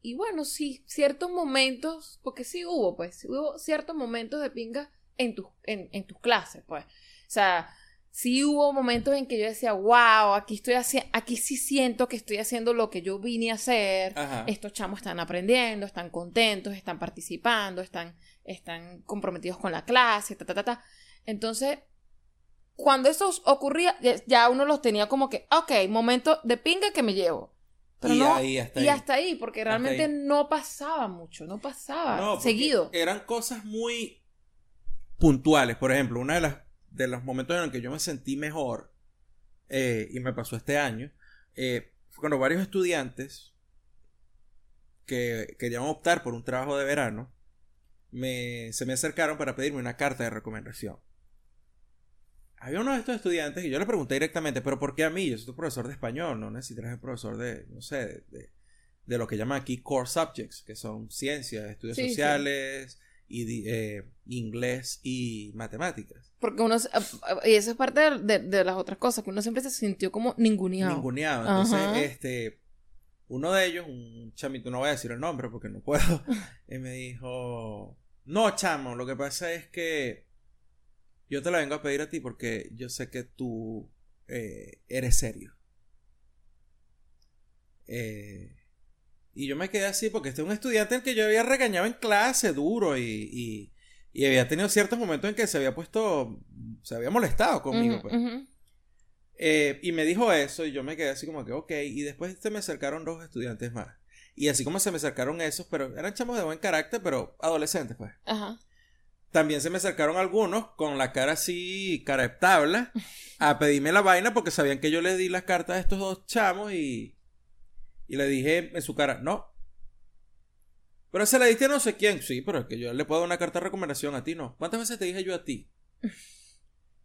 [SPEAKER 2] y bueno, sí, ciertos momentos, porque sí hubo, pues, hubo ciertos momentos de pinga en, tus en, en tus clases, pues. O sea, sí hubo momentos en que yo decía, wow, aquí estoy haciendo, aquí sí siento que estoy haciendo lo que yo vine a hacer
[SPEAKER 1] Ajá.
[SPEAKER 2] estos chamos están aprendiendo, están contentos, están participando, están, están comprometidos con la clase, ta, ta, ta, ta. Entonces, cuando eso ocurría, ya- uno los tenía como que, ok, momento de pinga que me llevo. Pero
[SPEAKER 1] y
[SPEAKER 2] no,
[SPEAKER 1] ahí, hasta
[SPEAKER 2] y
[SPEAKER 1] ahí.
[SPEAKER 2] hasta ahí, porque realmente
[SPEAKER 1] ahí.
[SPEAKER 2] no pasaba mucho, no pasaba
[SPEAKER 1] No,
[SPEAKER 2] seguido.
[SPEAKER 1] Eran cosas muy puntuales. Por ejemplo, uno de, las, de los momentos en los que yo me sentí mejor, eh, y me pasó este año, eh, fue cuando varios estudiantes que querían optar por un trabajo de verano, me, se me acercaron para pedirme una carta de recomendación. Había uno de estos estudiantes y yo le pregunté directamente, pero ¿por qué a mí? Yo soy profesor de español, no necesitas el profesor de, no sé, de, de- de lo que llaman aquí core subjects, que son ciencias, estudios
[SPEAKER 2] Sí, sí.
[SPEAKER 1] sociales, y eh, inglés y matemáticas.
[SPEAKER 2] Porque uno, se- y eso es parte de, de- las otras cosas, que uno siempre se sintió como ninguneado.
[SPEAKER 1] Ninguneado. Entonces,
[SPEAKER 2] Ajá.
[SPEAKER 1] este, uno de ellos, un chamito, no voy a decir el nombre porque no puedo, él me dijo, no, chamo, lo que pasa es que yo te la vengo a pedir a ti porque yo sé que tú eh, eres serio. Eh, y yo me quedé así porque este es un estudiante en que yo había regañado en clase duro y, y, y había tenido ciertos momentos en que se había puesto, se había molestado conmigo. Pues. Eh, y me dijo eso y yo me quedé así como que, ok. Y después se me acercaron dos estudiantes más. Y así como se me acercaron esos, pero eran chamos de buen carácter, pero adolescentes, pues.
[SPEAKER 2] Ajá.
[SPEAKER 1] También se me acercaron algunos con la cara así, cara de tabla, a pedirme la vaina porque sabían que yo les di las cartas a estos dos chamos y, y le dije en su cara, no. Pero se la diste a no sé quién. Sí, pero es que yo le puedo dar una carta de recomendación a ti, no. ¿Cuántas veces te dije yo a ti?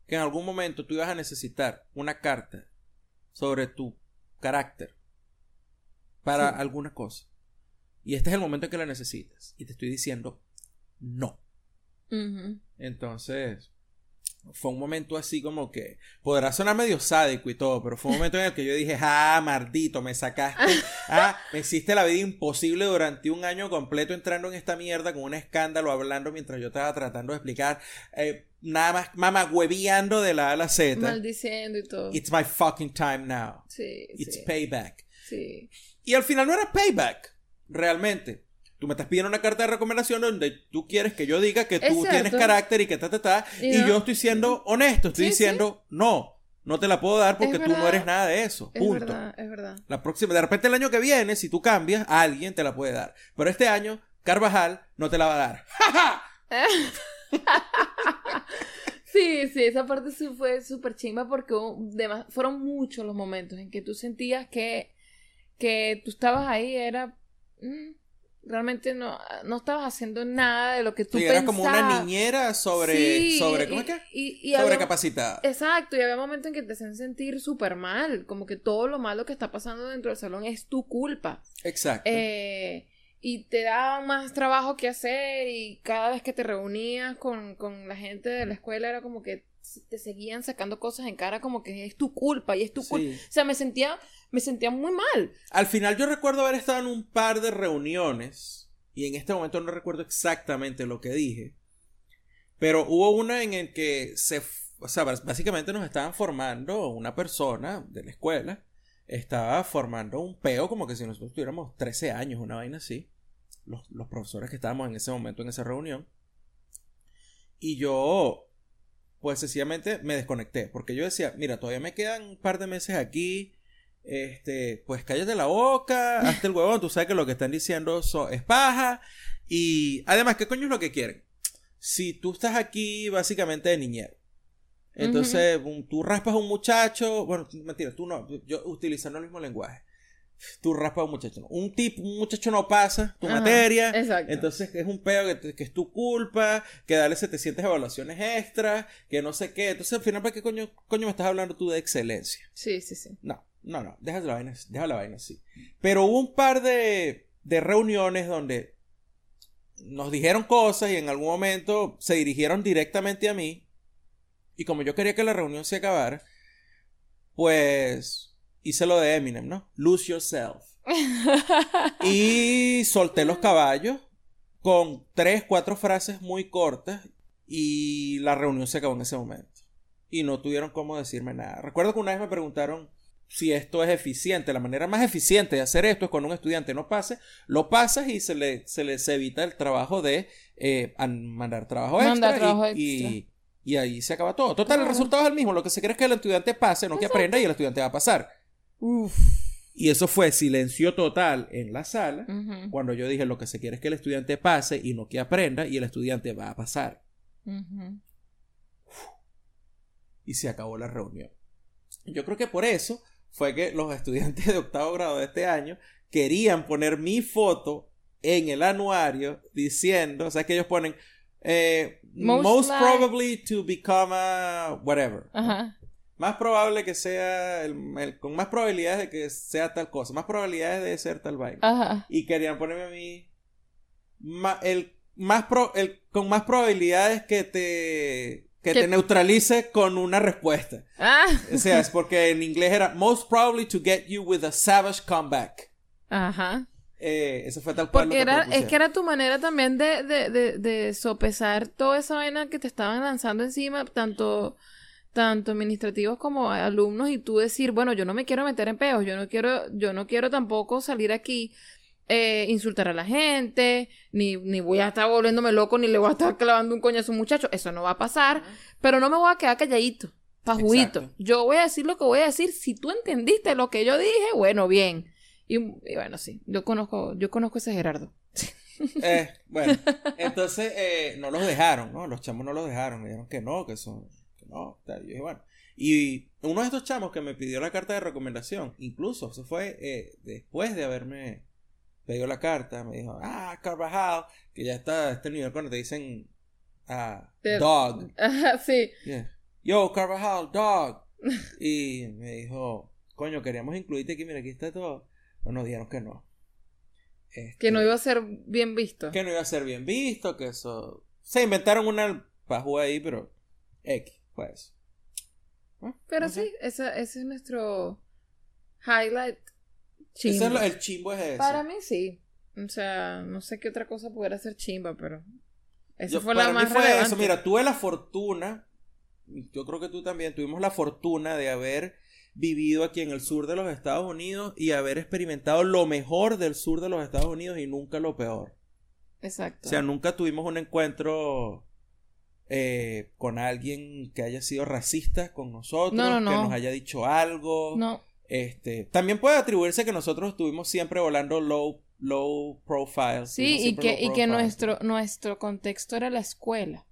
[SPEAKER 1] Que en algún momento tú ibas a necesitar una carta sobre tu carácter para
[SPEAKER 2] Sí.
[SPEAKER 1] alguna cosa. Y este es el momento en que la necesitas. Y te estoy diciendo, no. Entonces, fue un momento así como que podrá sonar medio sádico y todo, pero fue un momento en el que yo dije, ah, maldito, me sacaste, ah, me hiciste la vida imposible durante un año completo entrando en esta mierda con un escándalo hablando mientras yo estaba tratando de explicar, eh, nada más mamagüeviando de la A a la Z.
[SPEAKER 2] Maldiciendo y todo.
[SPEAKER 1] It's my fucking time now.
[SPEAKER 2] Sí,
[SPEAKER 1] It's
[SPEAKER 2] sí.
[SPEAKER 1] payback.
[SPEAKER 2] Sí.
[SPEAKER 1] Y al final no era payback, realmente. Tú me estás pidiendo una carta de recomendación donde tú quieres que yo diga que
[SPEAKER 2] Es
[SPEAKER 1] tú tienes carácter y que ta, ta, ta.
[SPEAKER 2] Y
[SPEAKER 1] Y,
[SPEAKER 2] no.
[SPEAKER 1] yo estoy siendo honesto, estoy
[SPEAKER 2] Sí,
[SPEAKER 1] diciendo, no, no te la puedo dar porque
[SPEAKER 2] Es
[SPEAKER 1] tú no eres nada de eso.
[SPEAKER 2] Es
[SPEAKER 1] Punto.
[SPEAKER 2] verdad, es verdad.
[SPEAKER 1] La próxima, de repente el año que viene, si tú cambias, alguien te la puede dar. Pero este año, Carvajal no te la va a dar.
[SPEAKER 2] Sí, sí, esa parte sí fue súper chimba porque fueron muchos los momentos en que tú sentías que, que tú estabas ahí, era... mm, realmente no, no estabas haciendo nada de lo que tú
[SPEAKER 1] Sí,
[SPEAKER 2] pensabas.
[SPEAKER 1] como una niñera sobre,
[SPEAKER 2] Sí,
[SPEAKER 1] sobre,
[SPEAKER 2] y-
[SPEAKER 1] ¿cómo es que?
[SPEAKER 2] y- y
[SPEAKER 1] sobre capacitada.
[SPEAKER 2] Exacto, y había momentos en que te hacen sentir súper mal, como que todo lo malo que está pasando dentro del salón es tu culpa.
[SPEAKER 1] Exacto.
[SPEAKER 2] Eh, y te da más trabajo que hacer y cada vez que te reunías con, con la gente de la escuela era como que te seguían sacando cosas en cara como que es tu culpa y es tu
[SPEAKER 1] Sí.
[SPEAKER 2] culpa. O sea, me sentía, me sentía muy mal.
[SPEAKER 1] Al final yo recuerdo haber estado en un par de reuniones y en este momento no recuerdo exactamente lo que dije, pero hubo una en el que se, o sea, básicamente nos estaban formando una persona de la escuela, estaba formando un peo como que si nosotros tuviéramos 13 años, una vaina así, los, los profesores que estábamos en ese momento en esa reunión, y yo, pues sencillamente me desconecté, porque yo decía, mira, todavía me quedan un par de meses aquí, este, pues cállate la boca, hazte el huevón, tú sabes que lo que están diciendo so- es paja. Y además, ¿qué coño es lo que quieren? Si tú estás aquí básicamente de niñero, entonces tú raspas a un muchacho, bueno, mentira, tú no, yo utilizando el mismo lenguaje. Tú raspas a un muchacho. no. Un tipo, un muchacho no pasa tu
[SPEAKER 2] Ajá,
[SPEAKER 1] materia.
[SPEAKER 2] exacto.
[SPEAKER 1] Entonces es un que, te- que es tu culpa, que darle 700 evaluaciones extras, que no sé qué. Entonces al final, ¿para qué coño, coño me estás hablando tú de excelencia?
[SPEAKER 2] Sí, sí, sí.
[SPEAKER 1] No, no, no, deja la vaina, deja la vaina así. Pero hubo un par de, de reuniones donde nos dijeron cosas y en algún momento se dirigieron directamente a mí. Y como yo quería que la reunión se acabara, pues hice lo de Eminem, ¿no? Lose yourself. Y solté los caballos con tres, cuatro frases muy cortas y la reunión se acabó en ese momento. Y no tuvieron cómo decirme nada. Recuerdo que una vez me preguntaron si esto es eficiente. La manera más eficiente de hacer esto es cuando un estudiante no pase, lo pasas y se le, se le se evita el trabajo de eh, an- mandar trabajo extra.
[SPEAKER 2] Mandar trabajo
[SPEAKER 1] y,
[SPEAKER 2] extra.
[SPEAKER 1] y ahí se acaba todo. Total, el resultado es el mismo. Lo que se quiere es que el estudiante pase, no que aprenda y el estudiante va a pasar.
[SPEAKER 2] Uf.
[SPEAKER 1] Y eso fue silencio total en la sala. Cuando yo dije lo que se quiere es que el estudiante pase y no que aprenda y el estudiante va a pasar. Y se acabó la reunión. Yo creo que por eso fue que los estudiantes de octavo grado de este año querían poner mi foto en el anuario diciendo, o sea, que ellos ponen eh,
[SPEAKER 2] Most
[SPEAKER 1] probably to become a whatever.
[SPEAKER 2] Ajá.
[SPEAKER 1] Más probable que sea, el- el- con más probabilidades de que sea tal cosa, más probabilidades de ser tal vaina.
[SPEAKER 2] Ajá.
[SPEAKER 1] y querían ponerme a mí ma- el más pro- el, con más probabilidades que te que te neutralice con una respuesta.
[SPEAKER 2] Ah.
[SPEAKER 1] O sea, es porque en inglés era most probably to get you with a savage comeback.
[SPEAKER 2] Ajá.
[SPEAKER 1] Eh, eso fue tal cual.
[SPEAKER 2] Porque era, es que era tu manera también de, de, de, de sopesar toda esa vaina que te estaban lanzando encima, tanto, tanto administrativos como alumnos, y tú decir, bueno, yo no me quiero meter en peos, yo no quiero, yo no quiero tampoco salir aquí, eh, insultar a la gente, ni, ni voy a estar volviéndome loco, ni le voy a estar clavando un coñazo a un muchacho, eso no va a pasar, pero no me voy a quedar calladito, pajuito. Yo voy a decir lo que voy a decir, si tú entendiste lo que yo dije, bueno, bien. Y, y bueno, sí, yo conozco, yo conozco a ese Gerardo.
[SPEAKER 1] Eh, bueno, entonces eh, no los dejaron, ¿no? Los chamos no los dejaron, me dijeron que no, que son, tal. Y yo dije, bueno. Y uno de estos chamos que me pidió la carta de recomendación, incluso, eso fue eh, después de haberme pedido la carta, me dijo, ah, Carvajal, que ya está a este nivel cuando te dicen, ah, dog.
[SPEAKER 2] Ajá, sí.
[SPEAKER 1] Yeah. Yo, Carvajal, dog. Y me dijo, coño, queríamos incluirte aquí, mira, aquí está todo. Pero nos dijeron que no.
[SPEAKER 2] Que no
[SPEAKER 1] Este,
[SPEAKER 2] iba a ser bien visto.
[SPEAKER 1] que no iba a ser bien visto, que eso... Se inventaron una pajú ahí, pero X, pues.
[SPEAKER 2] Pero
[SPEAKER 1] No sé.
[SPEAKER 2] sí, esa- ese es nuestro highlight.
[SPEAKER 1] Ese es
[SPEAKER 2] chimbo.
[SPEAKER 1] lo- el chimbo es ese.
[SPEAKER 2] Para mí sí. O sea, no sé qué otra cosa pudiera ser chimba, pero esa
[SPEAKER 1] Yo-
[SPEAKER 2] fue
[SPEAKER 1] para
[SPEAKER 2] la
[SPEAKER 1] mí
[SPEAKER 2] más
[SPEAKER 1] fue
[SPEAKER 2] relevante.
[SPEAKER 1] eso. Mira, tuve la fortuna, yo creo que tú también, tuvimos la fortuna de haber vivido aquí en el sur de los Estados Unidos y haber experimentado lo mejor del sur de los Estados Unidos y nunca lo peor.
[SPEAKER 2] Exacto.
[SPEAKER 1] O sea, nunca tuvimos un encuentro eh, con alguien que haya sido racista con nosotros,
[SPEAKER 2] No, no,
[SPEAKER 1] que
[SPEAKER 2] no.
[SPEAKER 1] nos haya dicho algo.
[SPEAKER 2] no,
[SPEAKER 1] Este, también puede atribuirse que nosotros estuvimos siempre volando low, low profile.
[SPEAKER 2] sí, y que, y nuestro, nuestro contexto era la escuela.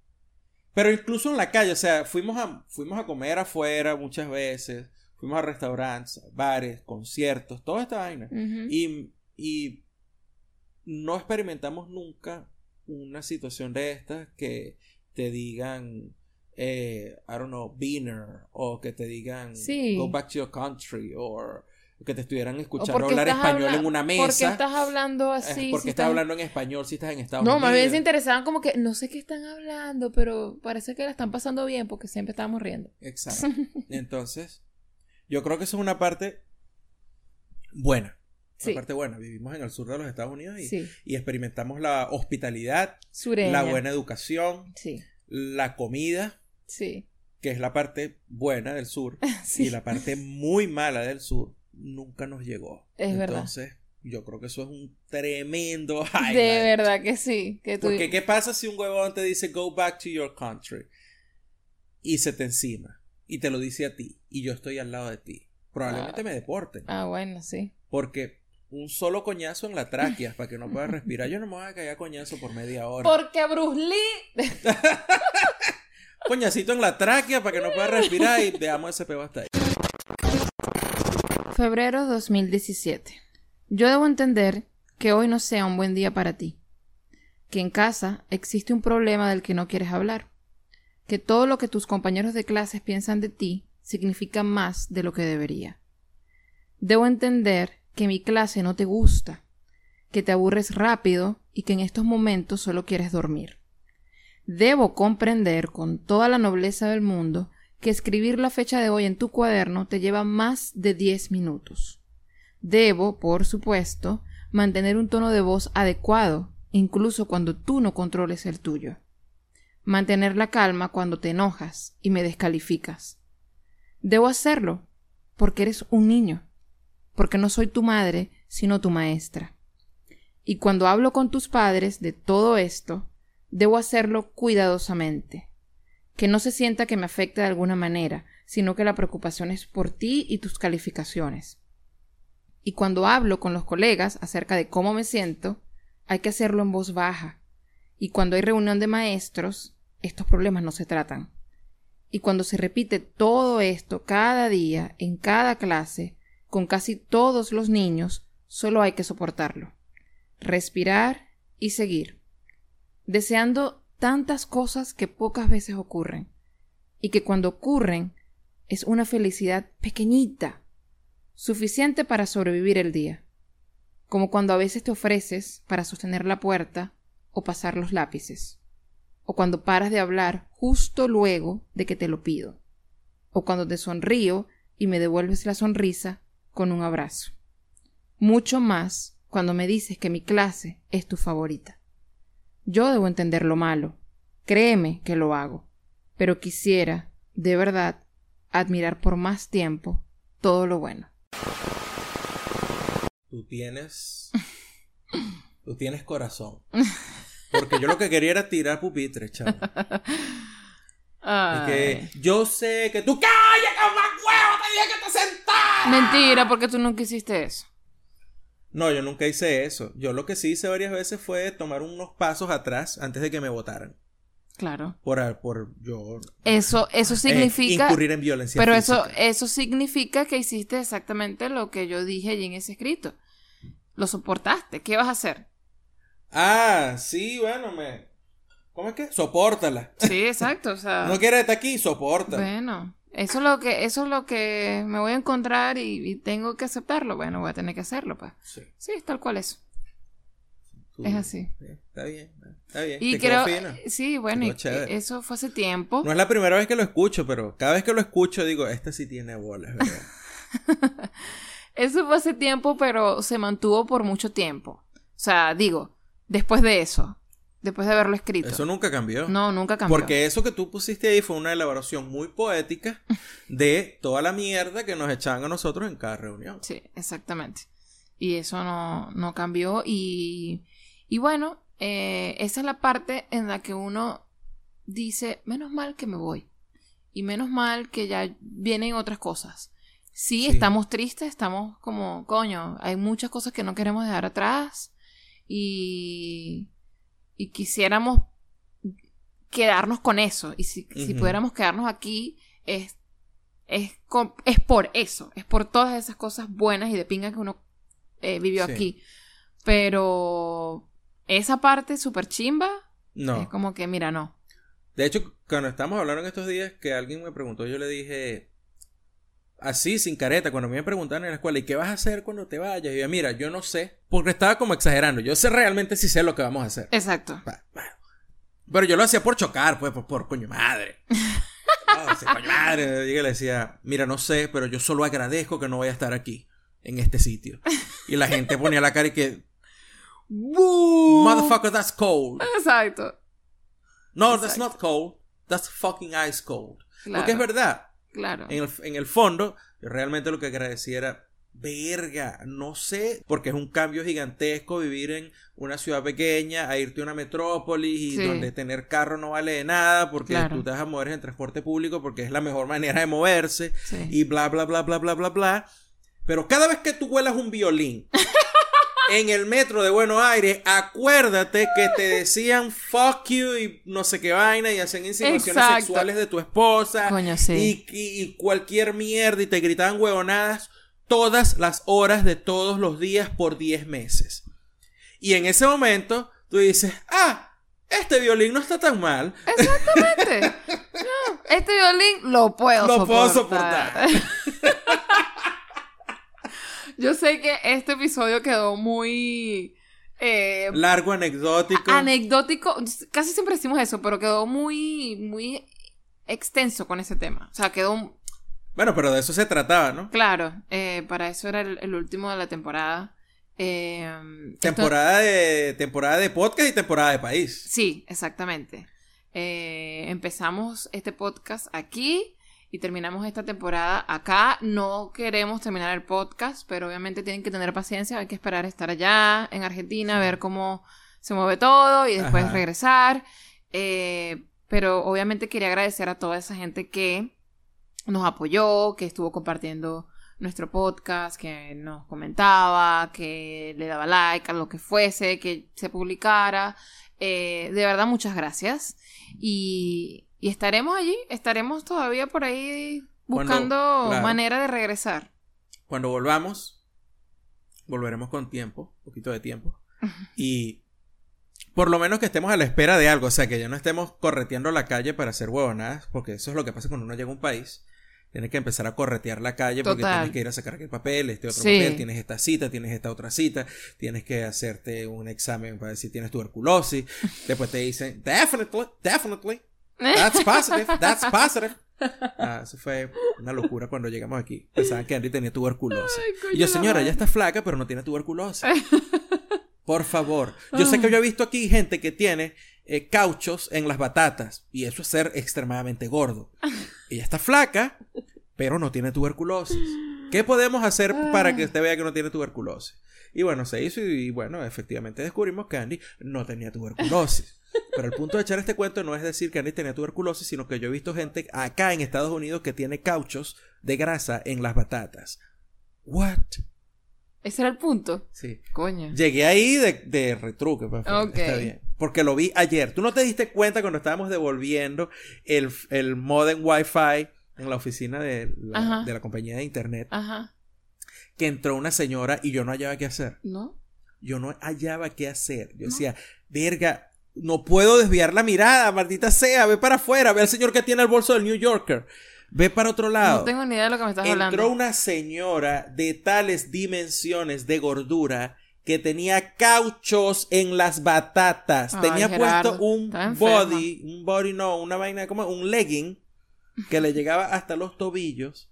[SPEAKER 1] Pero incluso en la calle, o sea, fuimos a, fuimos a comer afuera muchas veces, fuimos a restaurantes, bares, conciertos, toda esta vaina. Y, y no experimentamos nunca una situación de estas que te digan, eh, I don't know, beaner, o que te digan,
[SPEAKER 2] Sí.
[SPEAKER 1] go back to your country, o que te estuvieran escuchando hablar español
[SPEAKER 2] habla-
[SPEAKER 1] en una
[SPEAKER 2] ¿Por qué
[SPEAKER 1] mesa.
[SPEAKER 2] estás hablando
[SPEAKER 1] eh,
[SPEAKER 2] así?
[SPEAKER 1] porque
[SPEAKER 2] si
[SPEAKER 1] estás hablando en español si estás en Estados
[SPEAKER 2] No,
[SPEAKER 1] Unidos.
[SPEAKER 2] más bien se interesaban como que no sé qué están hablando, pero parece que la están pasando bien porque siempre estábamos riendo.
[SPEAKER 1] Exacto. Entonces, yo creo que eso es una parte buena.
[SPEAKER 2] Sí.
[SPEAKER 1] parte buena. Vivimos en el sur de los Estados Unidos y,
[SPEAKER 2] Sí.
[SPEAKER 1] y experimentamos la hospitalidad,
[SPEAKER 2] Sureña.
[SPEAKER 1] la buena educación,
[SPEAKER 2] Sí,
[SPEAKER 1] la comida, que es la parte buena del sur, y la parte muy mala del sur nunca nos llegó.
[SPEAKER 2] Es verdad.
[SPEAKER 1] Entonces, yo creo que eso es un tremendo
[SPEAKER 2] De
[SPEAKER 1] highlight.
[SPEAKER 2] verdad que sí. Que tú...
[SPEAKER 1] Porque ¿qué pasa si un huevón te dice go back to your country y se te encima y te lo dice a ti y yo estoy al lado de ti? Probablemente
[SPEAKER 2] Ah.
[SPEAKER 1] me deporten
[SPEAKER 2] Ah, bueno, sí.
[SPEAKER 1] porque un solo coñazo en la tráquea para que no puedas respirar. Yo no me voy a caer a coñazo por media hora.
[SPEAKER 2] Porque Bruce Lee.
[SPEAKER 1] Coñacito en la tráquea para que no puedas respirar y dejamos ese peo hasta ahí.
[SPEAKER 2] Febrero 2017. Yo debo entender que hoy no sea un buen día para ti, que en casa existe un problema del que no quieres hablar, que todo lo que tus compañeros de clases piensan de ti significa más de lo que debería. Debo entender que mi clase no te gusta, que te aburres rápido y que en estos momentos solo quieres dormir. Debo comprender con toda la nobleza del mundo que escribir la fecha de hoy en tu cuaderno te lleva más de diez minutos. Debo, por supuesto, mantener un tono de voz adecuado, incluso cuando tú no controles el tuyo. Mantener la calma cuando te enojas y me descalificas. Debo hacerlo porque eres un niño, porque no soy tu madre, sino tu maestra. Y cuando hablo con tus padres de todo esto, debo hacerlo cuidadosamente, que no se sienta que me afecte de alguna manera, sino que la preocupación es por ti y tus calificaciones. Y cuando hablo con los colegas acerca de cómo me siento, hay que hacerlo en voz baja. Y cuando hay reunión de maestros, estos problemas no se tratan. Y cuando se repite todo esto cada día, en cada clase, con casi todos los niños, solo hay que soportarlo. Respirar y seguir. Deseando tantas cosas que pocas veces ocurren. Y que cuando ocurren es una felicidad pequeñita, suficiente para sobrevivir el día, como cuando a veces te ofreces para sostener la puerta o pasar los lápices, o cuando paras de hablar justo luego de que te lo pido, o cuando te sonrío y me devuelves la sonrisa con un abrazo. Mucho más cuando me dices que mi clase es tu favorita. Yo debo entender lo malo, créeme que lo hago, pero quisiera, de verdad, admirar por más tiempo todo lo bueno.
[SPEAKER 1] Tú tienes. Tú tienes corazón. Porque yo lo que quería era tirar pupitre, chaval. que yo sé que tú. ¡Calla, que más huevo! Te dije que te.
[SPEAKER 2] Mentira, porque tú nunca hiciste eso.
[SPEAKER 1] No, yo nunca hice eso. Yo lo que sí hice varias veces fue tomar unos pasos atrás antes de que me votaran.
[SPEAKER 2] Claro.
[SPEAKER 1] Por, por yo.
[SPEAKER 2] Eso, eso significa.
[SPEAKER 1] incurrir en violencia.
[SPEAKER 2] Pero eso, eso significa que hiciste exactamente lo que yo dije allí en ese escrito. Lo soportaste. ¿Qué vas a hacer?
[SPEAKER 1] Ah, sí, bueno, me. ¿Cómo es que? Sopórtala.
[SPEAKER 2] Sí, exacto. O sea.
[SPEAKER 1] no quieres estar aquí, soporta.
[SPEAKER 2] Bueno. Eso es lo que, eso es lo que me voy a encontrar y, tengo que aceptarlo. Bueno, voy a tener que hacerlo, pues. Sí. Sí, es tal cual eso es así.
[SPEAKER 1] Está bien, está bien.
[SPEAKER 2] Y creo, sí, bueno, y eso fue hace tiempo.
[SPEAKER 1] No es la primera vez que lo escucho, pero cada vez que lo escucho digo, este sí tiene bolas, ¿verdad?
[SPEAKER 2] eso fue hace tiempo, pero se mantuvo por mucho tiempo. O sea, digo, después de eso, después de haberlo escrito.
[SPEAKER 1] Eso nunca cambió.
[SPEAKER 2] No, nunca cambió.
[SPEAKER 1] Porque eso que tú pusiste ahí fue una elaboración muy poética de toda la mierda que nos echaban a nosotros en cada reunión.
[SPEAKER 2] Sí, exactamente. Y eso no, no cambió y y bueno, eh, esa es la parte en la que uno dice, menos mal que me voy. Y menos mal que ya vienen otras cosas. Sí, estamos tristes, estamos como, coño, hay muchas cosas que no queremos dejar atrás. Y, y quisiéramos quedarnos con eso. Y si, si pudiéramos quedarnos aquí, es, es, es, por eso. Es por todas esas cosas buenas y de pinga que uno eh, vivió aquí. Pero esa parte súper chimba. No. Es como que, mira, no.
[SPEAKER 1] De hecho, cuando estamos hablando en estos días, que alguien me preguntó, yo le dije, así, sin careta, cuando me preguntaron en la escuela, ¿y qué vas a hacer cuando te vayas? Y yo, mira, yo no sé, porque estaba como exagerando. Yo sé realmente si sé lo que vamos a hacer.
[SPEAKER 2] Exacto.
[SPEAKER 1] Pero yo lo hacía por chocar, pues, por, coño madre. no, coño madre. Y le decía, mira, no sé, pero yo solo agradezco que no vaya a estar aquí, en este sitio. Y la gente ponía la cara y que, Motherfucker, that's cold.
[SPEAKER 2] Exacto.
[SPEAKER 1] No, that's not cold. That's fucking ice cold. Porque es verdad.
[SPEAKER 2] Claro.
[SPEAKER 1] En el, en el fondo, realmente lo que agradecía era verga, no sé, porque es un cambio gigantesco vivir en una ciudad pequeña, a irte a una metrópolis y donde tener carro no vale de nada porque tú te vas a mover en transporte público porque es la mejor manera de moverse y bla bla bla bla bla bla bla. Pero cada vez que tú vuelas un violín en el metro de Buenos Aires, acuérdate que te decían fuck you y no sé qué vaina y hacían insinuaciones sexuales de tu esposa
[SPEAKER 2] Coño, sí.
[SPEAKER 1] y, y, cualquier mierda y te gritaban huevonadas. todas las horas de todos los días por 10 meses. Y en ese momento tú dices, ah, este violín no está tan mal.
[SPEAKER 2] Exactamente. No, este violín lo puedo
[SPEAKER 1] Lo
[SPEAKER 2] soportar.
[SPEAKER 1] puedo soportar.
[SPEAKER 2] Yo sé que este episodio quedó muy eh,
[SPEAKER 1] Largo, anecdótico.
[SPEAKER 2] anecdótico. Casi siempre decimos eso, pero quedó muy, muy extenso con ese tema. O sea, quedó
[SPEAKER 1] bueno, pero de eso se trataba, ¿no?
[SPEAKER 2] claro. eh, para eso era el, el último de la temporada. Eh, esto-
[SPEAKER 1] Temporada de, temporada de podcast y temporada de país.
[SPEAKER 2] Sí, exactamente. Eh, empezamos este podcast aquí y terminamos esta temporada acá. No queremos terminar el podcast, pero obviamente tienen que tener paciencia. Hay que esperar estar allá en Argentina, ver cómo se mueve todo y después
[SPEAKER 1] Ajá.
[SPEAKER 2] regresar. Eh, pero obviamente quería agradecer a toda esa gente que nos apoyó, que estuvo compartiendo nuestro podcast, que nos comentaba, que le daba like a lo que fuese, que se publicara. Eh, de verdad, muchas gracias. Y, y estaremos allí, estaremos todavía por ahí
[SPEAKER 1] Cuando-
[SPEAKER 2] buscando
[SPEAKER 1] claro.
[SPEAKER 2] manera de regresar.
[SPEAKER 1] Cuando volvamos, volveremos con tiempo, un poquito de tiempo. Y por lo menos que estemos a la espera de algo, o sea, que ya no estemos correteando la calle para hacer huevonadas, porque eso es lo que pasa cuando uno llega a un país. Tienes que empezar a corretear la calle porque
[SPEAKER 2] Total.
[SPEAKER 1] tienes que ir a sacar aquel papel, este otro
[SPEAKER 2] Sí.
[SPEAKER 1] papel, tienes esta cita, tienes esta otra cita, tienes que hacerte un examen para ver si tienes tuberculosis. Después te dicen, definitely, definitely, that's positive, that's positive. Ah, eso fue una locura cuando llegamos aquí. Pensaban que Andy tenía tuberculosis.
[SPEAKER 2] Ay,
[SPEAKER 1] y yo, señora, ya está flaca, pero no tiene tuberculosis. Por favor. Yo sé que yo he visto aquí gente que tiene eh, cauchos en las batatas. Y eso es ser extremadamente gordo. Ella está flaca, pero no tiene tuberculosis. ¿Qué podemos hacer para que usted vea que no tiene tuberculosis? Y bueno, se hizo y, bueno, efectivamente descubrimos que Andy no tenía tuberculosis. Pero el punto de echar este cuento no es decir que Andy tenía tuberculosis, sino que yo he visto gente acá en Estados Unidos que tiene cauchos de grasa en las batatas. What?
[SPEAKER 2] Ese era el punto.
[SPEAKER 1] Sí.
[SPEAKER 2] Coño.
[SPEAKER 1] Llegué ahí de, de retruque, pues, pero
[SPEAKER 2] Ok.
[SPEAKER 1] está bien. Porque lo vi ayer. ¿Tú no te diste cuenta cuando estábamos devolviendo el, el modem Wi-Fi en la oficina de la, de la compañía de internet?
[SPEAKER 2] Ajá.
[SPEAKER 1] Que entró una señora y yo no hallaba qué hacer.
[SPEAKER 2] ¿No?
[SPEAKER 1] Yo no hallaba qué hacer. Yo decía, verga, no puedo desviar la mirada, maldita sea, ve para afuera, ve al señor que tiene el bolso del New Yorker. Ve para otro lado.
[SPEAKER 2] No tengo ni idea de lo que me estás
[SPEAKER 1] Entró
[SPEAKER 2] hablando.
[SPEAKER 1] una señora de tales dimensiones de gordura que tenía cauchos en las batatas.
[SPEAKER 2] Ay,
[SPEAKER 1] tenía
[SPEAKER 2] Gerardo,
[SPEAKER 1] puesto un body, un body no, una vaina como un legging que le llegaba hasta los tobillos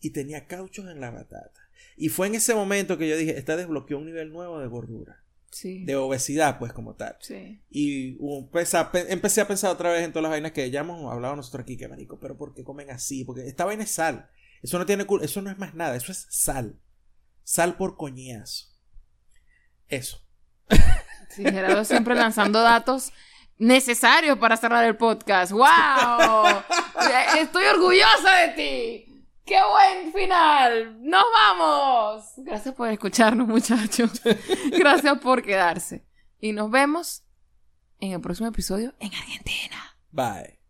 [SPEAKER 1] y tenía cauchos en la batata. Y fue en ese momento que yo dije, esta desbloqueó un nivel nuevo de gordura,
[SPEAKER 2] Sí.
[SPEAKER 1] de obesidad pues como tal.
[SPEAKER 2] Sí.
[SPEAKER 1] Y uh, empecé a, pe- empecé a pensar otra vez en todas las vainas que ya hemos hablado nosotros aquí, que marico, pero ¿por qué comen así? Porque esta vaina es sal. Eso no tiene eso no es más nada, eso es sal. Sal por coñazo. Eso.
[SPEAKER 2] Sí, Gerardo siempre lanzando datos necesarios para cerrar el podcast. ¡Wow! Estoy orgullosa de ti. ¡Qué buen final! ¡Nos vamos! Gracias por escucharnos, muchachos. Gracias por quedarse. Y nos vemos en el próximo episodio en Argentina.
[SPEAKER 1] Bye.